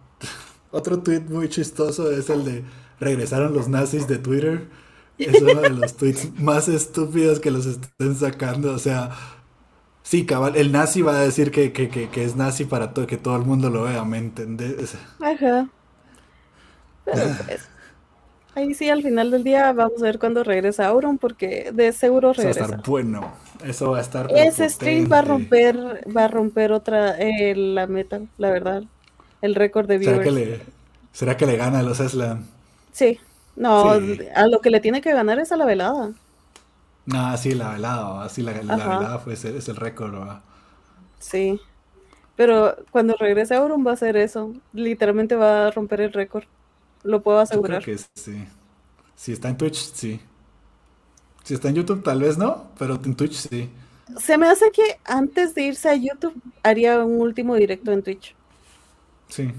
Speaker 1: Otro tweet muy chistoso es el de regresaron los nazis de Twitter es uno de los tweets más estúpidos que los estén sacando. O sea, sí, cabal, el nazi va a decir que, es nazi para todo, que todo el mundo lo vea, ¿me entendés?
Speaker 2: Ajá. Pero pues, ahí sí, al final del día vamos a ver cuándo regresa Auron, porque de seguro regresa.
Speaker 1: Eso va a estar bueno. Eso va a estar.
Speaker 2: Ese stream va a romper, va a romper otra, eh, la meta, la verdad. El récord de viewers.
Speaker 1: ¿Será que le, ¿será que le gana a los Eslan?
Speaker 2: Sí. No, a lo que le tiene que ganar es a la velada.
Speaker 1: No, sí, la velada, así la, velada fue, es el récord.
Speaker 2: Sí, pero cuando regrese Auron va a hacer eso. Literalmente va a romper el récord. Lo puedo asegurar.
Speaker 1: que sí. Si está en Twitch, sí. Si está en YouTube, tal vez no, pero en Twitch sí.
Speaker 2: Se me hace que antes de irse a YouTube haría un último directo en Twitch.
Speaker 1: Sí.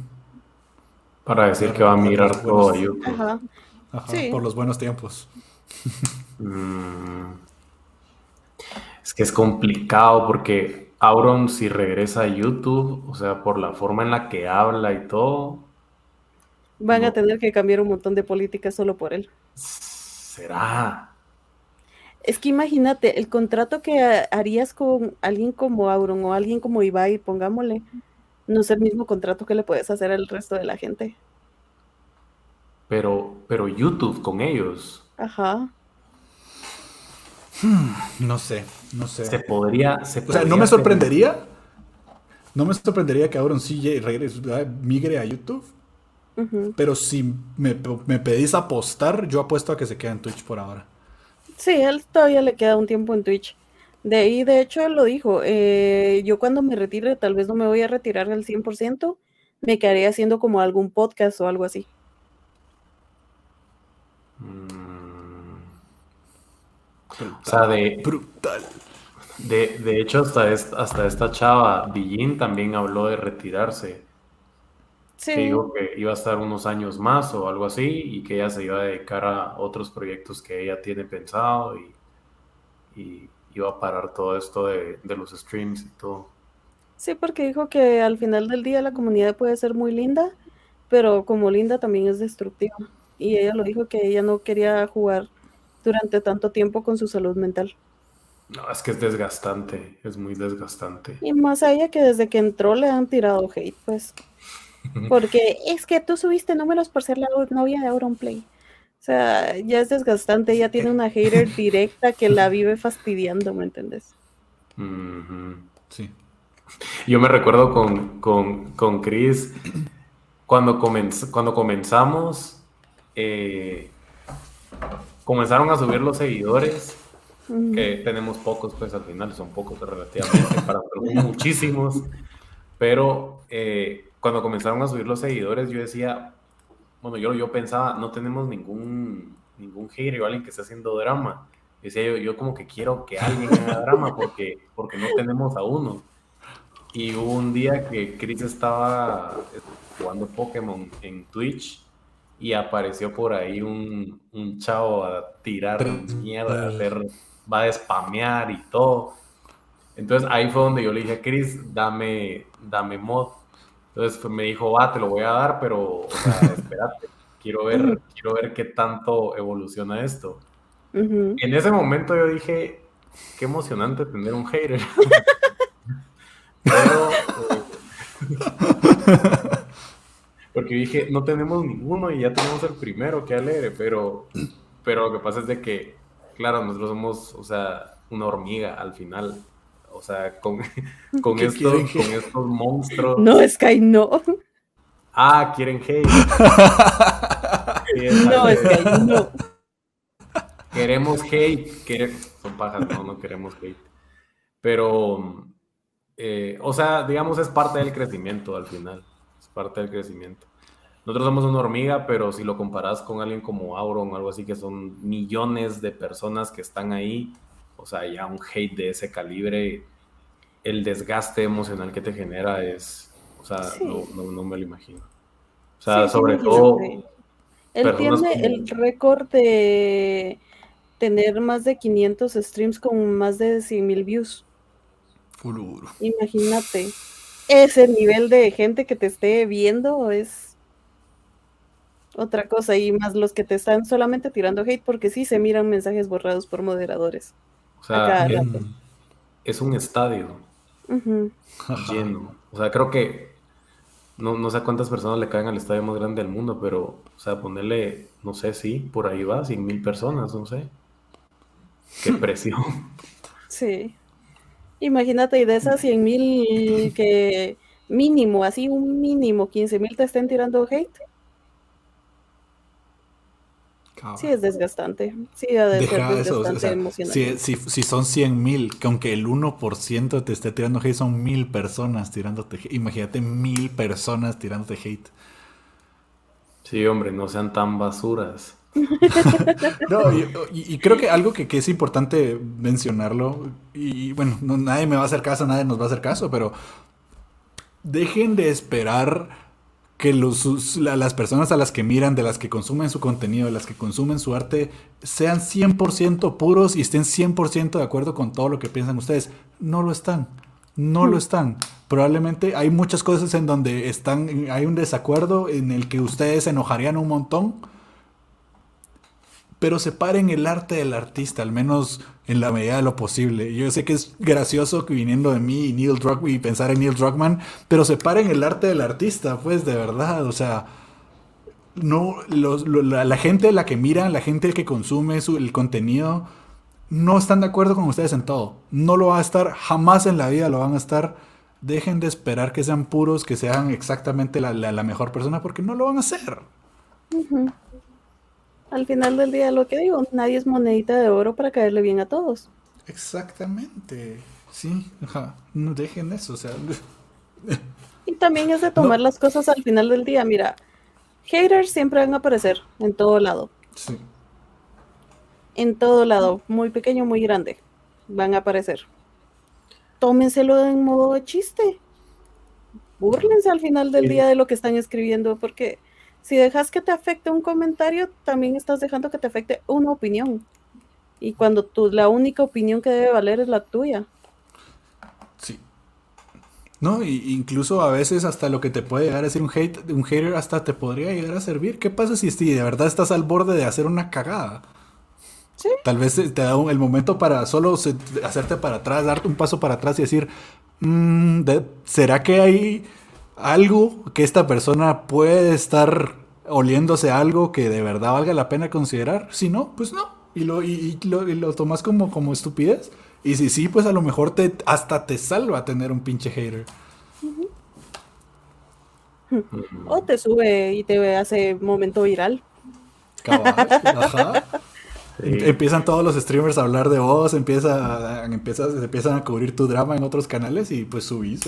Speaker 3: Para decir que va a mirar todo a YouTube. Ajá
Speaker 1: por los buenos tiempos.
Speaker 3: Mm. Es que es complicado porque Auron si regresa a YouTube, o sea, por la forma en la que habla y todo.
Speaker 2: Van a tener que cambiar un montón de políticas solo por él.
Speaker 3: ¿Será?
Speaker 2: Es que imagínate, el contrato que harías con alguien como Auron o alguien como Ibai, pongámosle, no es el mismo contrato que le puedes hacer al resto de la gente
Speaker 3: pero, pero YouTube con ellos.
Speaker 2: Ajá.
Speaker 1: Hmm, no sé, no sé.
Speaker 3: Se podría. Se
Speaker 1: o sea, no me sorprendería. No me sorprendería que Auron sí migre a YouTube. Pero si me, pedís apostar, yo apuesto a que se quede en Twitch por ahora.
Speaker 2: Sí, él todavía le queda un tiempo en Twitch. De ahí, de hecho, él lo dijo. Eh, yo cuando me retire, tal vez no me voy a retirar al 100%, me quedaría haciendo como algún podcast o algo así.
Speaker 3: Mm. o sea, de.
Speaker 1: Brutal.
Speaker 3: De, de hecho, hasta esta, hasta esta chava, Billin, también habló de retirarse. Sí. Que dijo que iba a estar unos años más o algo así y que ella se iba a dedicar a otros proyectos que ella tiene pensado y, y iba a parar todo esto de, de los streams y todo.
Speaker 2: Sí, porque dijo que al final del día la comunidad puede ser muy linda, pero como linda también es destructiva y ella lo dijo que ella no quería jugar durante tanto tiempo con su salud mental.
Speaker 3: No, es que es desgastante, es muy desgastante.
Speaker 2: Y más a ella que desde que entró le han tirado hate, pues. Porque es que tú subiste números por ser la novia de Auronplay. O sea, ya es desgastante, ella tiene una hater directa que la vive fastidiando, ¿me entiendes?
Speaker 1: Sí.
Speaker 3: Yo me recuerdo con, con, con Chris, cuando, cuando comenzamos, eh, comenzaron a subir los seguidores, que tenemos pocos, pues al final son pocos relativamente, para algunos muchísimos, pero eh, cuando comenzaron a subir los seguidores yo decía, bueno, yo, yo pensaba, no tenemos ningún, ningún hater o alguien que esté haciendo drama. Decía yo, yo como que quiero que alguien haga drama porque, porque no tenemos a uno. Y hubo un día que Chris estaba jugando Pokémon en Twitch y apareció por ahí un, un chavo a tirar mierda, a hacer, va a spamear y todo. Entonces ahí fue donde yo le dije a Chris, dame, dame mod. Entonces me dijo, va, te lo voy a dar, pero o sea, espérate, quiero ver, quiero ver qué tanto evoluciona esto. En ese momento yo dije, qué emocionante tener un hater. pero, eh, Porque dije, no tenemos ninguno y ya tenemos el primero, qué alegre, pero, pero lo que pasa es de que, claro, nosotros somos, o sea, una hormiga al final. O sea, con, con, estos, con estos monstruos.
Speaker 2: No, Sky, no.
Speaker 3: Ah, quieren hate.
Speaker 2: no, Sky, no.
Speaker 3: Queremos hate. Son pajas, no, no queremos hate. Pero, eh, o sea, digamos, es parte del crecimiento al final. Es parte del crecimiento. Nosotros somos una hormiga, pero si lo comparas con alguien como Auron o algo así, que son millones de personas que están ahí, o sea, ya un hate de ese calibre, el desgaste emocional que te genera es, o sea, no, me lo imagino. O sea, sobre todo...
Speaker 2: Él tiene el récord de tener más de 500 streams con más de 100 mil views. Imagínate, ese nivel de gente que te esté viendo es otra cosa y más los que te están solamente tirando hate porque sí se miran mensajes borrados por moderadores.
Speaker 3: O sea, es, un estadio lleno. O sea, creo que no, no sé cuántas personas le caen al estadio más grande del mundo, pero, o sea, ponerle, no sé, sí, por ahí va, 100 mil personas, no sé. Qué presión.
Speaker 2: Sí. Imagínate, y de esas 100 mil que mínimo, así un mínimo, 15 mil te estén tirando hate, Sí, es desgastante. Sí, de ser desgastante
Speaker 1: Si, si, son 100 mil, que aunque el 1% te esté tirando hate, son mil personas tirándote hate. Imagínate mil personas tirándote hate.
Speaker 3: Sí, hombre, no sean tan basuras.
Speaker 1: no, y, creo que algo que, es importante mencionarlo, y bueno, nadie me va a hacer caso, nadie nos va a hacer caso, pero dejen de esperar que los, las personas a las que miran, de las que consumen su contenido, de las que consumen su arte, sean 100% puros y estén 100% de acuerdo con todo lo que piensan ustedes. No lo están. No lo hmm. están. Probablemente hay muchas cosas en donde están, hay un desacuerdo en el que ustedes se enojarían un montón pero separen el arte del artista, al menos en la medida de lo posible. Yo sé que es gracioso que viniendo de mí y Neil Druckmann y pensar en Neil Druckmann, pero separen el arte del artista, pues de verdad, o sea, no la, gente la que mira, la gente que consume el contenido, no están de acuerdo con ustedes en todo. No lo va a estar, jamás en la vida lo van a estar. Dejen de esperar que sean puros, que sean exactamente la, mejor persona, porque no lo van a hacer
Speaker 2: al final del día lo que digo, nadie es monedita de oro para caerle bien a todos.
Speaker 1: Exactamente. Sí, no dejen eso, o sea.
Speaker 2: Y también es de tomar las cosas al final del día. Mira, haters siempre van a aparecer en todo lado. Sí. En todo lado, muy pequeño, muy grande, van a aparecer. Tómenselo en modo de chiste. Búrlense al final del día de lo que están escribiendo, porque si dejas que te afecte un comentario, también estás dejando que te afecte una opinión. Y cuando tú, la única opinión que debe valer es la tuya.
Speaker 1: Sí. No, y incluso a veces hasta lo que te puede llegar a ser un, hate, un hater hasta te podría llegar a servir. ¿Qué pasa si, si de verdad estás al borde de hacer una cagada? ¿Sí? Tal vez te da el momento para solo hacerte para atrás, darte un paso para atrás y decir, mm, ¿será que hay algo que esta persona puede estar oliéndose algo que de verdad valga la pena considerar. Si no, pues no. Y lo, y, lo, tomas como, como estupidez. Y si sí, pues a lo mejor te, hasta te salva tener un pinche hater.
Speaker 2: O te sube y te hace momento viral.
Speaker 1: Empiezan todos los streamers a hablar de vos, empieza, empieza, empiezan a cubrir tu drama en otros canales y pues subís.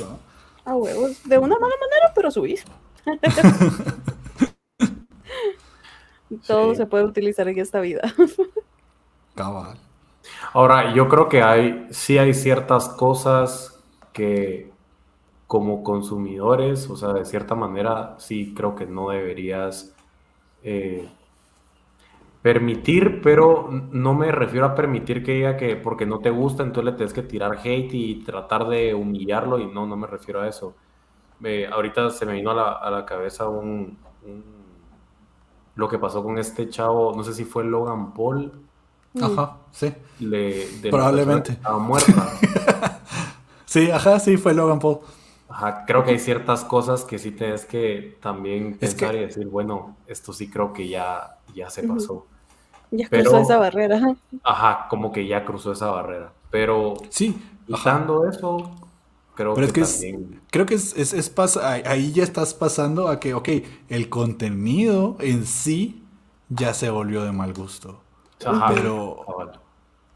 Speaker 2: A huevos, de una mala manera, pero subís. Todo se puede utilizar en esta vida.
Speaker 1: Cabal.
Speaker 3: Ahora, yo creo que hay, sí hay ciertas cosas que como consumidores, o sea, de cierta manera, sí creo que no deberías eh, permitir, pero no me refiero a permitir que diga que porque no te gusta, entonces le tienes que tirar hate y tratar de humillarlo, y no, no me refiero a eso. ahorita se me vino a la, cabeza un lo que pasó con este chavo, no sé si fue Logan Paul.
Speaker 1: Ajá, sí.
Speaker 3: Le,
Speaker 1: Probablemente.
Speaker 3: Estaba muerta.
Speaker 1: sí, ajá, sí, fue Logan Paul.
Speaker 3: Ajá, creo que hay ciertas cosas que sí tienes que también pensar y decir, bueno, esto sí creo que ya, ya se pasó.
Speaker 2: Ya cruzó esa barrera.
Speaker 3: Ajá, como que ya cruzó esa barrera. Pero
Speaker 1: sí,
Speaker 3: quitando eso, creo
Speaker 1: que, también... creo que es, es, pasa, ahí ya estás pasando a que, ok, el contenido en sí ya se volvió de mal gusto. Ajá, pero,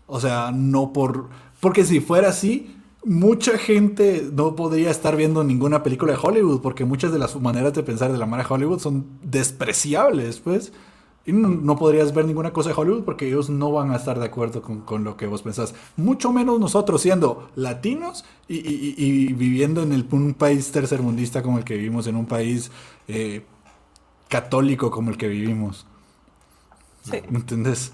Speaker 1: o sea, no por... Porque si fuera así, mucha gente no podría estar viendo ninguna película de Hollywood porque muchas de las maneras de pensar de la de Hollywood son despreciables, pues. Y no, podrías ver ninguna cosa de Hollywood porque ellos no van a estar de acuerdo con, lo que vos pensás. Mucho menos nosotros siendo latinos y, viviendo en el, un país tercermundista como el que vivimos, en un país eh, católico como el que vivimos. Sí. ¿Me entendés?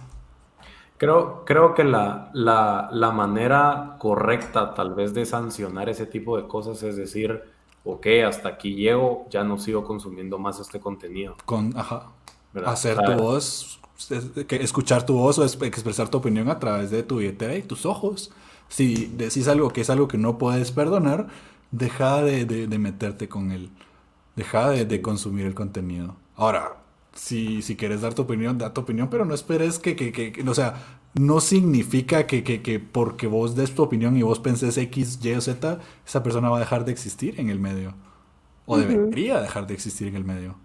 Speaker 3: Creo, creo que la, la, manera correcta tal vez de sancionar ese tipo de cosas es decir, ok, hasta aquí llego, ya no sigo consumiendo más este contenido.
Speaker 1: Con, ajá, hacer tu voz, escuchar tu voz o expresar tu opinión a través de tu billetera y tus ojos. Si decís algo que es algo que no puedes perdonar, deja de, meterte con él. Deja de, consumir el contenido. Ahora, si, si quieres dar tu opinión, da tu opinión, pero no esperes que, que, que, o sea, no significa que, que, que, porque vos des tu opinión y vos penses X, Y o Z, esa persona va a dejar de existir en el medio. O debería dejar de existir en el medio.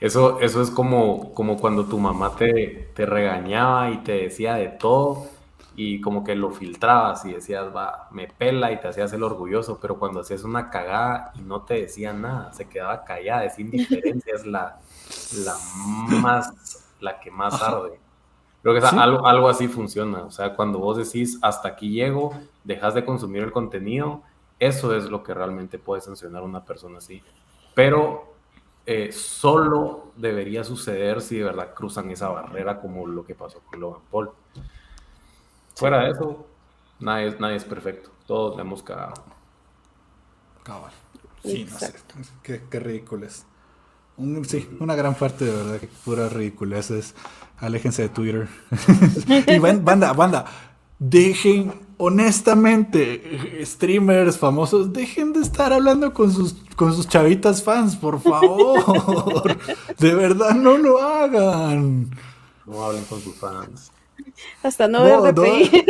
Speaker 3: Eso, eso es como, como cuando tu mamá te, te regañaba y te decía de todo y como que lo filtrabas y decías, va, me pela y te hacías el orgulloso, pero cuando hacías una cagada y no te decía nada, se quedaba callada, es indiferencia, es la, la más, la que más arde. Creo que algo, algo así funciona, o sea, cuando vos decís, hasta aquí llego, dejas de consumir el contenido, eso es lo que realmente puede sancionar a una persona así. Pero eh, solo debería suceder si de verdad cruzan esa barrera como lo que pasó con Logan Paul. Fuera de eso, nadie, es, nadie es perfecto. Todos le hemos cagado.
Speaker 1: Cabal. Sí, no sé. Qué, qué ridículo es. sí, una gran parte de verdad que pura ridiculez es. Aléjense de Twitter. y banda, banda, dejen, honestamente, streamers famosos, dejen de estar hablando con sus, con sus chavitas fans, por favor. de verdad, no lo hagan.
Speaker 3: No hablen con sus fans.
Speaker 2: Hasta no, ver DPI.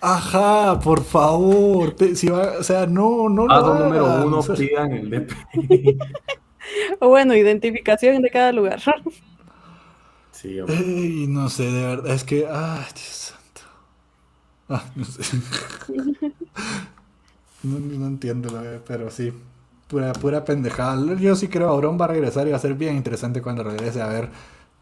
Speaker 1: Ajá, por favor. si va, o sea, no, no
Speaker 3: lo número uno, pidan el DPI.
Speaker 2: o bueno, identificación de cada lugar.
Speaker 1: Sí, Ey, no sé, de verdad, es que, ay, Dios santo. Ah, no sé. no, entiendo, pero sí, pura, pura pendejada. Yo sí creo que Auron va a regresar y va a ser bien interesante cuando regrese a ver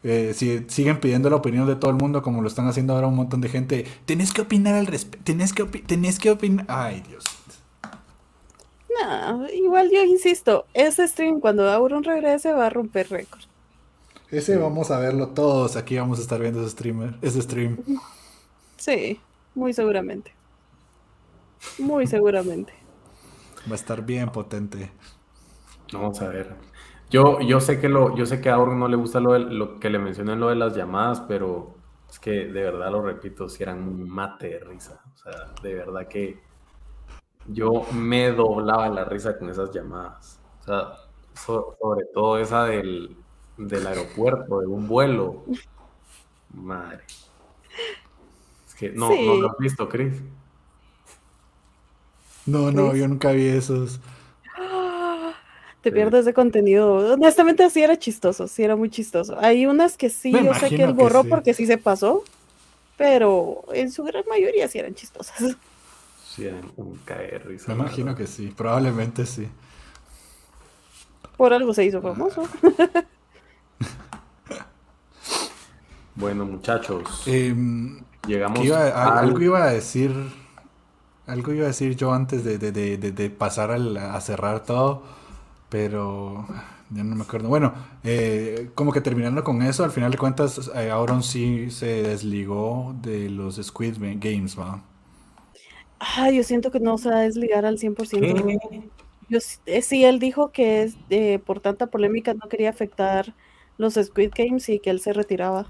Speaker 1: eh, si siguen pidiendo la opinión de todo el mundo como lo están haciendo ahora un montón de gente. Tenés que opinar al respecto. Tenés que, tenés que opinar. Ay, Dios.
Speaker 2: No, igual yo insisto, ese stream cuando Auron regrese va a romper récord.
Speaker 1: Ese vamos a verlo todos. Aquí vamos a estar viendo ese streamer, ese stream.
Speaker 2: Sí, muy seguramente. Muy seguramente.
Speaker 1: Va a estar bien potente.
Speaker 3: Vamos a ver. Yo, yo sé que lo, yo sé que a Auron no le gusta lo, lo que le mencioné lo de las llamadas, pero es que de verdad lo repito, si eran un mate de risa. O sea, de verdad que yo me doblaba la risa con esas llamadas. O sea, sobre todo esa del, del aeropuerto, de un vuelo. Madre. Que no, no lo has visto, Chris.
Speaker 1: No, no, yo nunca vi esos.
Speaker 2: Te pierdes de contenido. Honestamente, sí era chistoso, sí era muy chistoso. Hay unas que sí, yo sé que él borró porque sí se pasó, pero en su gran mayoría sí eran chistosas.
Speaker 3: Sí, eran un caer
Speaker 1: Me imagino que sí, probablemente sí.
Speaker 2: Por algo se hizo famoso.
Speaker 3: bueno, muchachos.
Speaker 1: Em, llegamos Algo iba a decir. Algo iba a decir yo antes de, pasar a cerrar todo pero ya no me acuerdo. Bueno, eh, como que terminando con eso, al final de cuentas, eh, Auron sí se desligó de los Squid Games, ¿va?
Speaker 2: Ah, yo siento que no se va a desligar al 100%. Yo, eh, sí, él dijo que es, eh, por tanta polémica no quería afectar los Squid Games y que él se retiraba.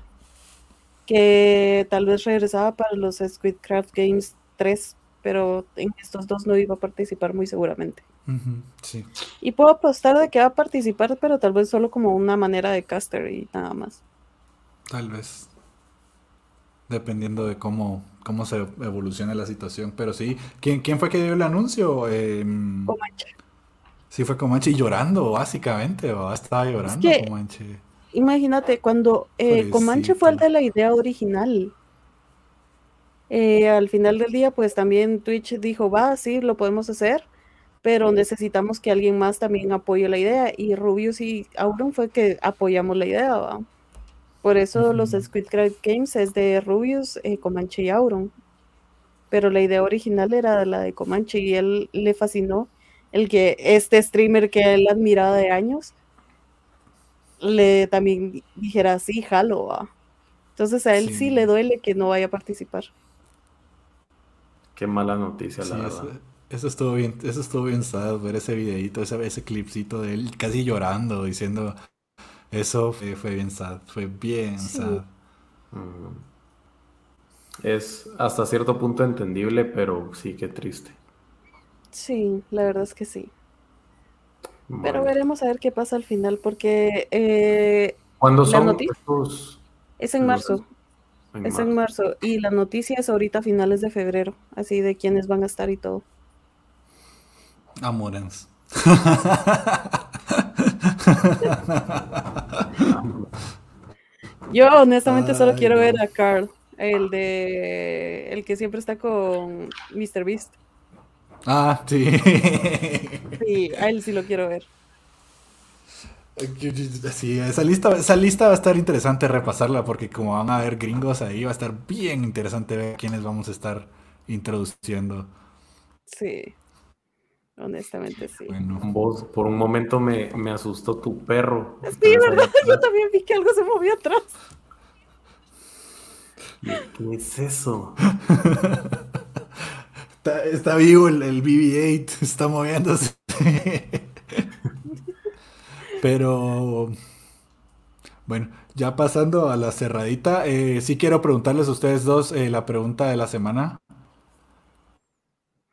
Speaker 2: Que tal vez regresaba para los Squid Craft Games 3, pero en estos dos no iba a participar muy seguramente.
Speaker 1: sí.
Speaker 2: Y puedo apostar de que va a participar, pero tal vez solo como una manera de caster y nada más.
Speaker 1: Tal vez. Dependiendo de cómo, cómo se evolucione la situación. Pero sí. ¿Quién, quién fue que dio el anuncio? Eh,
Speaker 2: Comanche.
Speaker 1: Sí, fue Comanche y llorando, básicamente. ¿o? Estaba llorando
Speaker 2: que-
Speaker 1: Comanche.
Speaker 2: Imagínate, cuando eh, Comanche fue el de la idea original. eh, al final del día, pues también Twitch dijo, va, sí, lo podemos hacer, pero necesitamos que alguien más también apoye la idea. Y Rubius y Auron fue que apoyamos la idea, ¿va? Por eso los
Speaker 1: Ujú.
Speaker 2: Squid Cry Games es de Rubius, eh, Comanche y Auron. Pero la idea original era la de Comanche y él le fascinó el que este streamer que él admiraba de años le también dijera sí, jalo. va". Entonces a él sí.
Speaker 1: Sí.
Speaker 2: le duele que no vaya a participar.
Speaker 3: Qué mala noticia,
Speaker 1: Sí,
Speaker 3: la
Speaker 1: eso,
Speaker 3: verdad.
Speaker 1: eso estuvo bien, eso estuvo bien sad, ver ese videito, ese, ese clipcito de él casi llorando, diciendo eso fue, fue bien sad, fue bien
Speaker 2: Sí.
Speaker 1: sad.
Speaker 3: Mm. Es hasta cierto punto entendible, pero sí, qué triste.
Speaker 2: Sí, la verdad es que sí. Pero veremos a ver qué pasa al final, porque eh,
Speaker 3: ¿Cuándo son estos?
Speaker 2: es en marzo.
Speaker 3: en
Speaker 2: Es en
Speaker 3: marzo?
Speaker 2: marzo. Y la noticia es ahorita a finales de febrero, así de quiénes van a estar y todo.
Speaker 1: Amorens.
Speaker 2: Yo honestamente solo
Speaker 1: Ay,
Speaker 2: quiero
Speaker 1: no.
Speaker 2: ver a Carl, el de el que siempre está con Mr. Beast.
Speaker 1: Ah, sí.
Speaker 2: Sí, a él sí lo quiero ver.
Speaker 1: Sí, esa lista, esa lista va a estar interesante repasarla porque como van a haber gringos ahí, va a estar bien interesante ver quiénes vamos a estar introduciendo.
Speaker 2: Sí. Honestamente sí.
Speaker 1: Bueno,
Speaker 3: Vos, por un momento me, me asustó tu perro.
Speaker 2: Sí, ¿verdad? Yo también vi que algo se movió atrás.
Speaker 3: ¿Qué es eso?
Speaker 1: está, está vivo el, el BB-8, está moviéndose. Pero bueno, ya pasando a la cerradita, eh, sí quiero preguntarles a ustedes dos eh, la pregunta de la semana.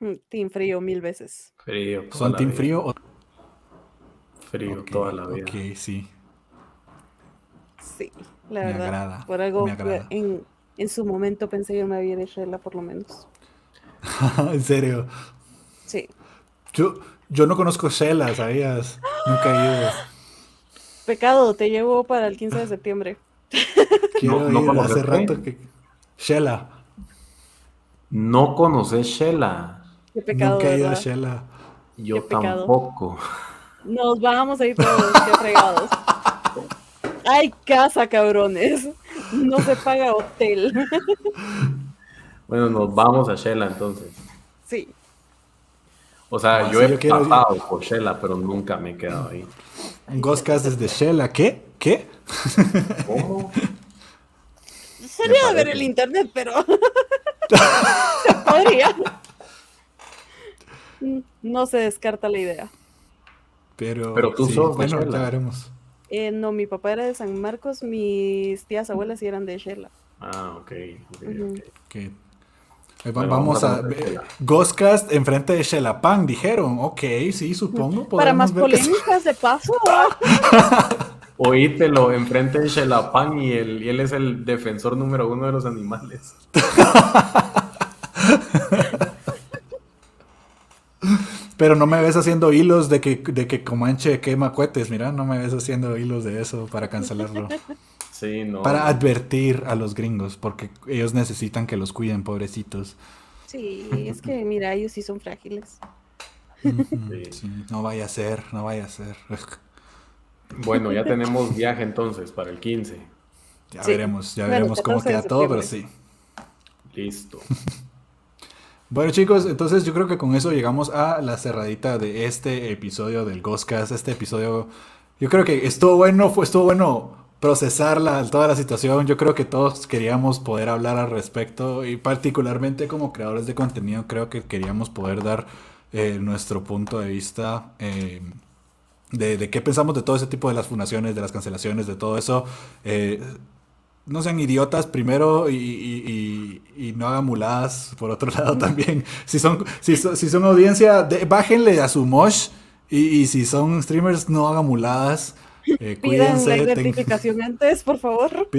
Speaker 2: Mm, Team frío mil veces.
Speaker 3: Frío. toda
Speaker 1: ¿Son
Speaker 3: la
Speaker 1: Team
Speaker 3: vida.
Speaker 1: Frío o
Speaker 3: Frío
Speaker 1: Ok,
Speaker 3: toda la vida.
Speaker 1: Ok, sí.
Speaker 2: Sí, la
Speaker 1: Me
Speaker 2: verdad.
Speaker 1: agrada,
Speaker 2: Por algo
Speaker 1: me agrada.
Speaker 2: en, en su momento pensé que me había de Shella por lo menos.
Speaker 1: en serio.
Speaker 2: Sí.
Speaker 1: Yo, yo no conozco Shella, ¿sabías? Nunca he ido.
Speaker 2: Pecado, te llevo para el 15 de septiembre.
Speaker 1: Quiero
Speaker 3: No- no
Speaker 1: ir hace rato que... Shella.
Speaker 3: No conoces Shela.
Speaker 2: Qué pecado,
Speaker 1: Nunca he ido a. Shella.
Speaker 3: Yo tampoco.
Speaker 2: Nos vamos a ir todos, qué fregados. Hay casa, cabrones. No se paga hotel.
Speaker 3: Bueno, nos vamos a Shela entonces.
Speaker 2: Sí.
Speaker 3: O sea,
Speaker 1: Ah,
Speaker 3: yo
Speaker 1: sí,
Speaker 3: he
Speaker 1: yo quiero
Speaker 3: pasado por Shela, pero nunca me he quedado ahí.
Speaker 1: Ghostcast desde Shella. ¿Qué? ¿Qué?
Speaker 3: ¿Cómo?
Speaker 2: Sería
Speaker 3: Me
Speaker 2: ver el internet, pero. se podría. No se descarta la idea.
Speaker 1: Pero,
Speaker 3: Pero tú
Speaker 1: sí,
Speaker 3: sos de
Speaker 1: bueno,
Speaker 3: Shela.
Speaker 1: ya veremos.
Speaker 2: Eh, no, mi papá era de San Marcos, mis tías abuelas sí eran de Shela.
Speaker 3: Ah, ok. ok,
Speaker 2: Ujú.
Speaker 3: ok.
Speaker 1: Que- eh, va-
Speaker 3: Bueno,
Speaker 1: vamos
Speaker 3: vamos
Speaker 1: a
Speaker 3: a.
Speaker 1: Ghostcast enfrente de Shellapang, dijeron. Ok, sí, supongo.
Speaker 2: Para más
Speaker 1: que-
Speaker 2: polémicas de paso.
Speaker 3: Oítelo enfrente de Shelapan y él, y él es el defensor número uno de los animales.
Speaker 1: Pero no me ves haciendo hilos de que, de que Comanche quema cohetes. Mira, no me ves haciendo hilos de eso para cancelarlo.
Speaker 3: Sí, no.
Speaker 1: para advertir a los gringos, porque ellos necesitan que los cuiden, pobrecitos.
Speaker 2: Sí, es que mira, ellos sí son frágiles.
Speaker 1: Ujú,
Speaker 3: Sí.
Speaker 1: sí, no vaya a ser, no vaya a ser.
Speaker 3: Bueno, ya tenemos viaje entonces para el 15.
Speaker 1: Ya
Speaker 2: Sí.
Speaker 1: veremos, ya
Speaker 2: Bueno,
Speaker 1: veremos cómo
Speaker 2: 14 de
Speaker 1: queda todo, pero sí.
Speaker 3: Listo.
Speaker 1: Bueno chicos, entonces yo creo que con eso llegamos a la cerradita de este episodio del Ghostcast. Este episodio, yo creo que estuvo bueno, fue, estuvo bueno procesar la- toda la situación. Yo creo que todos queríamos poder hablar al respecto y particularmente como creadores de contenido creo que queríamos poder dar eh, nuestro punto de vista. eh, de, de qué pensamos de todo ese tipo de las fundaciones, de las cancelaciones, de todo eso. Eh, no sean idiotas primero y, no hagan muladas por otro lado también. Si son, si, son audiencia, bájenle a su mosh y, si son streamers, no hagan muladas.
Speaker 2: Eh, Pidan la identificación antes, por favor.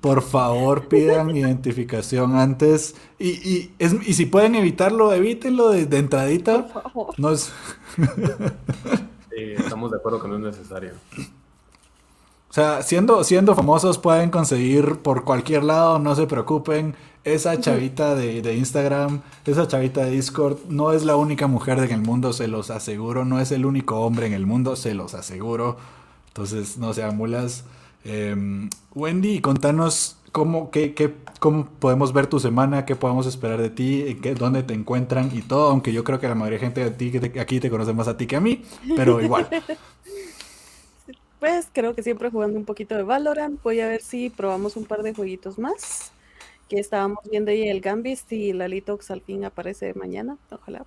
Speaker 1: por favor, pidan identificación antes. Y, es, y si pueden evitarlo, evítenlo de, entradita. Por favor. No es...
Speaker 3: estamos de acuerdo que no es necesario.
Speaker 1: O sea, siendo, siendo famosos pueden conseguir por cualquier lado, no se preocupen. Esa chavita de, de, Instagram, esa chavita de Discord, no es la única mujer en el mundo, se los aseguro. No es el único hombre en el mundo, se los aseguro. Entonces, no sean mulas. Em, Wendy, contanos cómo, qué, qué, cómo podemos ver tu semana, qué podemos esperar de ti, qué, dónde te encuentran y todo. Aunque yo creo que la mayoría de gente de ti, aquí te conoce más a ti que a mí, pero igual.
Speaker 2: pues creo que siempre jugando un poquito de Valorant. Voy a ver si probamos un par de jueguitos más. Que estábamos viendo ahí el Gambist y la Litox al fin aparece mañana. Ojalá.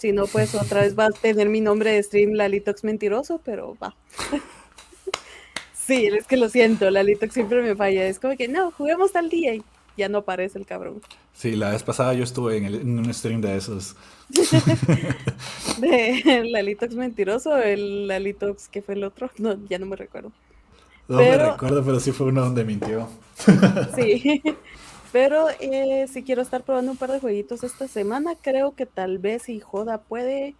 Speaker 2: Si no, pues otra vez va a tener mi nombre de stream Lalitox mentiroso, pero va. sí, es que lo siento, Lalitox siempre me falla. Es como que no, juguemos tal día y ya no aparece el cabrón.
Speaker 1: Sí, la vez pasada yo estuve en, en un stream de esos.
Speaker 2: de Lalitox mentiroso, el Lalitox que fue el otro, no, ya no me recuerdo.
Speaker 1: No me recuerdo, pero sí fue uno donde mintió.
Speaker 2: sí, pero eh, si quiero estar probando un par de jueguitos esta semana, creo que tal vez si Joda puede,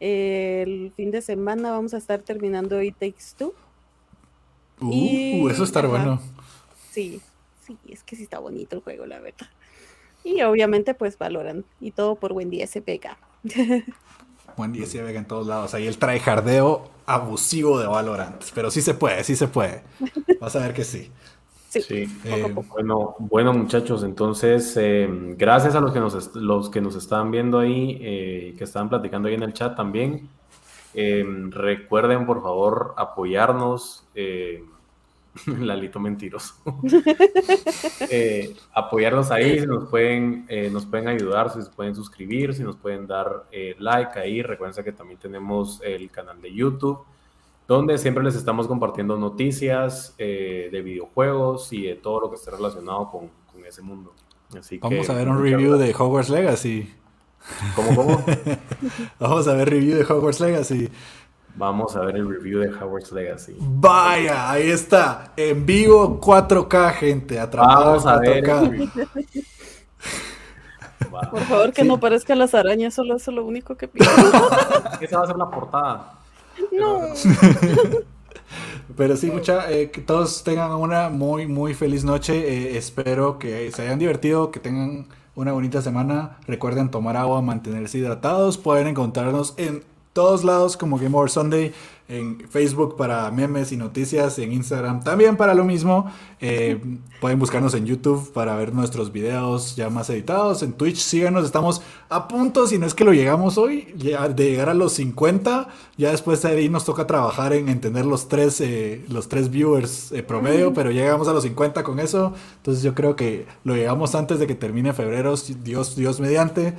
Speaker 2: el fin de semana vamos a estar terminando It Takes Two.
Speaker 1: Uh, eso está bueno.
Speaker 2: Sí, sí, es que sí está bonito el juego, la verdad. Y obviamente pues valoran. Y todo por Wendy SPK.
Speaker 1: Wendy SPK en todos lados. Ahí el trae jardeo abusivo de Valorant. Pero sí se puede, sí se puede. Vas a ver que sí.
Speaker 3: Sí, eh, Bueno, bueno muchachos, entonces eh, gracias a los que nos, los que nos están viendo ahí, eh, que estaban platicando ahí en el chat también. Recuerden por favor apoyarnos. Lalito mentiroso. eh, apoyarnos ahí, si nos pueden, eh, nos pueden ayudar, si nos pueden suscribir, si nos pueden dar eh, like ahí. Recuerden que también tenemos el canal de YouTube, donde siempre les estamos compartiendo noticias eh, de videojuegos y de todo lo que esté relacionado con, con ese mundo. Así
Speaker 1: Vamos a ver un review de Hogwarts Legacy.
Speaker 3: ¿Cómo, cómo?
Speaker 1: Vamos a ver review de Hogwarts Legacy.
Speaker 3: Vamos a ver el review de Howard's Legacy.
Speaker 1: Vaya, ahí está. En vivo 4K, gente. Vamos a ver.
Speaker 2: Por favor, que no parezcan las arañas, solo eso es lo único que pido.
Speaker 3: Esa va a ser la portada.
Speaker 2: No.
Speaker 1: Pero sí, mucha, eh, que todos tengan una muy, muy feliz noche. Eh, espero que se hayan divertido, que tengan una bonita semana. Recuerden tomar agua, mantenerse hidratados. Pueden encontrarnos en todos lados como Game Over Sunday, en Facebook para memes y noticias, en Instagram también para lo mismo. Eh, pueden buscarnos en YouTube para ver nuestros videos ya más editados. En Twitch síganos, estamos a punto, si no es que lo llegamos hoy, de llegar a los 50. Ya después de ahí nos toca trabajar en entender los tres, eh, los tres viewers eh, promedio, pero llegamos a los 50 con eso. Entonces yo creo que lo llegamos antes de que termine febrero, Dios, Dios mediante.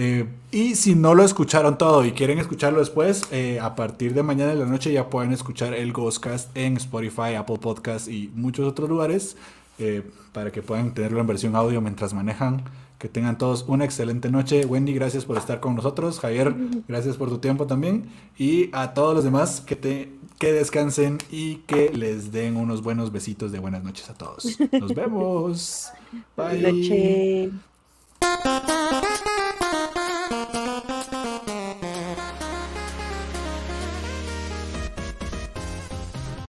Speaker 1: Eh, y si no lo escucharon todo y quieren escucharlo después, eh, a partir de mañana de la noche ya pueden escuchar el Ghostcast en Spotify, Apple Podcast y muchos otros lugares eh, para que puedan tenerlo en versión audio mientras manejan. Que tengan todos una excelente noche. Wendy, gracias por estar con nosotros. Javier, gracias por tu tiempo también. Y a todos los demás, que, te, que descansen y que les den unos buenos besitos de buenas noches a todos. Nos vemos. Bye.